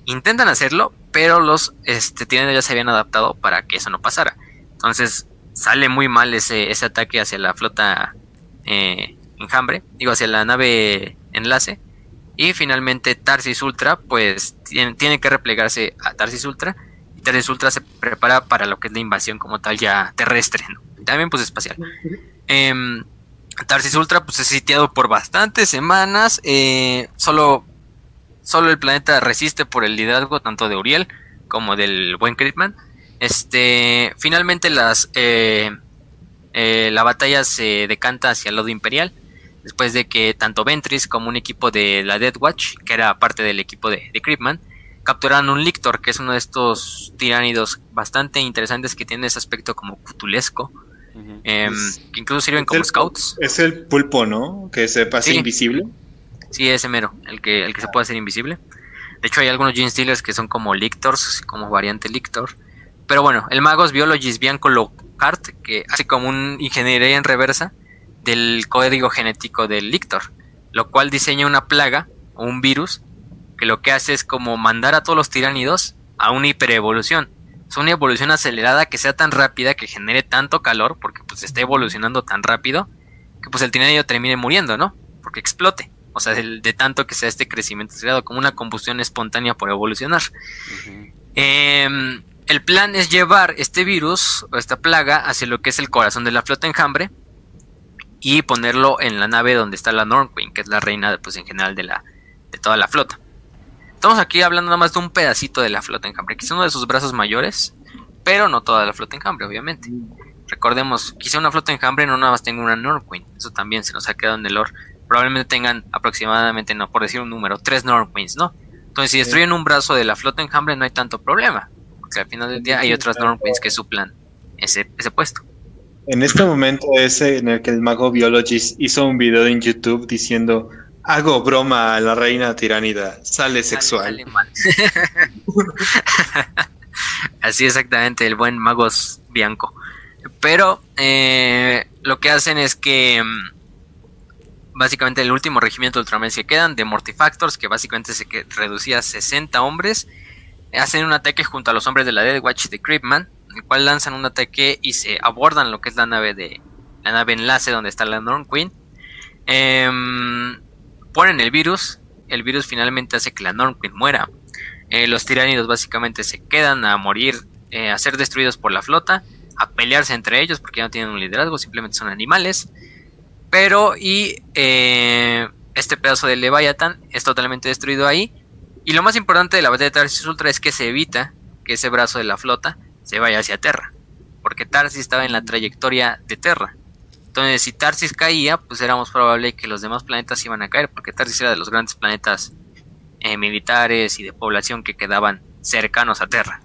Intentan hacerlo, pero los este, ya se habían adaptado para que eso no pasara. Entonces sale muy mal ese, ese ataque hacia la flota eh, enjambre, digo, hacia la nave enlace. Y finalmente Tarsis Ultra, pues tiene, que replegarse a Tarsis Ultra. Y Tarsis Ultra se prepara para lo que es la invasión como tal ya terrestre, también pues espacial. Em, Tarsis Ultra pues es sitiado por bastantes semanas. Eh, solo, solo el planeta resiste por el liderazgo tanto de Uriel como del buen Critman. Este, finalmente las, eh, eh, la batalla se decanta hacia el lado imperial después de que tanto Ventris como un equipo de la Dead Watch, que era parte del equipo de, de Creepman, capturaron un Lictor, que es uno de estos tiránidos bastante interesantes que tiene ese aspecto como cutulesco, em, que incluso sirven como scouts. Es el pulpo, ¿no? Que se pasa invisible. Sí, ese mero, el que, el que se puede hacer invisible. De hecho, hay algunos Gene Stealers que son como Lictors, como variante Lictor. Pero bueno, el Magos Biologist Bianco Lockhart, que hace como un ingeniería en reversa, del código genético del Lictor, lo cual diseña una plaga o un virus que lo que hace es como mandar a todos los tiránidos a una hiperevolución. Es una evolución acelerada que sea tan rápida que genere tanto calor, porque pues está evolucionando tan rápido, que pues el tiránido termine muriendo, ¿no? Porque explote. O sea, de, tanto que sea este crecimiento acelerado, como una combustión espontánea por evolucionar. Em, el plan es llevar este virus o esta plaga hacia lo que es el corazón de la flota enjambre, y ponerlo en la nave donde está la Nornquin, que es la reina pues en general de la de toda la flota. Estamos aquí hablando nada más de un pedacito de la flota enjambre, quizá uno de sus brazos mayores, pero no toda la flota enjambre, obviamente. Recordemos, quizá una flota enjambre no nada más tenga una Nornquin, eso también se nos ha quedado en el lore. Probablemente tengan aproximadamente, no por decir un número, tres Nornquins, ¿no? Entonces, si destruyen un brazo de la flota enjambre, no hay tanto problema, porque al final del día hay otras Nornquins que suplan ese, ese puesto. En este momento ese en el que el mago Biologist hizo un video en YouTube diciendo hago broma a la reina tiránida, sale sexual. Así exactamente, el buen magos Bianco. Pero eh, lo que hacen es que mm, básicamente el último regimiento de Ultraman que quedan de Mortifactors, que básicamente se reducía a 60 hombres, hacen un ataque junto a los hombres de la Dead Watch de Creepman el cual lanzan un ataque y se abordan lo que es la nave de la nave enlace donde está la Norn Queen. Em, ponen el virus, el virus finalmente hace que la Norn Queen muera. Eh, los tiránidos básicamente se quedan a morir, eh, a ser destruidos por la flota, a pelearse entre ellos porque ya no tienen un liderazgo, simplemente son animales. Pero y eh, este pedazo de Leviathan es totalmente destruido ahí. Y lo más importante de la batalla de Tarsis Ultra es que se evita que ese brazo de la flota se vaya hacia Terra, porque Tarsis estaba en la trayectoria de Terra. Entonces, si Tarsis caía, pues era más probable que los demás planetas iban a caer, porque Tarsis era de los grandes planetas eh, militares y de población que quedaban cercanos a Terra.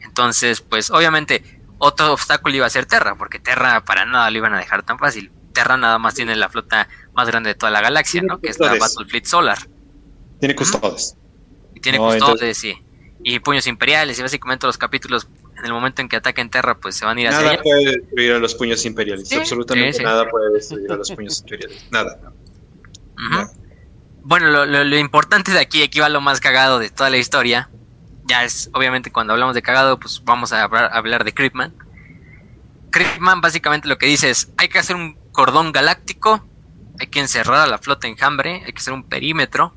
Entonces, pues obviamente otro obstáculo iba a ser Terra, porque Terra para nada lo iban a dejar tan fácil. Terra nada más tiene la flota más grande de toda la galaxia, ¿no? Que es la Battle Fleet Solar. Tiene custodes. Y tiene custodes, sí. Y puños imperiales, y básicamente los capítulos en el momento en que ataquen Terra, pues se van a ir hacia Nada puede destruir a los puños imperiales. Absolutamente nada puede destruir a los puños imperiales. Nada. Bueno, lo, importante de aquí, aquí va lo más cagado de toda la historia. Ya es, obviamente, cuando hablamos de cagado, pues vamos a hablar, de Creepman. Creepman básicamente lo que dice es, hay que hacer un cordón galáctico, hay que encerrar a la flota enjambre, hay que hacer un perímetro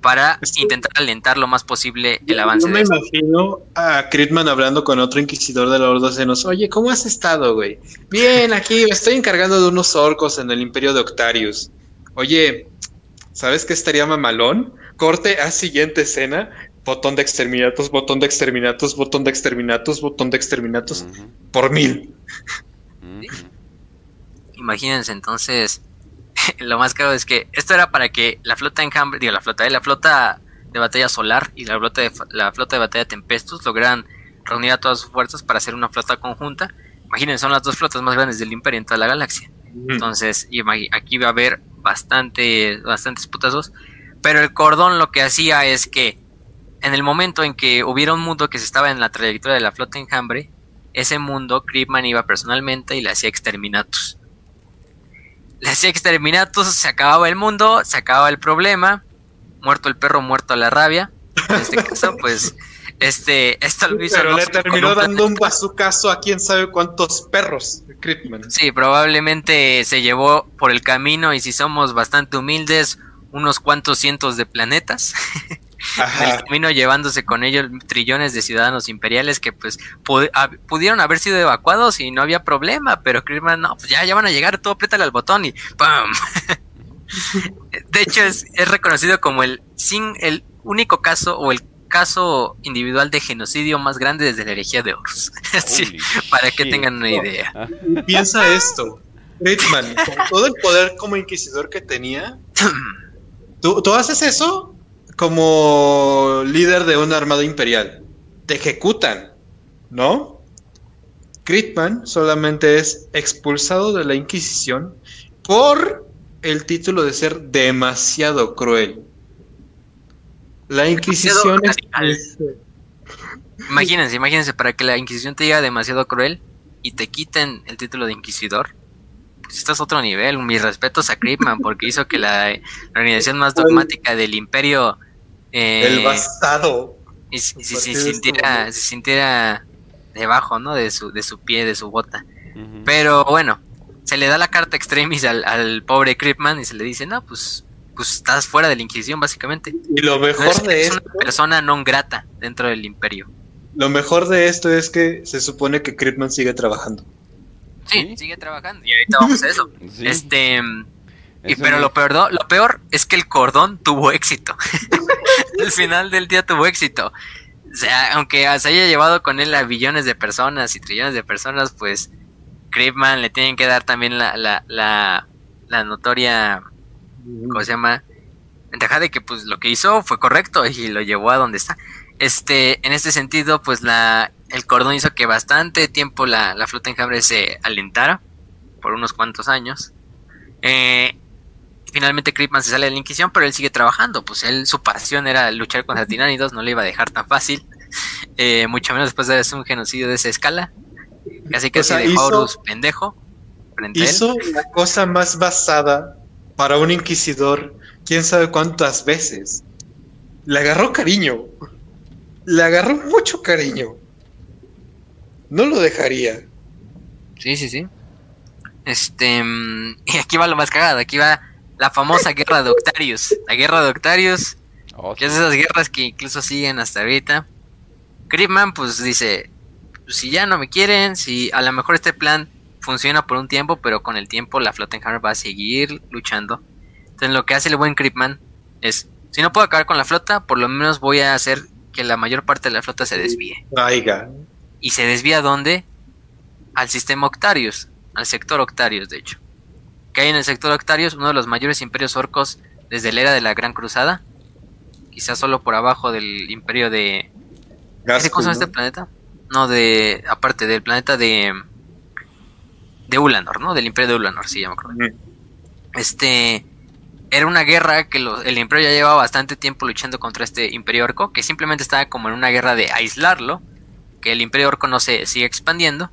para intentar alentar lo más posible el avance. Yo me imagino a Critman hablando con otro inquisidor de la Horda Senos. Oye, ¿cómo has estado, güey? Bien, aquí me estoy encargando de unos orcos en el Imperio de Octarius. Oye, ¿sabes qué estaría mamalón? Corte a siguiente escena. Botón de exterminatos, botón de exterminatos, botón de exterminatos, botón de exterminatos. Por mil. Imagínense entonces lo más caro es que esto era para que la flota enjambre, digo, la flota, de eh, la flota de batalla solar y la flota de, la flota de batalla Tempestus lograran reunir a todas sus fuerzas para hacer una flota conjunta. Imagínense, son las dos flotas más grandes del Imperio en toda la galaxia. Entonces, aquí va a haber bastante, bastantes putazos. Pero el cordón lo que hacía es que en el momento en que hubiera un mundo que se estaba en la trayectoria de la flota enjambre, ese mundo Creepman iba personalmente y le hacía exterminatus le hacía exterminatus, se acababa el mundo, se acababa el problema, muerto el perro, muerto la rabia. En este caso, pues, este, esto lo hizo. Pero le terminó dando un bazucazo a quién sabe cuántos perros, Critman. Sí, probablemente se llevó por el camino y si somos bastante humildes, unos cuantos cientos de planetas. en el camino llevándose con ellos trillones de ciudadanos imperiales que pues pudieron haber sido evacuados y no había problema, pero Kirman no, pues ya, ya van a llegar, todo apriétale al botón y ¡pam! de hecho es, es, reconocido como el sin el único caso o el caso individual de genocidio más grande desde la herejía de Horus. para que tengan una idea. Piensa esto. Ritman, con todo el poder como inquisidor que tenía, ¿tú, ¿tú haces eso? Como líder de una armada imperial. Te ejecutan, ¿no? Critman solamente es expulsado de la Inquisición por el título de ser demasiado cruel. La Inquisición es... Imagínense, imagínense, para que la Inquisición te diga demasiado cruel y te quiten el título de Inquisidor, pues esto es otro nivel. Mis respetos a Critman porque hizo que la organización más dogmática del imperio el eh, bastardo. Y si, si, sintiera, se sintiera debajo, ¿no? De su, de su pie, de su bota. Pero bueno, se le da la carta extremis al, pobre Cripman y se le dice, no, pues, pues estás fuera de la Inquisición, básicamente. Y lo mejor de es una persona non grata dentro del imperio. Lo mejor de esto es que se supone que Cripman sigue trabajando. Sí, sigue trabajando. Y ahorita vamos a eso. Este y, pero lo peor, lo peor es que el cordón tuvo éxito. Al final del día tuvo éxito. O sea, aunque se haya llevado con él a billones de personas y trillones de personas, pues Creepman le tienen que dar también la, la, la, notoria, ¿cómo se llama? Ventaja de que pues lo que hizo fue correcto y lo llevó a donde está. Este, en este sentido, pues la, el cordón hizo que bastante tiempo la, la flota enjambre se alentara por unos cuantos años. Eh, finalmente Creepman se sale de la Inquisición, pero él sigue trabajando. Pues él, su pasión era luchar contra tiránidos, no le iba a dejar tan fácil. Eh, mucho menos después de hacer un genocidio de esa escala. Casi que se dejó Horus pendejo. Hizo la cosa más basada para un inquisidor, quién sabe cuántas veces. Le agarró cariño. Le agarró mucho cariño. No lo dejaría. Sí, sí, sí. Este. Mm, y aquí va lo más cagado. Aquí va la famosa guerra de Octarius. La guerra de Octarius, oh, que es esas guerras que incluso siguen hasta ahorita. Creepman pues dice, pues, si ya no me quieren, si a lo mejor este plan funciona por un tiempo, pero con el tiempo la flota en Hammer va a seguir luchando. Entonces lo que hace el buen Creepman es, si no puedo acabar con la flota, por lo menos voy a hacer que la mayor parte de la flota se desvíe. ¿Y se desvía a dónde? Al sistema Octarius, al sector Octarius de hecho que hay en el sector Octarius, uno de los mayores imperios orcos desde la era de la Gran Cruzada. Quizás solo por abajo del imperio de... ¿Qué cosa este planeta? No, de... Aparte del planeta de... De Ulanor, ¿no? Del imperio de Ulanor, sí, ya me acuerdo. Este... Era una guerra que el imperio ya llevaba bastante tiempo luchando contra este imperio orco, que simplemente estaba como en una guerra de aislarlo, que el imperio orco no se sigue expandiendo.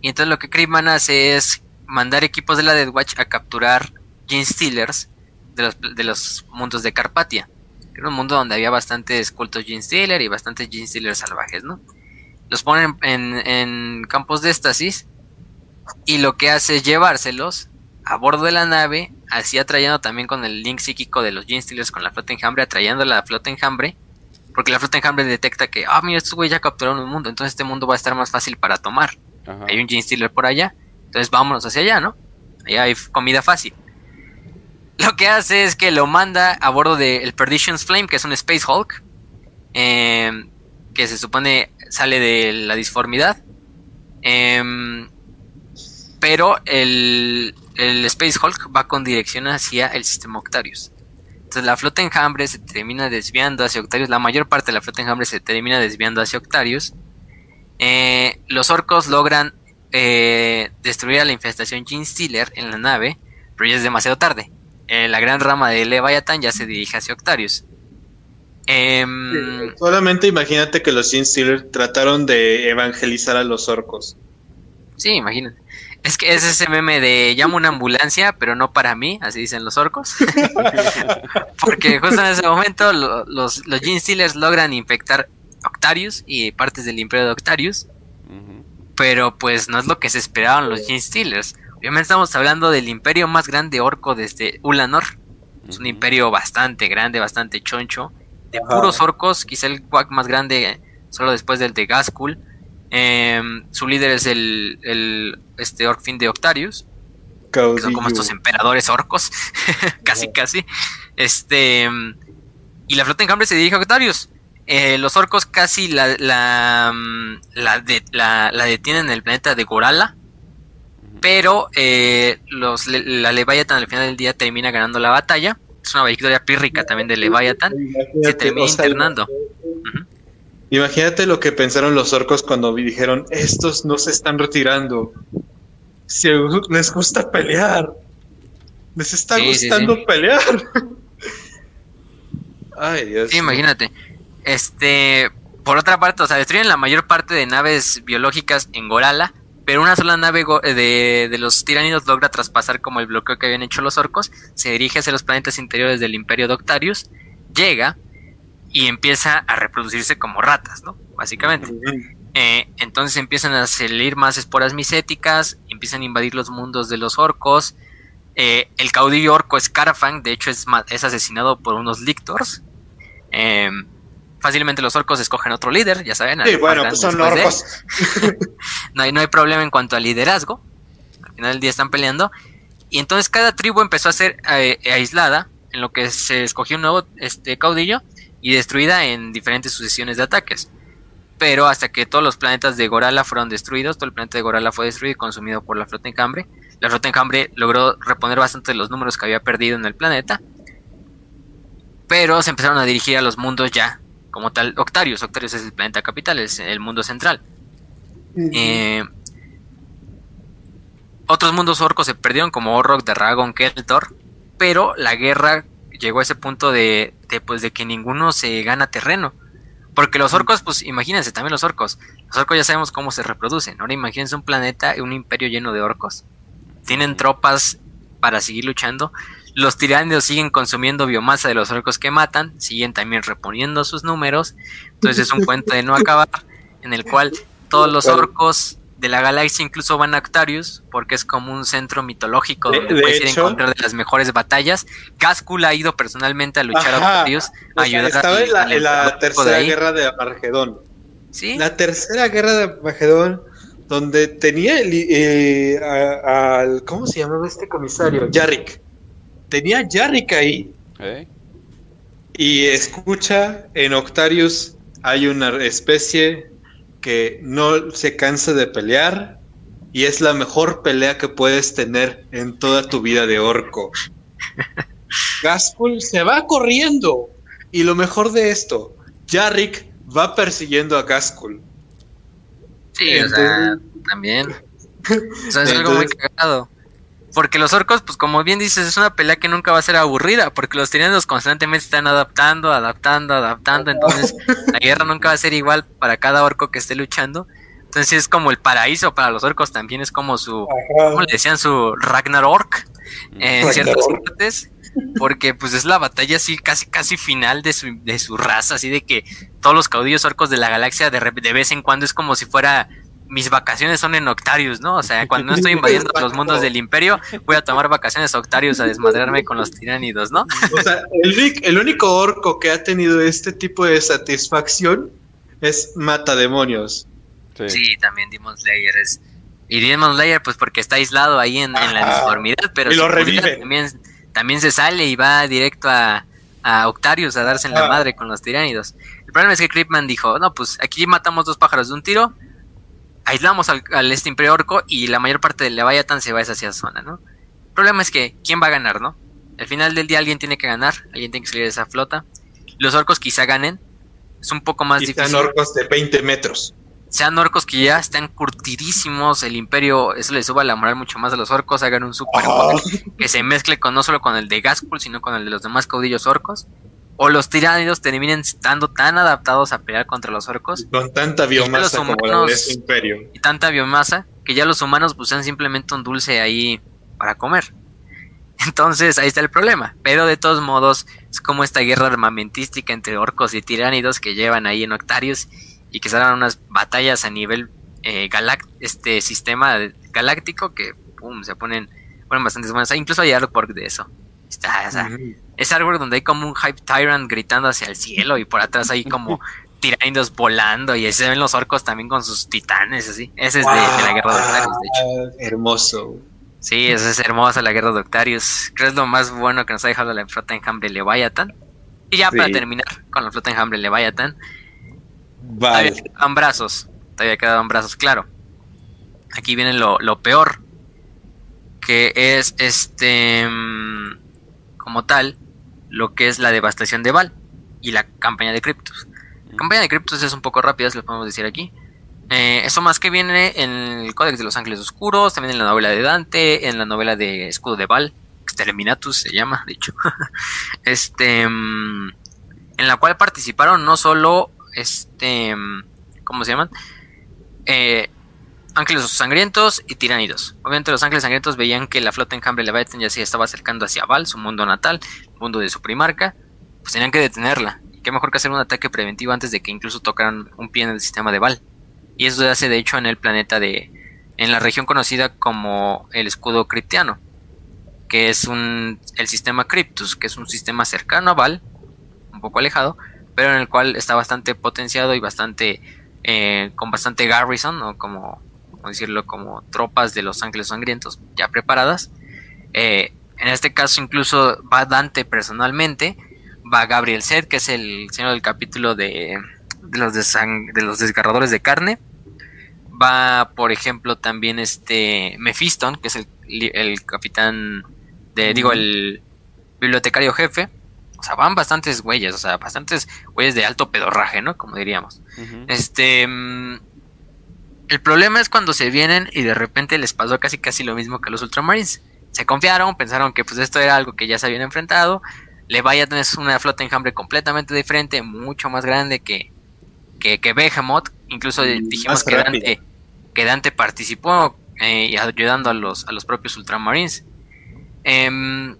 Y entonces lo que Creepman hace es mandar equipos de la Dead Watch a capturar Gene Stealers de los, de los mundos de Carpatia. Era un mundo donde había bastantes cultos Gene Stealer y bastantes Gene Stealers salvajes, ¿no? Los ponen en, en campos de éxtasis y lo que hace es llevárselos a bordo de la nave, así atrayendo también con el link psíquico de los Stealers con la flota enjambre, atrayendo la flota enjambre, porque la flota enjambre detecta que, ah, mira, estos güeyes ya capturaron un mundo, entonces este mundo va a estar más fácil para tomar. Hay un Stealer por allá, entonces vámonos hacia allá, ¿no? Allá hay comida fácil. Lo que hace es que lo manda a bordo del Perdition's Flame, que es un Space Hulk, em, que se supone sale de la disformidad. Em, pero el, el Space Hulk va con dirección hacia el sistema Octarius. Entonces la flota enjambre se termina desviando hacia Octarius. La mayor parte de la flota enjambre se termina desviando hacia Octarius. Eh, los orcos logran eh, destruir a la infestación Gene Stealer en la nave, pero ya es demasiado tarde. Eh, la gran rama de Leviathan ya se dirige hacia Octarius. Em, solamente imagínate que los Gene Stealer trataron de evangelizar a los orcos. Sí, imagínate. Es que es ese meme de llamo una ambulancia, pero no para mí, así dicen los orcos. Porque justo en ese momento los, los Gene Stealers logran infectar Octarius y partes del Imperio de Octarius. Pero pues no es lo que se esperaban los Gene Stealers. Obviamente estamos hablando del imperio más grande orco desde Ulanor. Es un imperio bastante grande, bastante choncho. De puros orcos, quizá el quack más grande solo después del de Gaskul. Em, su líder es el, el este Orkfin de Octarius. Que son como estos emperadores orcos. casi, casi. Este. Y la flota en cambio se dirige a Octarius. Eh, los orcos casi la, la, la, la, detienen en el planeta de Gorala. Pero eh, los, la Leviathan al final del día termina ganando la batalla. Es una victoria pírrica también de Leviathan. Se termina internando. Imagínate lo que pensaron los orcos cuando dijeron, estos no se están retirando. Si les gusta pelear. Les está gustando pelear. Ay, Dios. Sí, imagínate. Este, por otra parte, o sea, destruyen la mayor parte de naves biológicas en Gorala, pero una sola nave de, de, los tiranidos logra traspasar como el bloqueo que habían hecho los orcos, se dirige hacia los planetas interiores del Imperio Doctarius, llega, y empieza a reproducirse como ratas, ¿no? Básicamente. Eh, entonces empiezan a salir más esporas micéticas, empiezan a invadir los mundos de los orcos. Eh, el caudillo orco Scarafang, de hecho, es, es asesinado por unos lictors. Em, fácilmente los orcos escogen otro líder, ya saben. Sí, bueno, pues son orcos. no, hay, no hay problema en cuanto al liderazgo. Al final del día están peleando. Y entonces cada tribu empezó a ser eh, aislada, en lo que se escogió un nuevo este, caudillo y destruida en diferentes sucesiones de ataques. Pero hasta que todos los planetas de Gorala fueron destruidos, todo el planeta de Gorala fue destruido y consumido por la flota encambre. La flota encambre logró reponer bastante los números que había perdido en el planeta. Pero se empezaron a dirigir a los mundos ya, como tal, Octarius. Octarius es el planeta capital, es el mundo central. Eh, otros mundos orcos se perdieron, como Orrok, Dragon, Keltor. Pero la guerra llegó a ese punto de, de, pues, de que ninguno se gana terreno. Porque los orcos, pues imagínense, también los orcos. Los orcos ya sabemos cómo se reproducen. Ahora imagínense un planeta, un imperio lleno de orcos. Tienen tropas para seguir luchando. Los tiranidos siguen consumiendo biomasa de los orcos que matan. Siguen también reponiendo sus números. Entonces es un cuento de no acabar. En el cual todos los orcos de la galaxia incluso van a Octarius, porque es como un centro mitológico donde puedes ir a encontrar de las mejores batallas. Gaskul ha ido personalmente a luchar a Octarius, a ayudar Estaba en la, tercera guerra de Armagedón. ¿Sí? La tercera guerra de Armagedón, donde tenía el, eh, al. ¿Cómo se llamaba este comisario? Yarrick. Tenía Yarrick ahí. ¿Eh? Y escucha, en Octarius hay una especie que no se cansa de pelear y es la mejor pelea que puedes tener en toda tu vida de orco. Gaskul se va corriendo y lo mejor de esto, Jarrick va persiguiendo a Gaskul. Sí, o sea, también. O sea, es algo muy cagado. Porque los orcos, pues como bien dices, es una pelea que nunca va a ser aburrida, porque los tiranos constantemente están adaptando, adaptando, adaptando, entonces la guerra nunca va a ser igual para cada orco que esté luchando. Entonces es como el paraíso para los orcos, también es como su, ¿cómo le decían? Su Ragnarok en ciertas partes, porque pues es la batalla así casi casi final de su, de su raza, así de que todos los caudillos orcos de la galaxia de, de vez en cuando es como si fuera mis vacaciones son en Octarius, ¿no? O sea, cuando no estoy invadiendo los mundos del imperio, voy a tomar vacaciones a Octarius a desmadrarme con los tiránidos, ¿no? O sea, el, el único orco que ha tenido este tipo de satisfacción es Mata Demonios. Sí, también Demon Slayer es... Y Demon Slayer, pues porque está aislado ahí en, la disformidad, pero y lo revive. También, también se sale y va directo a, a Octarius a darse en la madre con los tiránidos. El problema es que Creepman dijo, no, pues aquí matamos dos pájaros de un tiro, aislamos al, este imperio orco y la mayor parte del Leviathan se va a esa zona, ¿no? El problema es que, ¿quién va a ganar, no? Al final del día alguien tiene que ganar, alguien tiene que salir de esa flota. Los orcos quizá ganen, es un poco más y difícil. Sean orcos de 20 metros. Sean orcos que ya están curtidísimos, el imperio, eso le suba la moral mucho más a los orcos, hagan un super oh. que se mezcle con no solo con el de Gaskul, sino con el de los demás caudillos orcos o los tiránidos terminen estando tan adaptados a pelear contra los orcos. Con tanta biomasa como la de ese imperio. Y tanta biomasa que ya los humanos pues sean simplemente un dulce ahí para comer. Entonces ahí está el problema. Pero de todos modos es como esta guerra armamentística entre orcos y tiránidos que llevan ahí en Octarius y que salen unas batallas a nivel eh, este sistema galáctico que pum, se ponen, ponen bastante buenas. Incluso hay artwork de eso. Está, es algo donde hay como un Hype Tyrant gritando hacia el cielo y por atrás hay como tiranidos volando y se ven los orcos también con sus titanes, así. Ese es de, la guerra de Octarius, de hecho. Hermoso. Sí, esa es hermosa la guerra de Octarius. Creo es lo más bueno que nos ha dejado la flota enjambre Leviathan. Y ya para terminar con la flota enjambre Leviathan. Vale. Todavía quedaban brazos. Todavía quedaban brazos, claro. Aquí viene lo, lo peor. Que es este. Mm, como tal lo que es la devastación de Val y la campaña de Cryptos. La campaña de Cryptos es un poco rápida, se lo podemos decir aquí. Eh, eso más que viene en el Códex de los Ángeles Oscuros, también en la novela de Dante, en la novela de Escudo de Val, Exterminatus se llama, de hecho. este, mm, en la cual participaron no solo, este, mm, ¿cómo se llaman? Eh, ángeles sangrientos y tiránidos. Obviamente los ángeles sangrientos veían que la flota en Cambre Leviathan ya se estaba acercando hacia Val, su mundo natal, el mundo de su primarca, pues tenían que detenerla. Qué mejor que hacer un ataque preventivo antes de que incluso tocaran un pie en el sistema de Val. Y eso se hace de hecho en el planeta de... en la región conocida como el escudo criptiano, que es un, el sistema Cryptus, que es un sistema cercano a Val, un poco alejado, pero en el cual está bastante potenciado y bastante... Eh, con bastante garrison, o como decirlo, como tropas de los ángeles sangrientos ya preparadas. Eh, en este caso incluso va Dante personalmente, va Gabriel Seth, que es el señor del capítulo de, de los, de los desgarradores de carne. Va, por ejemplo, también este Mephiston, que es el, el capitán de, digo, el bibliotecario jefe. O sea, van bastantes huellas, o sea, bastantes huellas de alto pedorraje, ¿no? Como diríamos. Este, mm, el problema es cuando se vienen y de repente les pasó casi casi lo mismo que a los Ultramarines. Se confiaron, pensaron que pues esto era algo que ya se habían enfrentado. Leviathan es una flota enjambre completamente diferente, mucho más grande que, que, que Behemoth. Incluso mm, dijimos que Dante, que Dante, participó eh, ayudando a los, a los propios Ultramarines. Em,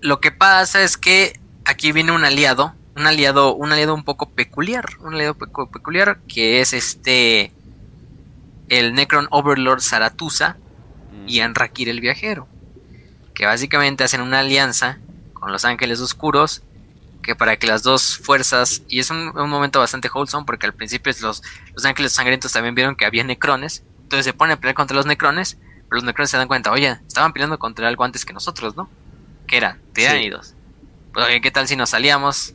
lo que pasa es que aquí viene un aliado, un aliado, un aliado un poco peculiar, un aliado poco peculiar que es este el Necron Overlord Zaratusa y mm. Anrakir el Viajero, que básicamente hacen una alianza con los Ángeles Oscuros, que para que las dos fuerzas, y es un, momento bastante wholesome, porque al principio los, los Ángeles Sangrientos también vieron que había Necrones, entonces se ponen a pelear contra los Necrones, pero los Necrones se dan cuenta, oye, estaban peleando contra algo antes que nosotros, ¿no? Que eran tiránidos. Pues oye, ¿qué tal si nos salíamos?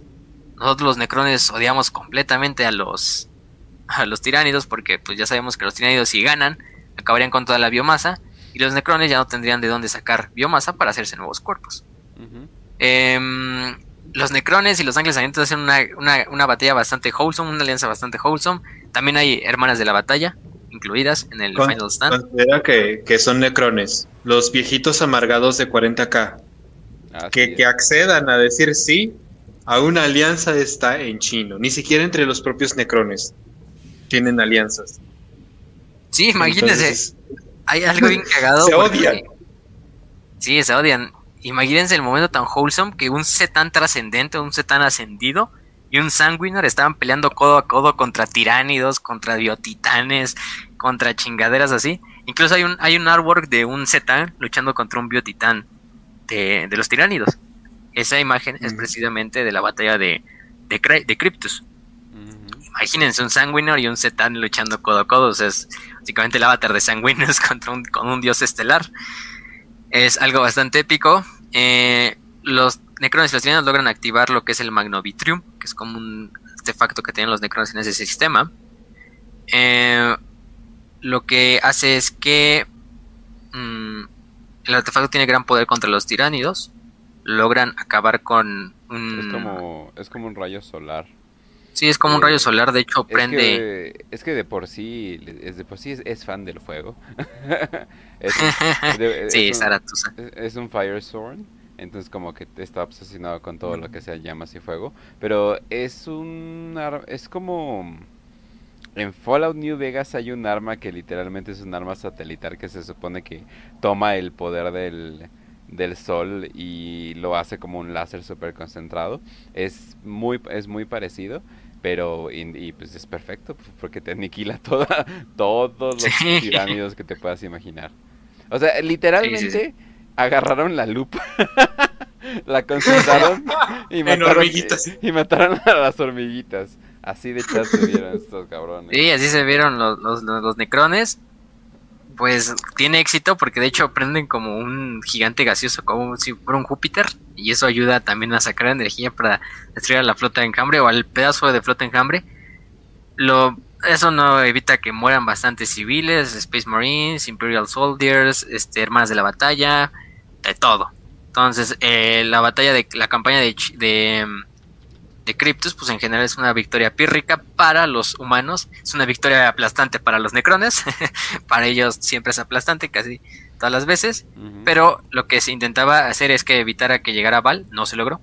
Nosotros los Necrones odiamos completamente a los a los tiránidos, porque pues ya sabemos que los tiránidos si ganan, acabarían con toda la biomasa, y los necrones ya no tendrían de dónde sacar biomasa para hacerse nuevos cuerpos. Em, los necrones y los ángeles sangrientos hacen una, una, batalla bastante wholesome, una alianza bastante wholesome. También hay hermanas de la batalla incluidas en el Final Stand. Considera que, que, son necrones, los viejitos amargados de 40k, que, que accedan a decir sí a una alianza está en chino, ni siquiera entre los propios necrones tienen alianzas. Sí, imagínense. hay algo bien cagado. se odian. Sí, se odian. Imagínense el momento tan wholesome que un C tan trascendente, un C tan ascendido, y un Sanguinor estaban peleando codo a codo contra tiránidos, contra biotitanes, contra chingaderas así. Incluso hay un, hay un artwork de un Zetan luchando contra un biotitán de, de los tiránidos. Esa imagen es precisamente de la batalla de, de, de Cryptus. Imagínense un Sanguinor y un Zetan luchando codo a codo. O sea, es básicamente el avatar de Sanguinus contra un, con un dios estelar. Es algo bastante épico. Eh, los Necrones y los Tiranos logran activar lo que es el Magnovitrium, que es como un artefacto que tienen los Necrones en ese sistema. Eh, lo que hace es que mm, el artefacto tiene gran poder contra los tiránidos. Logran acabar con un... Es como, es como un rayo solar. Sí, es como un rayo solar, de hecho prende... Es que, de por sí, es de por sí es, fan del fuego. es, sí, es, es un Firestorm entonces como que está obsesionado con todo lo que sea llamas y fuego. Pero es un... es como... En Fallout New Vegas hay un arma que literalmente es un arma satelital que se supone que toma el poder del, del sol y lo hace como un láser súper concentrado. Es muy, es muy parecido, pero y, pues es perfecto porque te aniquila toda, todos los tiránidos que te puedas imaginar. O sea, literalmente agarraron la lupa, la concentraron y mataron, y mataron a las hormiguitas. Así de chat se vieron estos cabrones. Sí, así se vieron los, los, los, necrones. Pues tiene éxito porque de hecho prenden como un gigante gaseoso, como si fuera un Júpiter. Y eso ayuda también a sacar energía para destruir a la flota de enjambre o al pedazo de flota de enjambre. Lo, eso no evita que mueran bastantes civiles, Space Marines, Imperial Soldiers, este, hermanas de la batalla, de todo. Entonces, eh, la batalla de la campaña de, de, de, Cryptus, pues en general es una victoria pírrica para los humanos, es una victoria aplastante para los necrones, para ellos siempre es aplastante casi todas las veces, pero lo que se intentaba hacer es que evitara que llegara Val, no se logró.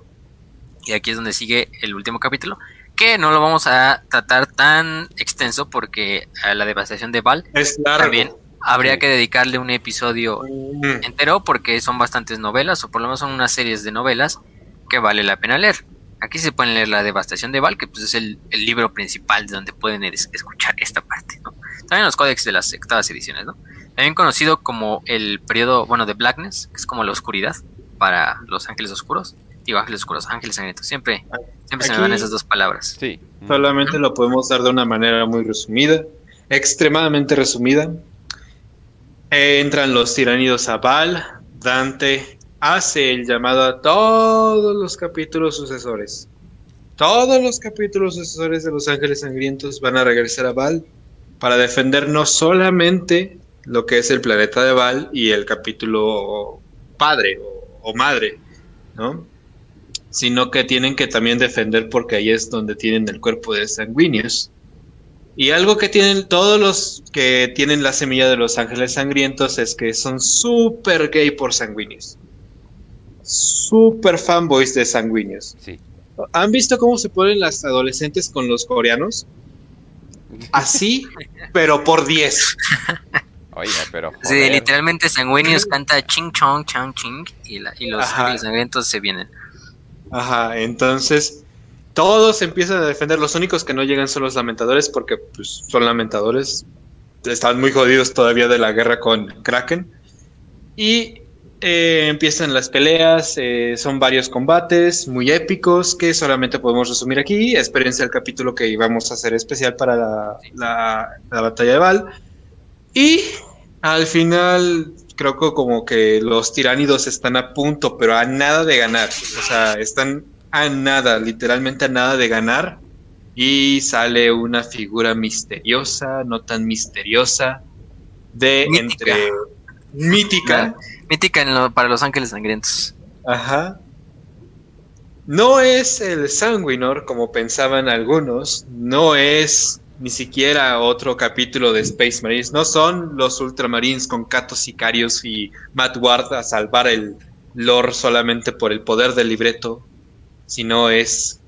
Y aquí es donde sigue el último capítulo, que no lo vamos a tratar tan extenso porque a la devastación de Val es largo. también habría que dedicarle un episodio mm. entero porque son bastantes novelas, o por lo menos son unas series de novelas que vale la pena leer. Aquí se pueden leer La Devastación de Val, que pues es el, libro principal de donde pueden escuchar esta parte. También los códex de las octavas ediciones, ¿no? También conocido como el periodo, bueno, de Blackness, que es como la oscuridad para los ángeles oscuros. Digo, ángeles oscuros, ángeles sangrientos. Siempre, siempre se me van esas dos palabras. Sí. Solamente lo podemos dar de una manera muy resumida, extremadamente resumida. Entran los tiranidos a Val, Dante hace el llamado a todos los capítulos sucesores. Todos los capítulos sucesores de los ángeles sangrientos van a regresar a Val para defender no solamente lo que es el planeta de Val y el capítulo padre o, madre, ¿no? Sino que tienen que también defender porque ahí es donde tienen el cuerpo de sanguíneos y algo que tienen todos los que tienen la semilla de los ángeles sangrientos es que son súper gay por sanguíneos. Súper fanboys de sanguíneos. Sí. ¿Han visto cómo se ponen las adolescentes con los coreanos? Así, pero por 10. Oye, pero. Sí, literalmente sanguíneos canta ching chong chang ching y, y los sangrientos se vienen. Ajá, entonces todos empiezan a defender. Los únicos que no llegan son los lamentadores porque pues, son lamentadores. Están muy jodidos todavía de la guerra con Kraken. Y eh, empiezan las peleas. Eh, son varios combates muy épicos que solamente podemos resumir aquí. Espérense el capítulo que íbamos a hacer especial para la, la batalla de Val. Y al final creo que como que los tiránidos están a punto, pero a nada de ganar. O sea, están a nada, literalmente a nada de ganar. Y sale una figura misteriosa, no tan misteriosa, de mítica. entre mítica. Mítica para los ángeles sangrientos. Ajá. No es el Sanguinor como pensaban algunos, no es ni siquiera otro capítulo de Space Marines, no son los Ultramarines con Catos Sicarios y Matt Ward a salvar el lore solamente por el poder del libreto si no es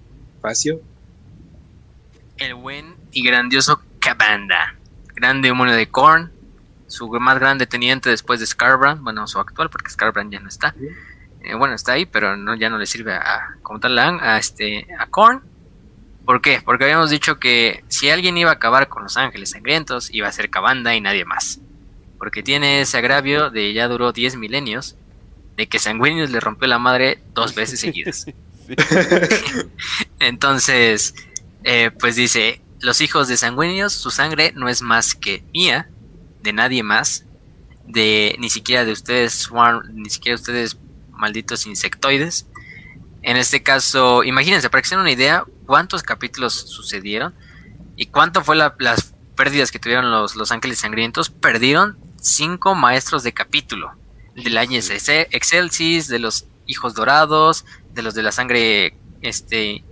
Facio. El buen y grandioso Cabanda, grande demonio de Korn, su más grande teniente después de Scarbrand, bueno, su actual, porque Scarbrand ya no está. Eh, bueno, está ahí, pero no, ya no le sirve a, como tal a, este, a Korn. ¿Por qué? Porque habíamos dicho que si alguien iba a acabar con los ángeles sangrientos, iba a ser Cabanda y nadie más. Porque tiene ese agravio de ya duró 10 milenios, de que Sanguinius le rompió la madre dos veces seguidas. Entonces, eh, pues dice, los hijos de Sanguinius, su sangre no es más que mía, de nadie más, de ni siquiera de ustedes, ni siquiera de ustedes malditos insectoides. En este caso, imagínense, para que se den una idea, cuántos capítulos sucedieron y cuánto fue las pérdidas que tuvieron los, los Ángeles Sangrientos. Perdieron cinco maestros de capítulo. Del año Excelsis, de los Hijos Dorados, de los de la sangre este,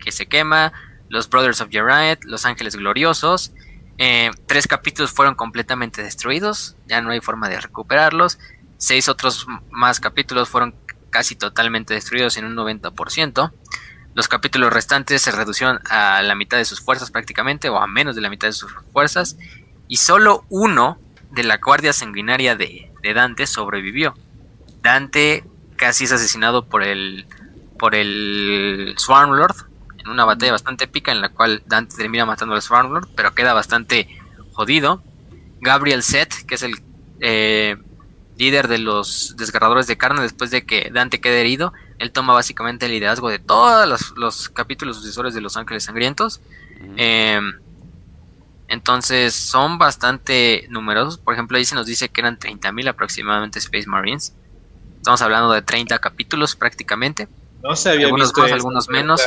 que se quema, los Brothers of Uriah, los Ángeles Gloriosos. Eh, tres capítulos fueron completamente destruidos, ya no hay forma de recuperarlos. Seis otros más capítulos fueron casi totalmente destruidos en un 90%. Los capítulos restantes se reducieron a la mitad de sus fuerzas prácticamente, o a menos de la mitad de sus fuerzas. Y solo uno de la guardia sanguinaria de, Dante sobrevivió. Dante casi es asesinado por el, por el Swarmlord en una batalla bastante épica en la cual Dante termina matando al Swarmlord, pero queda bastante jodido. Gabriel Set, que es el eh, líder de los desgarradores de carne después de que Dante quede herido. Él toma básicamente el liderazgo de todos los, capítulos sucesores de Los Ángeles Sangrientos. Em, entonces son bastante numerosos. Por ejemplo, ahí se nos dice que eran 30.000 aproximadamente Space Marines. Estamos hablando de 30 capítulos prácticamente. No se había algunos más, algunos menos.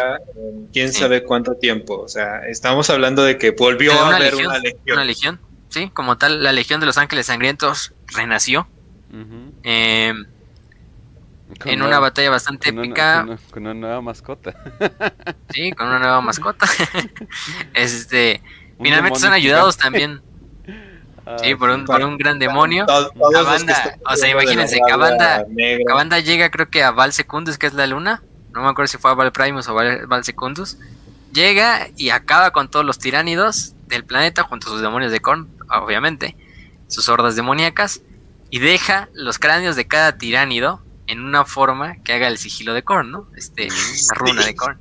Quién sabe cuánto tiempo. O sea, estamos hablando de que volvió a haber una legión. Una legión, sí, como tal, la Legión de los Ángeles Sangrientos renació. Em, en una, batalla bastante épica. con, una, nueva mascota. sí, con una nueva mascota. este, finalmente son ayudados también. Ah, sí, por un, por un gran demonio. Cabanda, o sea, imagínense, Cabanda, llega creo que a Val Secundus, que es la luna. No me acuerdo si fue a Val Primus o Val, Val Secundus. Llega y acaba con todos los tiránidos del planeta junto a sus demonios de Korn, obviamente. Sus hordas demoníacas y deja los cráneos de cada tiránido en una forma que haga el sigilo de Korn, ¿no? Este, la runa de Korn.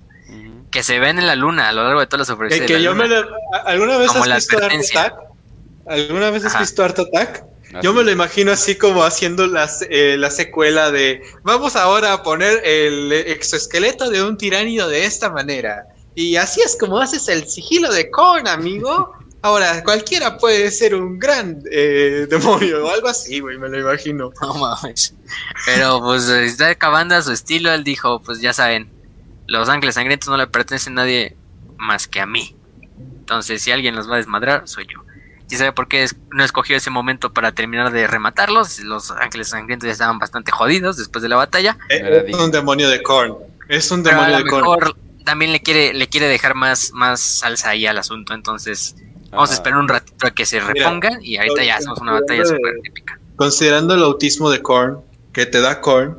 Que se ven en la luna a lo largo de todas las superficies. Que, yo me ¿Alguna vez has visto Art Attack? ¿Alguna vez has visto Art Attack? Yo me lo imagino así como haciendo las, eh, la secuela de vamos ahora a poner el exoesqueleto de un tiránido de esta manera. Y así es como haces el sigilo de Korn, amigo. Ahora, cualquiera puede ser un gran eh, demonio o algo así, güey, me lo imagino. No mames. Pero pues está acabando a su estilo, él dijo, pues ya saben, los ángeles sangrientos no le pertenecen a nadie más que a mí. Entonces, si alguien los va a desmadrar, soy yo. ¿Y sabe por qué no escogió ese momento para terminar de rematarlos? Los ángeles sangrientos ya estaban bastante jodidos después de la batalla. Eh, es un demonio de Korn. Es un demonio de Korn. También le quiere, le quiere dejar más, más salsa ahí al asunto, entonces Vamos a esperar un ratito a que se repongan y ahorita ya hacemos una batalla súper épica. Considerando el autismo de Korn, que te da Korn,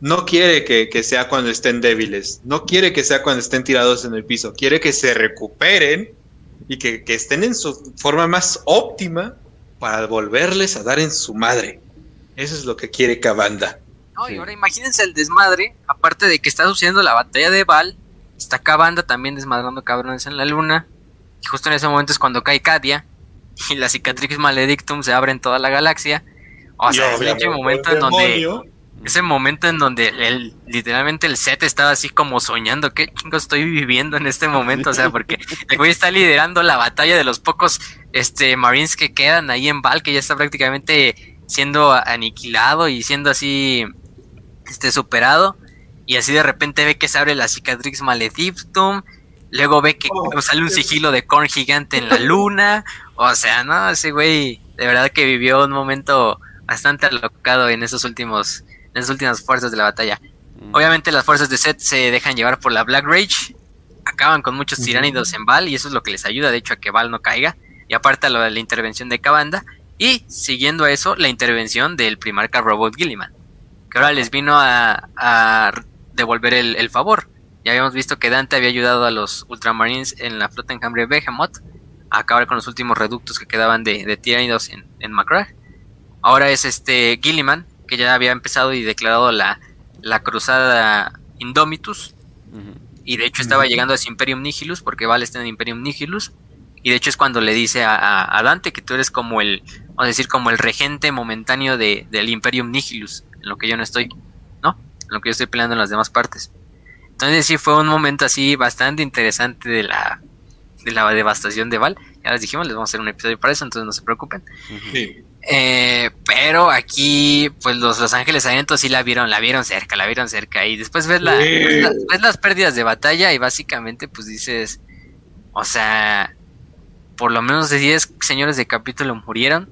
no quiere que, sea cuando estén débiles, no quiere que sea cuando estén tirados en el piso, quiere que se recuperen y que, estén en su forma más óptima para volverles a dar en su madre. Eso es lo que quiere Cabanda. No, y ahora imagínense el desmadre, aparte de que está sucediendo la batalla de Val, está Cabanda también desmadrando cabrones en la luna, y justo en ese momento es cuando cae Katia y la cicatrix maledictum se abre en toda la galaxia. O sea, ese momento en donde ese momento en donde el, literalmente el set estaba así como soñando, ¿qué chingo estoy viviendo en este momento? O sea, porque el güey está liderando la batalla de los pocos este Marines que quedan ahí en Val, que ya está prácticamente siendo aniquilado y siendo así este superado. Y así de repente ve que se abre la cicatrix maledictum Luego ve que oh, sale un sigilo de Korn gigante en la luna. O sea, no, ese güey de verdad que vivió un momento bastante alocado en esos últimos, en esas últimas fuerzas de la batalla. Mm. Obviamente las fuerzas de Seth se dejan llevar por la Black Rage. Acaban con muchos tiránidos en Val y eso es lo que les ayuda, de hecho, a que Val no caiga. Y aparte lo de la intervención de Cabanda. Y siguiendo a eso, la intervención del primarca Robot Gilliman. Que ahora les vino a, devolver el favor. Ya habíamos visto que Dante había ayudado a los Ultramarines en la flota enjambre Behemoth a acabar con los últimos reductos que quedaban de, de tiranidos en, en Ahora es este Gilliman, que ya había empezado y declarado la, la cruzada Indomitus. y de hecho estaba llegando a ese Imperium Nihilus, porque Val está en Imperium Nihilus, y de hecho es cuando le dice a, Dante que tú eres como el, vamos a decir, como el regente momentáneo de, del Imperium Nihilus, en lo que yo no estoy, ¿no? En lo que yo estoy peleando en las demás partes. Entonces sí fue un momento así bastante interesante de la, de la devastación de Val. Ya les dijimos, les vamos a hacer un episodio para eso, entonces no se preocupen. Eh, pero aquí, pues los Los Ángeles Sangrientos sí la vieron, la vieron cerca, la vieron cerca. Y después ves, la, ves, las pérdidas de batalla y básicamente pues dices, o sea, por lo menos de 10 señores de capítulo murieron.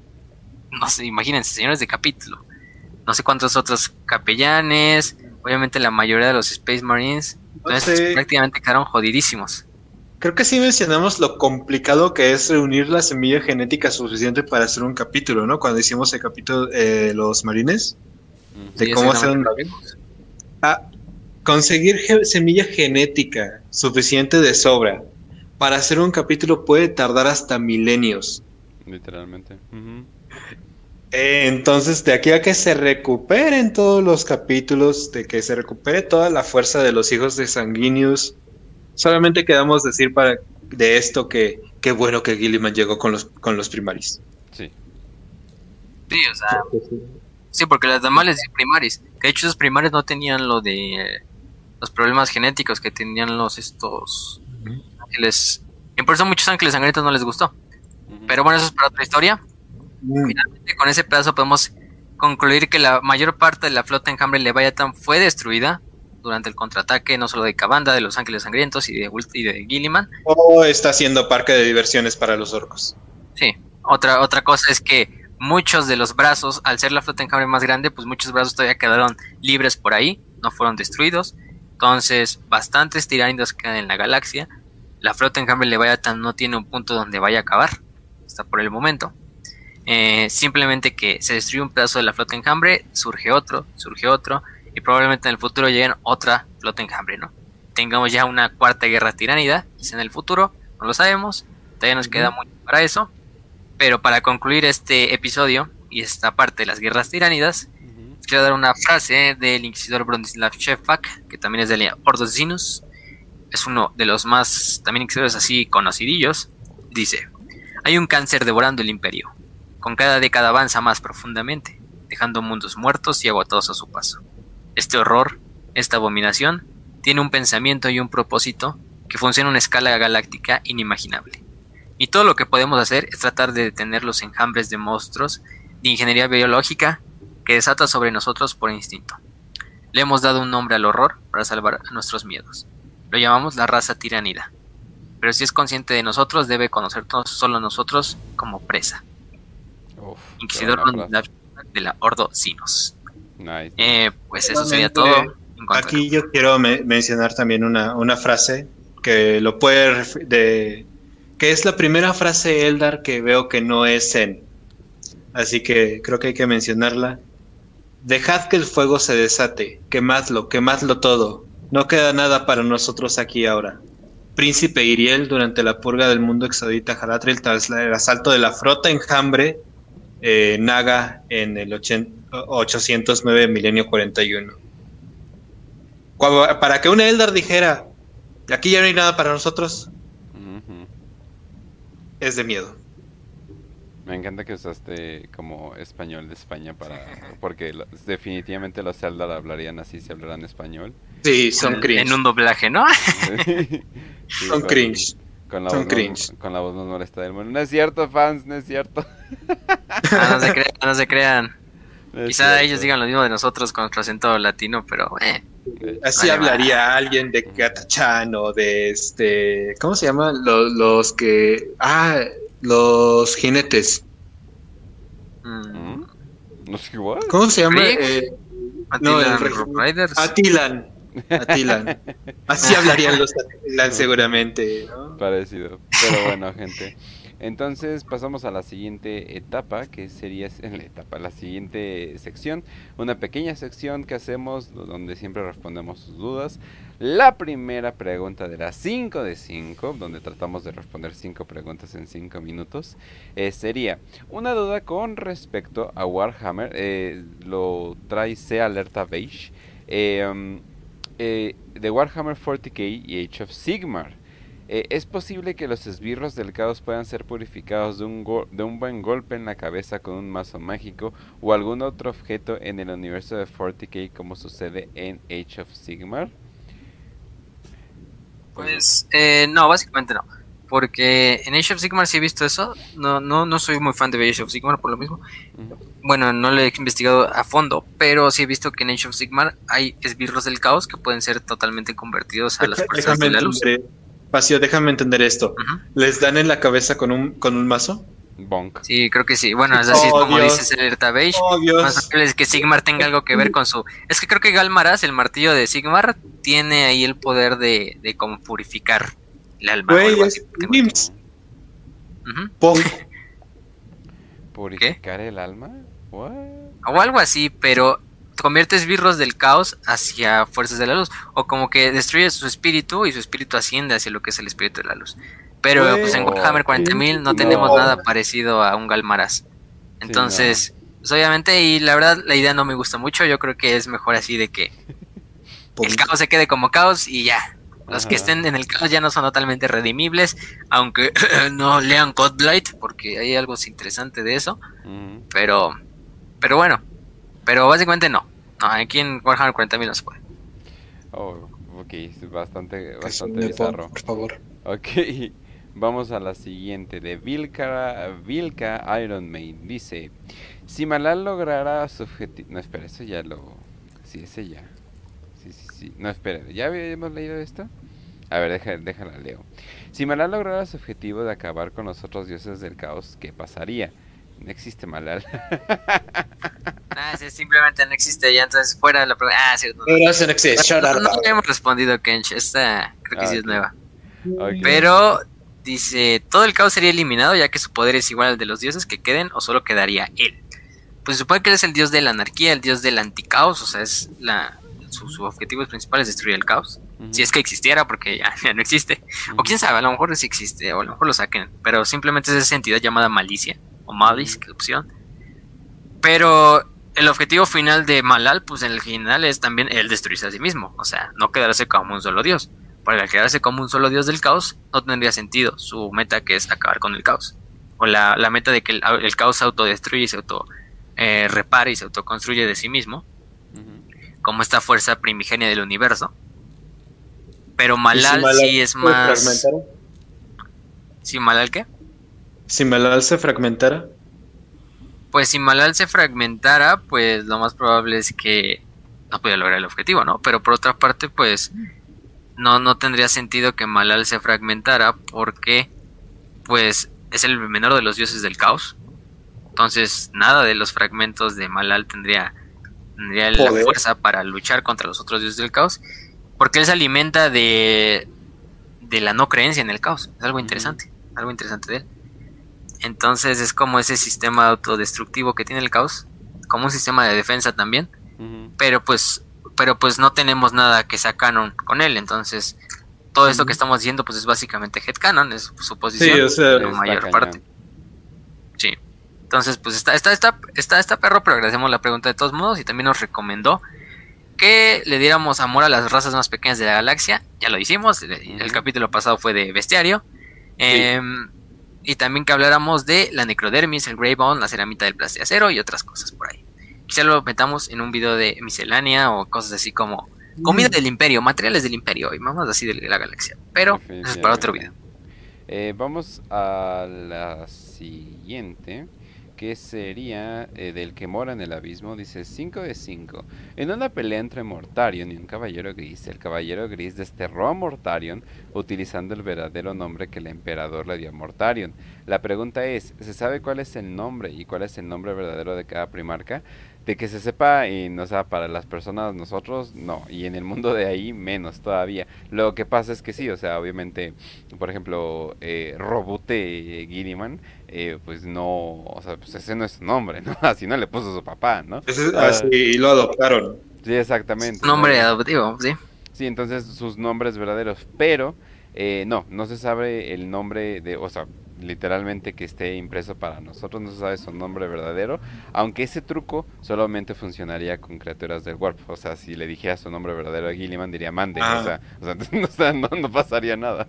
No sé, imagínense, señores de capítulo. No sé cuántos otros capellanes. Obviamente la mayoría de los Space Marines. Entonces prácticamente quedaron jodidísimos. Creo que sí mencionamos lo complicado que es reunir la semilla genética suficiente para hacer un capítulo, ¿no? Cuando hicimos el capítulo de los marines. De cómo hacer un... Ah, conseguir semilla genética suficiente de sobra para hacer un capítulo puede tardar hasta milenios. Literalmente. Eh, entonces, de aquí a que se recuperen todos los capítulos, de que se recupere toda la fuerza de los hijos de Sanguinius, solamente quedamos decir para de esto que qué bueno que Gilliman llegó con los con los primaris. Sí. Sí, o sea. Sí, porque las demás les primaris. Que de hecho esos primaris no tenían lo de los problemas genéticos que tenían los estos ángeles. Y por eso muchos ángeles sangrientos no les gustó. Pero bueno, eso es para otra historia. Finalmente, con ese pedazo podemos concluir que la mayor parte de la flota enjambre Leviathan fue destruida durante el contraataque, no solo de Cabanda, de los Ángeles Sangrientos y de, y de Gilliman. O está siendo parque de diversiones para los orcos. Sí, otra, otra cosa es que muchos de los brazos, al ser la flota enjambre más grande, pues muchos brazos todavía quedaron libres por ahí, no fueron destruidos. Entonces, bastantes tiránidos quedan en la galaxia la flota en cambio Leviathan no tiene un punto donde vaya a acabar, hasta por el momento. Eh, simplemente que se destruye un pedazo de la flota enjambre, surge otro, surge otro, y probablemente en el futuro lleguen otra flota enjambre, ¿no? Tengamos ya una cuarta guerra tiránida, quizá en el futuro, no lo sabemos, todavía nos queda mucho para eso, pero para concluir este episodio y esta parte de las guerras tiránidas, quiero dar una frase del inquisidor Bronislav Shevak, que también es de Ordos Zinus, es uno de los más también así conocidillos, dice, hay un cáncer devorando el imperio. Con cada década avanza más profundamente, dejando mundos muertos y agotados a su paso. Este horror, esta abominación, tiene un pensamiento y un propósito que funciona a una escala galáctica inimaginable. Y todo lo que podemos hacer es tratar de detener los enjambres de monstruos de ingeniería biológica que desata sobre nosotros por instinto. Le hemos dado un nombre al horror para salvar nuestros miedos. Lo llamamos la raza tiranida. Pero si es consciente de nosotros, debe conocernos solo nosotros como presa. Inquisidor de la Ordo Sinos. Eh, pues eso sería todo. Aquí yo quiero mencionar también una, una, frase que lo puede de que es la primera frase Eldar que veo que no es en. Así que creo que hay que mencionarla. Dejad que el fuego se desate, quemadlo, quemadlo todo, no queda nada para nosotros aquí ahora. Príncipe Iriel durante la purga del mundo exodita Haratril tras el asalto de la flota enjambre eh, Naga en el 809 milenio 41. para que un Eldar dijera, aquí ya no hay nada para nosotros, es de miedo. Me encanta que usaste como español de España para porque definitivamente los Eldar hablarían así si hablaran español. Sí, son cringe. En un doblaje, ¿no? son cringe. Con la, son voz cringe. con la voz más molesta del mundo. No es cierto, fans, no es cierto. Ah, no se crean, no se crean. Quizá ellos digan lo mismo de nosotros con nuestro acento latino, pero eh. Así hablaría alguien de Gatachan o de este. ¿Cómo se llama? Los, los que. Ah, los jinetes. Mm. ¿No sé igual? ¿Cómo se llama? Eh, no, el Riders. Atilan. Atilan. Así hablarían los Atilan seguramente. ¿no? Parecido. Pero bueno, gente. Entonces pasamos a la siguiente etapa, que sería la la siguiente sección, una pequeña sección que hacemos donde siempre respondemos sus dudas. La primera pregunta de las 5 de 5, donde tratamos de responder 5 preguntas en 5 minutos, eh, sería una duda con respecto a Warhammer, eh, lo trae C Alerta Beige. Eh, eh, de Warhammer 40k y Age of Sigmar. Eh, ¿Es posible que los esbirros del caos puedan ser purificados de un, de un buen golpe en la cabeza con un mazo mágico o algún otro objeto en el universo de 40k como sucede en Age of Sigmar? Pues eh, no, básicamente no. Porque en Age of Sigmar sí he visto eso. No, no, no soy muy fan de Age of Sigmar por lo mismo. Bueno, no lo he investigado a fondo, pero sí he visto que en Age of Sigmar hay esbirros del caos que pueden ser totalmente convertidos a las fuerzas de la luz. Pacio, déjame entender esto. ¿Les dan en la cabeza con un, con un mazo? Bonk. Sí, creo que sí. Bueno, es así oh, como dice Alerta Beige. Oh, Más que Sigmar tenga algo que ver con su. Es que creo que Galmaraz, el martillo de Sigmar, tiene ahí el poder de, de como purificar el alma. ¿Purificar el alma? O algo así, pero conviertes birros del caos hacia fuerzas de la luz. O como que destruyes su espíritu y su espíritu asciende hacia lo que es el espíritu de la luz. Pero pues en Warhammer 40.000 no tenemos nada parecido a un Galmaraz. Entonces, pues, obviamente, y la verdad la idea no me gusta mucho. Yo creo que es mejor así de que el caos se quede como caos y ya. Los que estén en el caos ya no son totalmente redimibles, aunque no lean Godblight, porque hay algo interesante de eso. Pero, pero bueno, pero básicamente no. No, aquí en Warhammer 40.000 no se puede. Oh, ok, es bastante, bastante bizarro. Por favor. Ok, vamos a la siguiente. De Vilka, Vilka Iron Man. Dice: Si Malal lograra su objetivo. No, espera, eso ya lo. Sí, ese ya. Sí, sí, sí. No, espera, ¿ya habíamos leído esto? A ver, déjala, déjala leo. Si Malal lograra su objetivo de acabar con los otros dioses del caos, ¿qué pasaría? No existe Malal. ah, sí, simplemente no existe ya, entonces fuera de la pregunta. Ah, cierto. No, no, no existe. No, no, hemos respondido, Kench. Esta creo que sí es nueva. Pero dice, todo el caos sería eliminado ya que su poder es igual al de los dioses que queden o solo quedaría él. Pues se supone que él es el dios de la anarquía, el dios del anticaos, o sea, es la su, su objetivo principal es destruir el caos. Si es que existiera, porque ya, no existe. O quién sabe, a lo mejor sí existe, o a lo mejor lo saquen. Pero simplemente es esa entidad llamada malicia o que opción. Pero el objetivo final de Malal, pues en el final es también el destruirse a sí mismo, o sea, no quedarse como un solo dios. Porque al quedarse como un solo dios del caos, no tendría sentido su meta que es acabar con el caos. O la, meta de que el, caos se autodestruye y se auto eh, repara y se autoconstruye de sí mismo, como esta fuerza primigenia del universo. Pero Malal, sí es más... ¿Sí Malal qué? Si Malal se fragmentara. Pues si Malal se fragmentara, pues lo más probable es que no pudiera lograr el objetivo, ¿no? Pero por otra parte, pues no, no tendría sentido que Malal se fragmentara porque pues es el menor de los dioses del caos. Entonces nada de los fragmentos de Malal tendría, tendría la fuerza para luchar contra los otros dioses del caos. Porque él se alimenta de, de la no creencia en el caos. Es algo interesante, algo interesante de él. Entonces es como ese sistema autodestructivo que tiene el caos, como un sistema de defensa también, pero pues pero pues no tenemos nada que sea canon con él, entonces todo esto que estamos diciendo pues es básicamente headcanon, es su posición sí, en mayor parte. Sí. Entonces pues está está está está está perro, pero agradecemos la pregunta de todos modos y también nos recomendó que le diéramos amor a las razas más pequeñas de la galaxia, ya lo hicimos, el, capítulo pasado fue de bestiario. Eh, y también que habláramos de la necrodermis, el grey bone, la ceramita del acero y otras cosas por ahí. Quizá lo metamos en un video de miscelánea o cosas así como comida mm. del imperio, materiales del imperio y vamos así de la galaxia. Pero eso es para otro video. Eh, vamos a la siguiente que sería eh, del que mora en el abismo, dice 5 de 5. En una pelea entre Mortarion y un caballero gris, el caballero gris desterró a Mortarion utilizando el verdadero nombre que el emperador le dio a Mortarion. La pregunta es, ¿se sabe cuál es el nombre y cuál es el nombre verdadero de cada primarca? De que se sepa, y no sea, para las personas, nosotros, no, y en el mundo de ahí, menos todavía. Lo que pasa es que sí, o sea, obviamente, por ejemplo, eh, Robute Guiriman, eh, pues no, o sea, pues ese no es su nombre, ¿no? Así no le puso su papá, ¿no? así, y lo adoptaron. Sí, exactamente. Nombre adoptivo, sí. Sí, entonces sus nombres verdaderos, pero eh, no, no se sabe el nombre de, o sea, literalmente que esté impreso para nosotros, no se sabe su nombre verdadero, aunque ese truco solamente funcionaría con criaturas del Warp, o sea, si le dijera su nombre verdadero a Gilliman diría mande, o Ah. sea, no, no pasaría nada.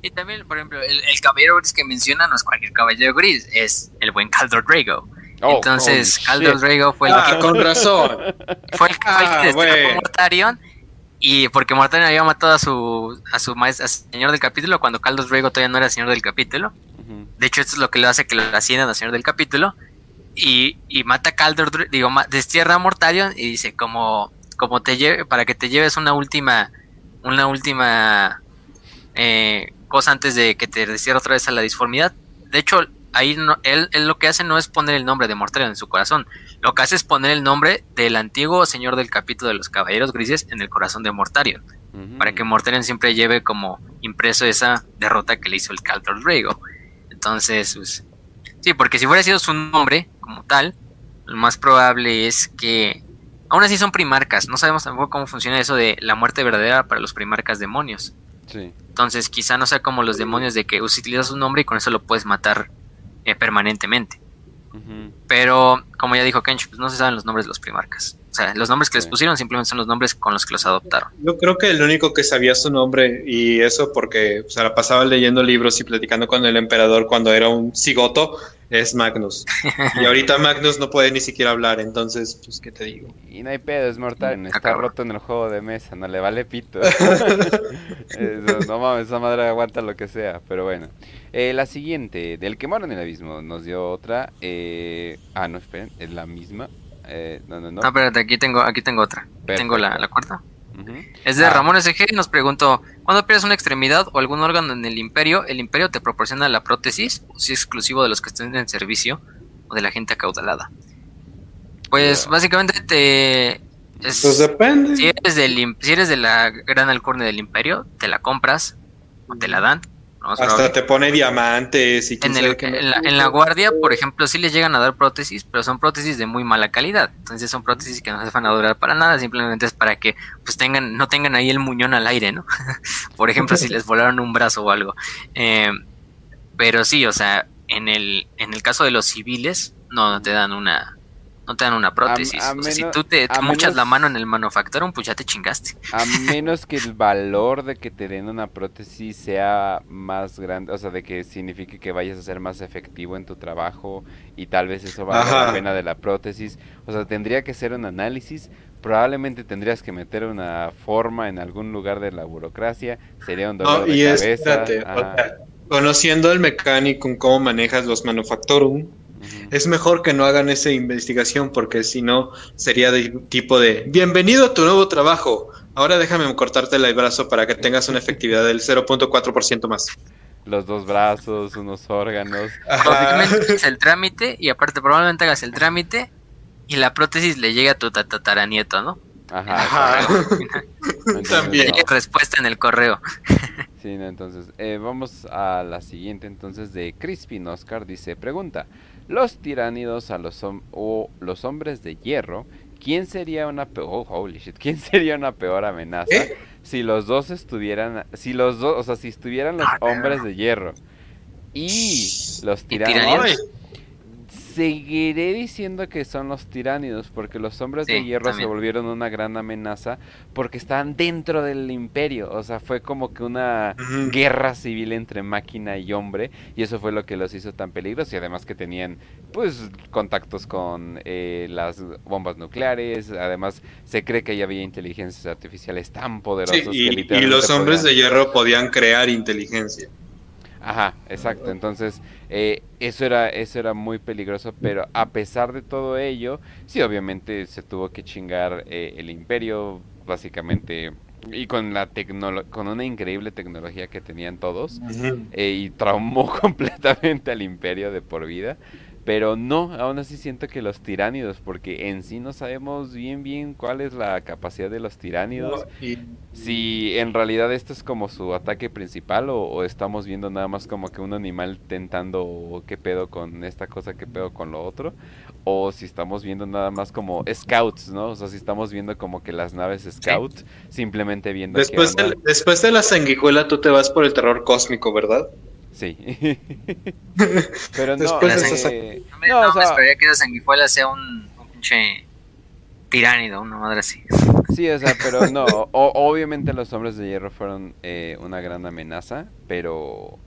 Y también, por ejemplo, el, el caballero gris que menciona no es cualquier caballero gris, es el buen Caldor Drago. Oh, Entonces, Caldor. Drago fue el Ah, que con razón. fue el, fue el Ah, que destruyó bueno. a Mortarion. Y porque Mortarion había matado a su a su maestro, a su señor del capítulo, cuando Caldos Drago todavía no era señor del capítulo. De hecho, esto es lo que le hace que lo asciendan a señor del capítulo. Y, y mata a Caldor, Dra- digo, destierra a Mortarion y dice como, como te lleve, para que te lleves una última, una última eh, cosa antes de que te destierre otra vez a la disformidad. De hecho, ahí no- él, él lo que hace no es poner el nombre de Mortarion en su corazón. Lo que hace es poner el nombre del antiguo señor del capítulo de los caballeros grises en el corazón de Mortarion para que Mortarion siempre lleve como impreso esa derrota que le hizo el Caldor Drago. Entonces, pues, sí, porque si hubiera sido su nombre como tal, lo más probable es que aún así son primarcas. No sabemos tampoco cómo funciona eso de la muerte verdadera para los primarcas demonios. Sí. Entonces, quizá no sea como los demonios de que utilizas un nombre y con eso lo puedes matar eh, permanentemente. Pero, como ya dijo Kench, pues no se saben los nombres de los primarcas. O sea, los nombres que les pusieron simplemente son los nombres con los que los adoptaron. Yo creo que el único que sabía su nombre, y eso porque se la pasaba leyendo libros y platicando con el emperador cuando era un cigoto, es Magnus. Y ahorita Magnus no puede ni siquiera hablar, entonces, pues, ¿qué te digo? Y no hay pedo, es mortal. Está cabrón. roto en el juego de mesa, no le vale pito. Eso, no mames, esa madre aguanta lo que sea, pero bueno. Eh, la siguiente, del que mora en el abismo, nos dio otra. Eh... Ah, no, esperen, es la misma. Eh, no, no, no. No, espérate, aquí tengo, aquí tengo otra. Tengo la, Perfecto. la cuarta. Es de Ah. Ramón SG y nos preguntó, ¿cuándo pierdes una extremidad o algún órgano en el imperio, el imperio te proporciona la prótesis o si es exclusivo de los que estén en servicio o de la gente acaudalada? Pues básicamente te... es- Pues depende. si, eres del, si eres de la gran alcurnia del imperio, te la compras o te la dan. Hasta te pone diamantes y En, el- en la, en la guardia, por ejemplo, sí les llegan a dar prótesis, pero son prótesis de muy mala calidad. Entonces son prótesis que no se van a durar para nada, simplemente es para que pues tengan, no tengan ahí el muñón al aire, ¿no? por ejemplo, si les volaron un brazo o algo. Eh, pero sí, o sea, en el, en el caso de los civiles, no, no te dan una, no te dan una prótesis. a o sea, si tú te muchas menos- la mano en el manufacturón, pues ya te chingaste. A menos que el valor de que te den una prótesis sea más grande, o sea, de que signifique que vayas a ser más efectivo en tu trabajo y tal vez eso valga la pena de la prótesis. O sea, tendría que ser un análisis. Probablemente tendrías que meter una forma en algún lugar de la burocracia. Sería un dolor No, de y es, cabeza. espérate, o ajá, sea, conociendo al mecánico, cómo manejas los manufactorum, ujú. Es mejor que no hagan esa investigación porque si no sería de tipo de bienvenido a tu nuevo trabajo. Ahora déjame cortarte el brazo para que tengas una efectividad del 0.4% más. Los dos brazos, unos órganos. Básicamente hagas el trámite y aparte probablemente hagas el trámite y la prótesis le llegue a tu tataranieto, ¿no? Ajá. Ajá. Entonces, También. no. Respuesta en el correo. Sí, no, entonces, eh, vamos a la siguiente entonces de Crispin Oscar, dice, pregunta, los tiránidos a los hom- o los hombres de hierro, ¿quién sería una peor, oh, holy shit, quién sería una peor amenaza ¿Eh? si los dos estuvieran, si los dos, o sea, si estuvieran los Ah, hombres de hierro y los tiránidos? Seguiré diciendo que son los tiránidos, porque los hombres de hierro también. se volvieron una gran amenaza porque estaban dentro del imperio. O sea, fue como que una guerra civil entre máquina y hombre, y eso fue lo que los hizo tan peligrosos. Y además que tenían, pues, contactos con eh, las bombas nucleares. Además, se cree que ya había inteligencias artificiales tan poderosas Sí, que y, y literalmente los hombres podían- de hierro podían crear inteligencia. Ajá, exacto. Entonces, eh, eso era, eso era muy peligroso, pero a pesar de todo ello, sí, obviamente se tuvo que chingar eh, el imperio, básicamente, y con la con una increíble tecnología que tenían todos, eh, y traumó completamente al imperio de por vida. Pero no, aún así siento que los tiránidos, porque en sí no sabemos bien bien cuál es la capacidad de los tiránidos. Y- Si en realidad esto es como su ataque principal o, o estamos viendo nada más como que un animal tentando "Oh, qué pedo con esta cosa, qué pedo con lo otro, o si estamos viendo nada más como scouts, ¿no? O sea, si estamos viendo como que las naves scout, simplemente viendo qué Después, onda. de, después de la sanguijuela tú te vas por el terror cósmico, ¿verdad? Sí. Pero no, Después de eh, eso- No me, no, no o me sea, esperaría que esa sanguijuela sea un, un pinche tiránido, una madre así. Sí, o sea, pero no, o- obviamente los hombres de hierro fueron eh, una gran amenaza, pero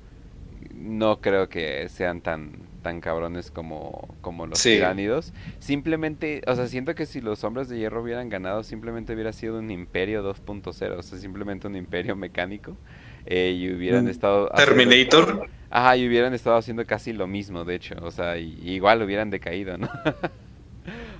no creo que sean tan tan cabrones como, como los Sí. tiránidos. Simplemente, o sea, siento que si los hombres de hierro hubieran ganado, simplemente hubiera sido un imperio 2.0, o sea, simplemente un imperio mecánico. Eh, y hubieran Un estado haciendo- Terminator. Ajá, y hubieran estado haciendo casi lo mismo, de hecho, o sea, y- igual hubieran decaído, ¿no?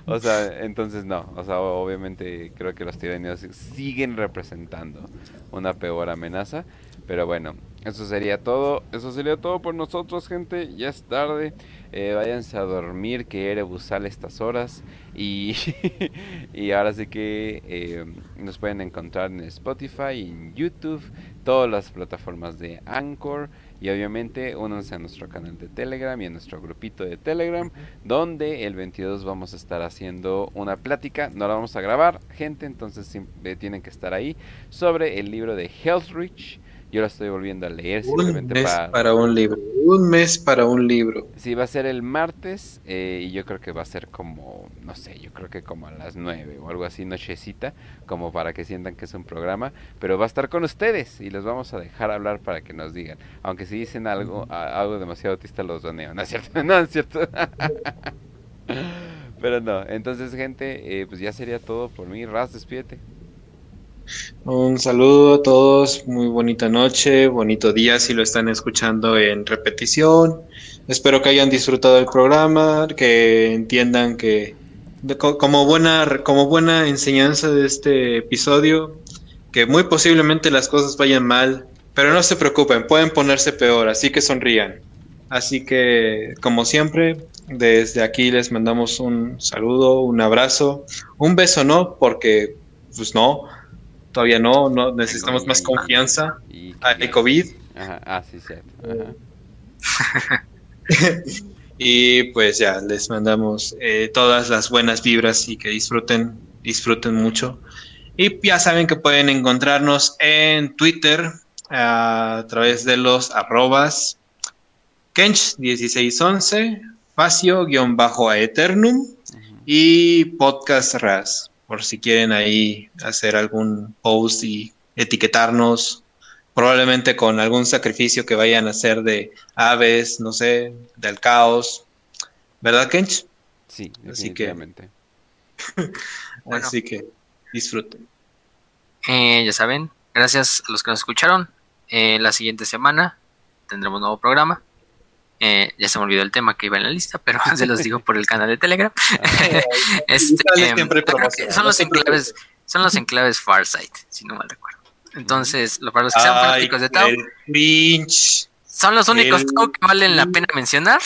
O sea, entonces no, o sea, obviamente creo que los tiranios siguen representando una peor amenaza, pero bueno, eso sería todo, eso sería todo por nosotros, gente, ya es tarde, eh, váyanse a dormir, que Erebus sale estas horas, y, y ahora sí que eh, nos pueden encontrar en Spotify, en YouTube, todas las plataformas de Anchor, y obviamente únanse a nuestro canal de Telegram y a nuestro grupito de Telegram, donde el 22 vamos a estar haciendo una plática, no la vamos a grabar, gente, entonces eh, tienen que estar ahí, sobre el libro de Healthreach. Yo lo estoy volviendo a leer Un simplemente mes para... para un libro. Un mes para un libro. Sí, va a ser el martes eh, y yo creo que va a ser como, no sé, yo creo que como a las 9 o algo así, nochecita, como para que sientan que es un programa, pero va a estar con ustedes y los vamos a dejar hablar para que nos digan, aunque si dicen algo, a- algo demasiado autista los doneo, ¿no es cierto? No es cierto. Pero no, entonces gente, eh, pues ya sería todo por mí, Raz, despídete. Un saludo a todos, muy bonita noche, bonito día si lo están escuchando en repetición. Espero que hayan disfrutado el programa, que entiendan que como buena como buena enseñanza de este episodio, que muy posiblemente las cosas vayan mal, pero no se preocupen, pueden ponerse peor, así que sonrían. Así que, como siempre, desde aquí les mandamos un saludo, un abrazo, un beso no, porque pues no, todavía no, no necesitamos más confianza. Y Hay ya- COVID. Ajá, ah, sí, cierto. Ajá. Y pues ya, les mandamos eh, todas las buenas vibras y que disfruten, disfruten mucho. Y ya saben que pueden encontrarnos en Twitter a través de los arrobas Kench1611, Facio-Aeternum y Podcast Ras, por si quieren ahí hacer algún post y etiquetarnos, probablemente con algún sacrificio que vayan a hacer de aves, no sé, del caos, ¿verdad, Kench? Sí, Así que- definitivamente. Bueno. Así que disfruten. Eh, ya saben, gracias a los que nos escucharon. Eh, la siguiente semana tendremos nuevo programa. Eh, ya se me olvidó el tema que iba en la lista, pero se los digo por el canal de Telegram. Este, em, son los enclaves, son los enclaves Farsight, si no mal recuerdo. Entonces, lo- para los que sean fanáticos de Tau, son los únicos Tau que valen la pena mencionar.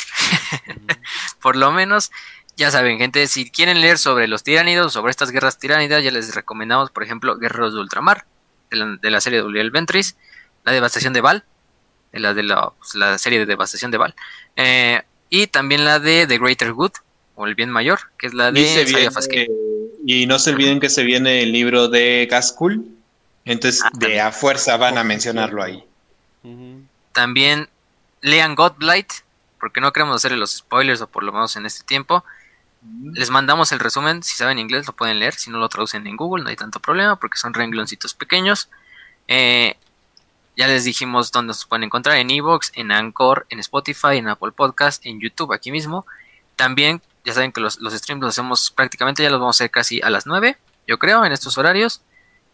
por lo menos, ya saben, gente, si quieren leer sobre los tiránidos, sobre estas guerras tiránidas, ya les recomendamos, por ejemplo, Guerreros de Ultramar, de la, de la serie de Uriel Ventris, la devastación de Val, la de la, pues, la serie de devastación de Val, eh, y también la de The Greater Good, o el bien mayor, que es la Y, de Saya viene- y no se olviden que se viene el libro de Gaskul. Entonces, Ah, de a fuerza van a mencionarlo ahí. También lean Godblight, porque no queremos hacerle los spoilers, o por lo menos en este tiempo. Les mandamos el resumen, si saben inglés lo pueden leer, si no lo traducen en Google no hay tanto problema porque son rengloncitos pequeños. Eh, ya les dijimos dónde se pueden encontrar, en Evox, en Anchor, en Spotify, en Apple Podcast, en YouTube, aquí mismo. También, ya saben que los, los streams los hacemos prácticamente, ya los vamos a hacer casi a las 9, yo creo, en estos horarios.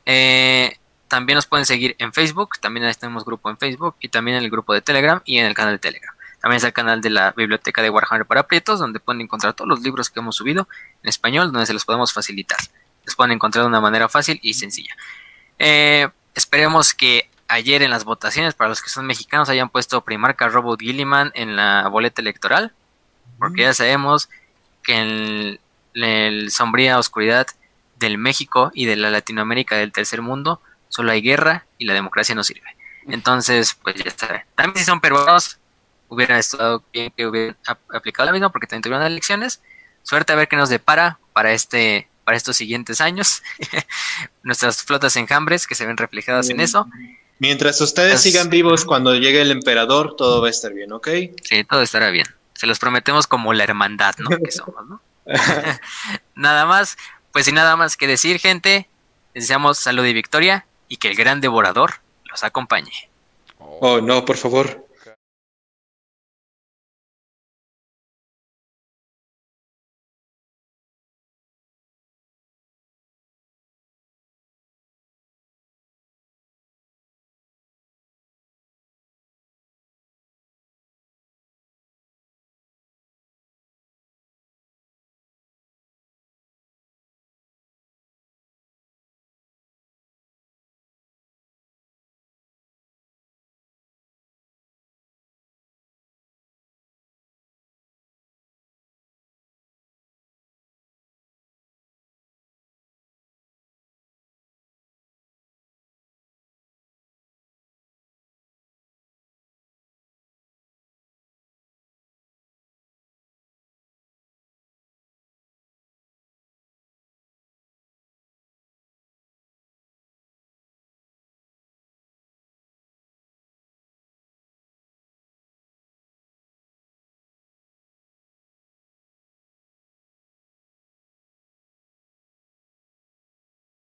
Eh, también nos pueden seguir en Facebook, también tenemos grupo en Facebook y también en el grupo de Telegram y en el canal de Telegram. También está el canal de la biblioteca de Warhammer para Prietos, donde pueden encontrar todos los libros que hemos subido en español, donde se los podemos facilitar. Los pueden encontrar de una manera fácil y sencilla. Eh, esperemos que ayer en las votaciones, para los que son mexicanos, hayan puesto Primarca Robot Gilliman en la boleta electoral, porque ya sabemos que en la sombría oscuridad del México y de la Latinoamérica del tercer mundo, solo hay guerra y la democracia no sirve. Entonces, pues ya saben. También si son peruanos, hubiera estado bien que hubieran ap- aplicado la misma porque también tuvieron elecciones. Suerte a ver qué nos depara para este para estos siguientes años. Nuestras flotas enjambres que se ven reflejadas en eso. Mientras ustedes sigan vivos cuando llegue el emperador, todo va a estar bien, ¿ok? Sí, todo estará bien. Se los prometemos como la hermandad, ¿no? Que somos, ¿no? nada más, pues sin nada más que decir, gente, les deseamos salud y victoria y que el gran devorador los acompañe. Oh, no, por favor.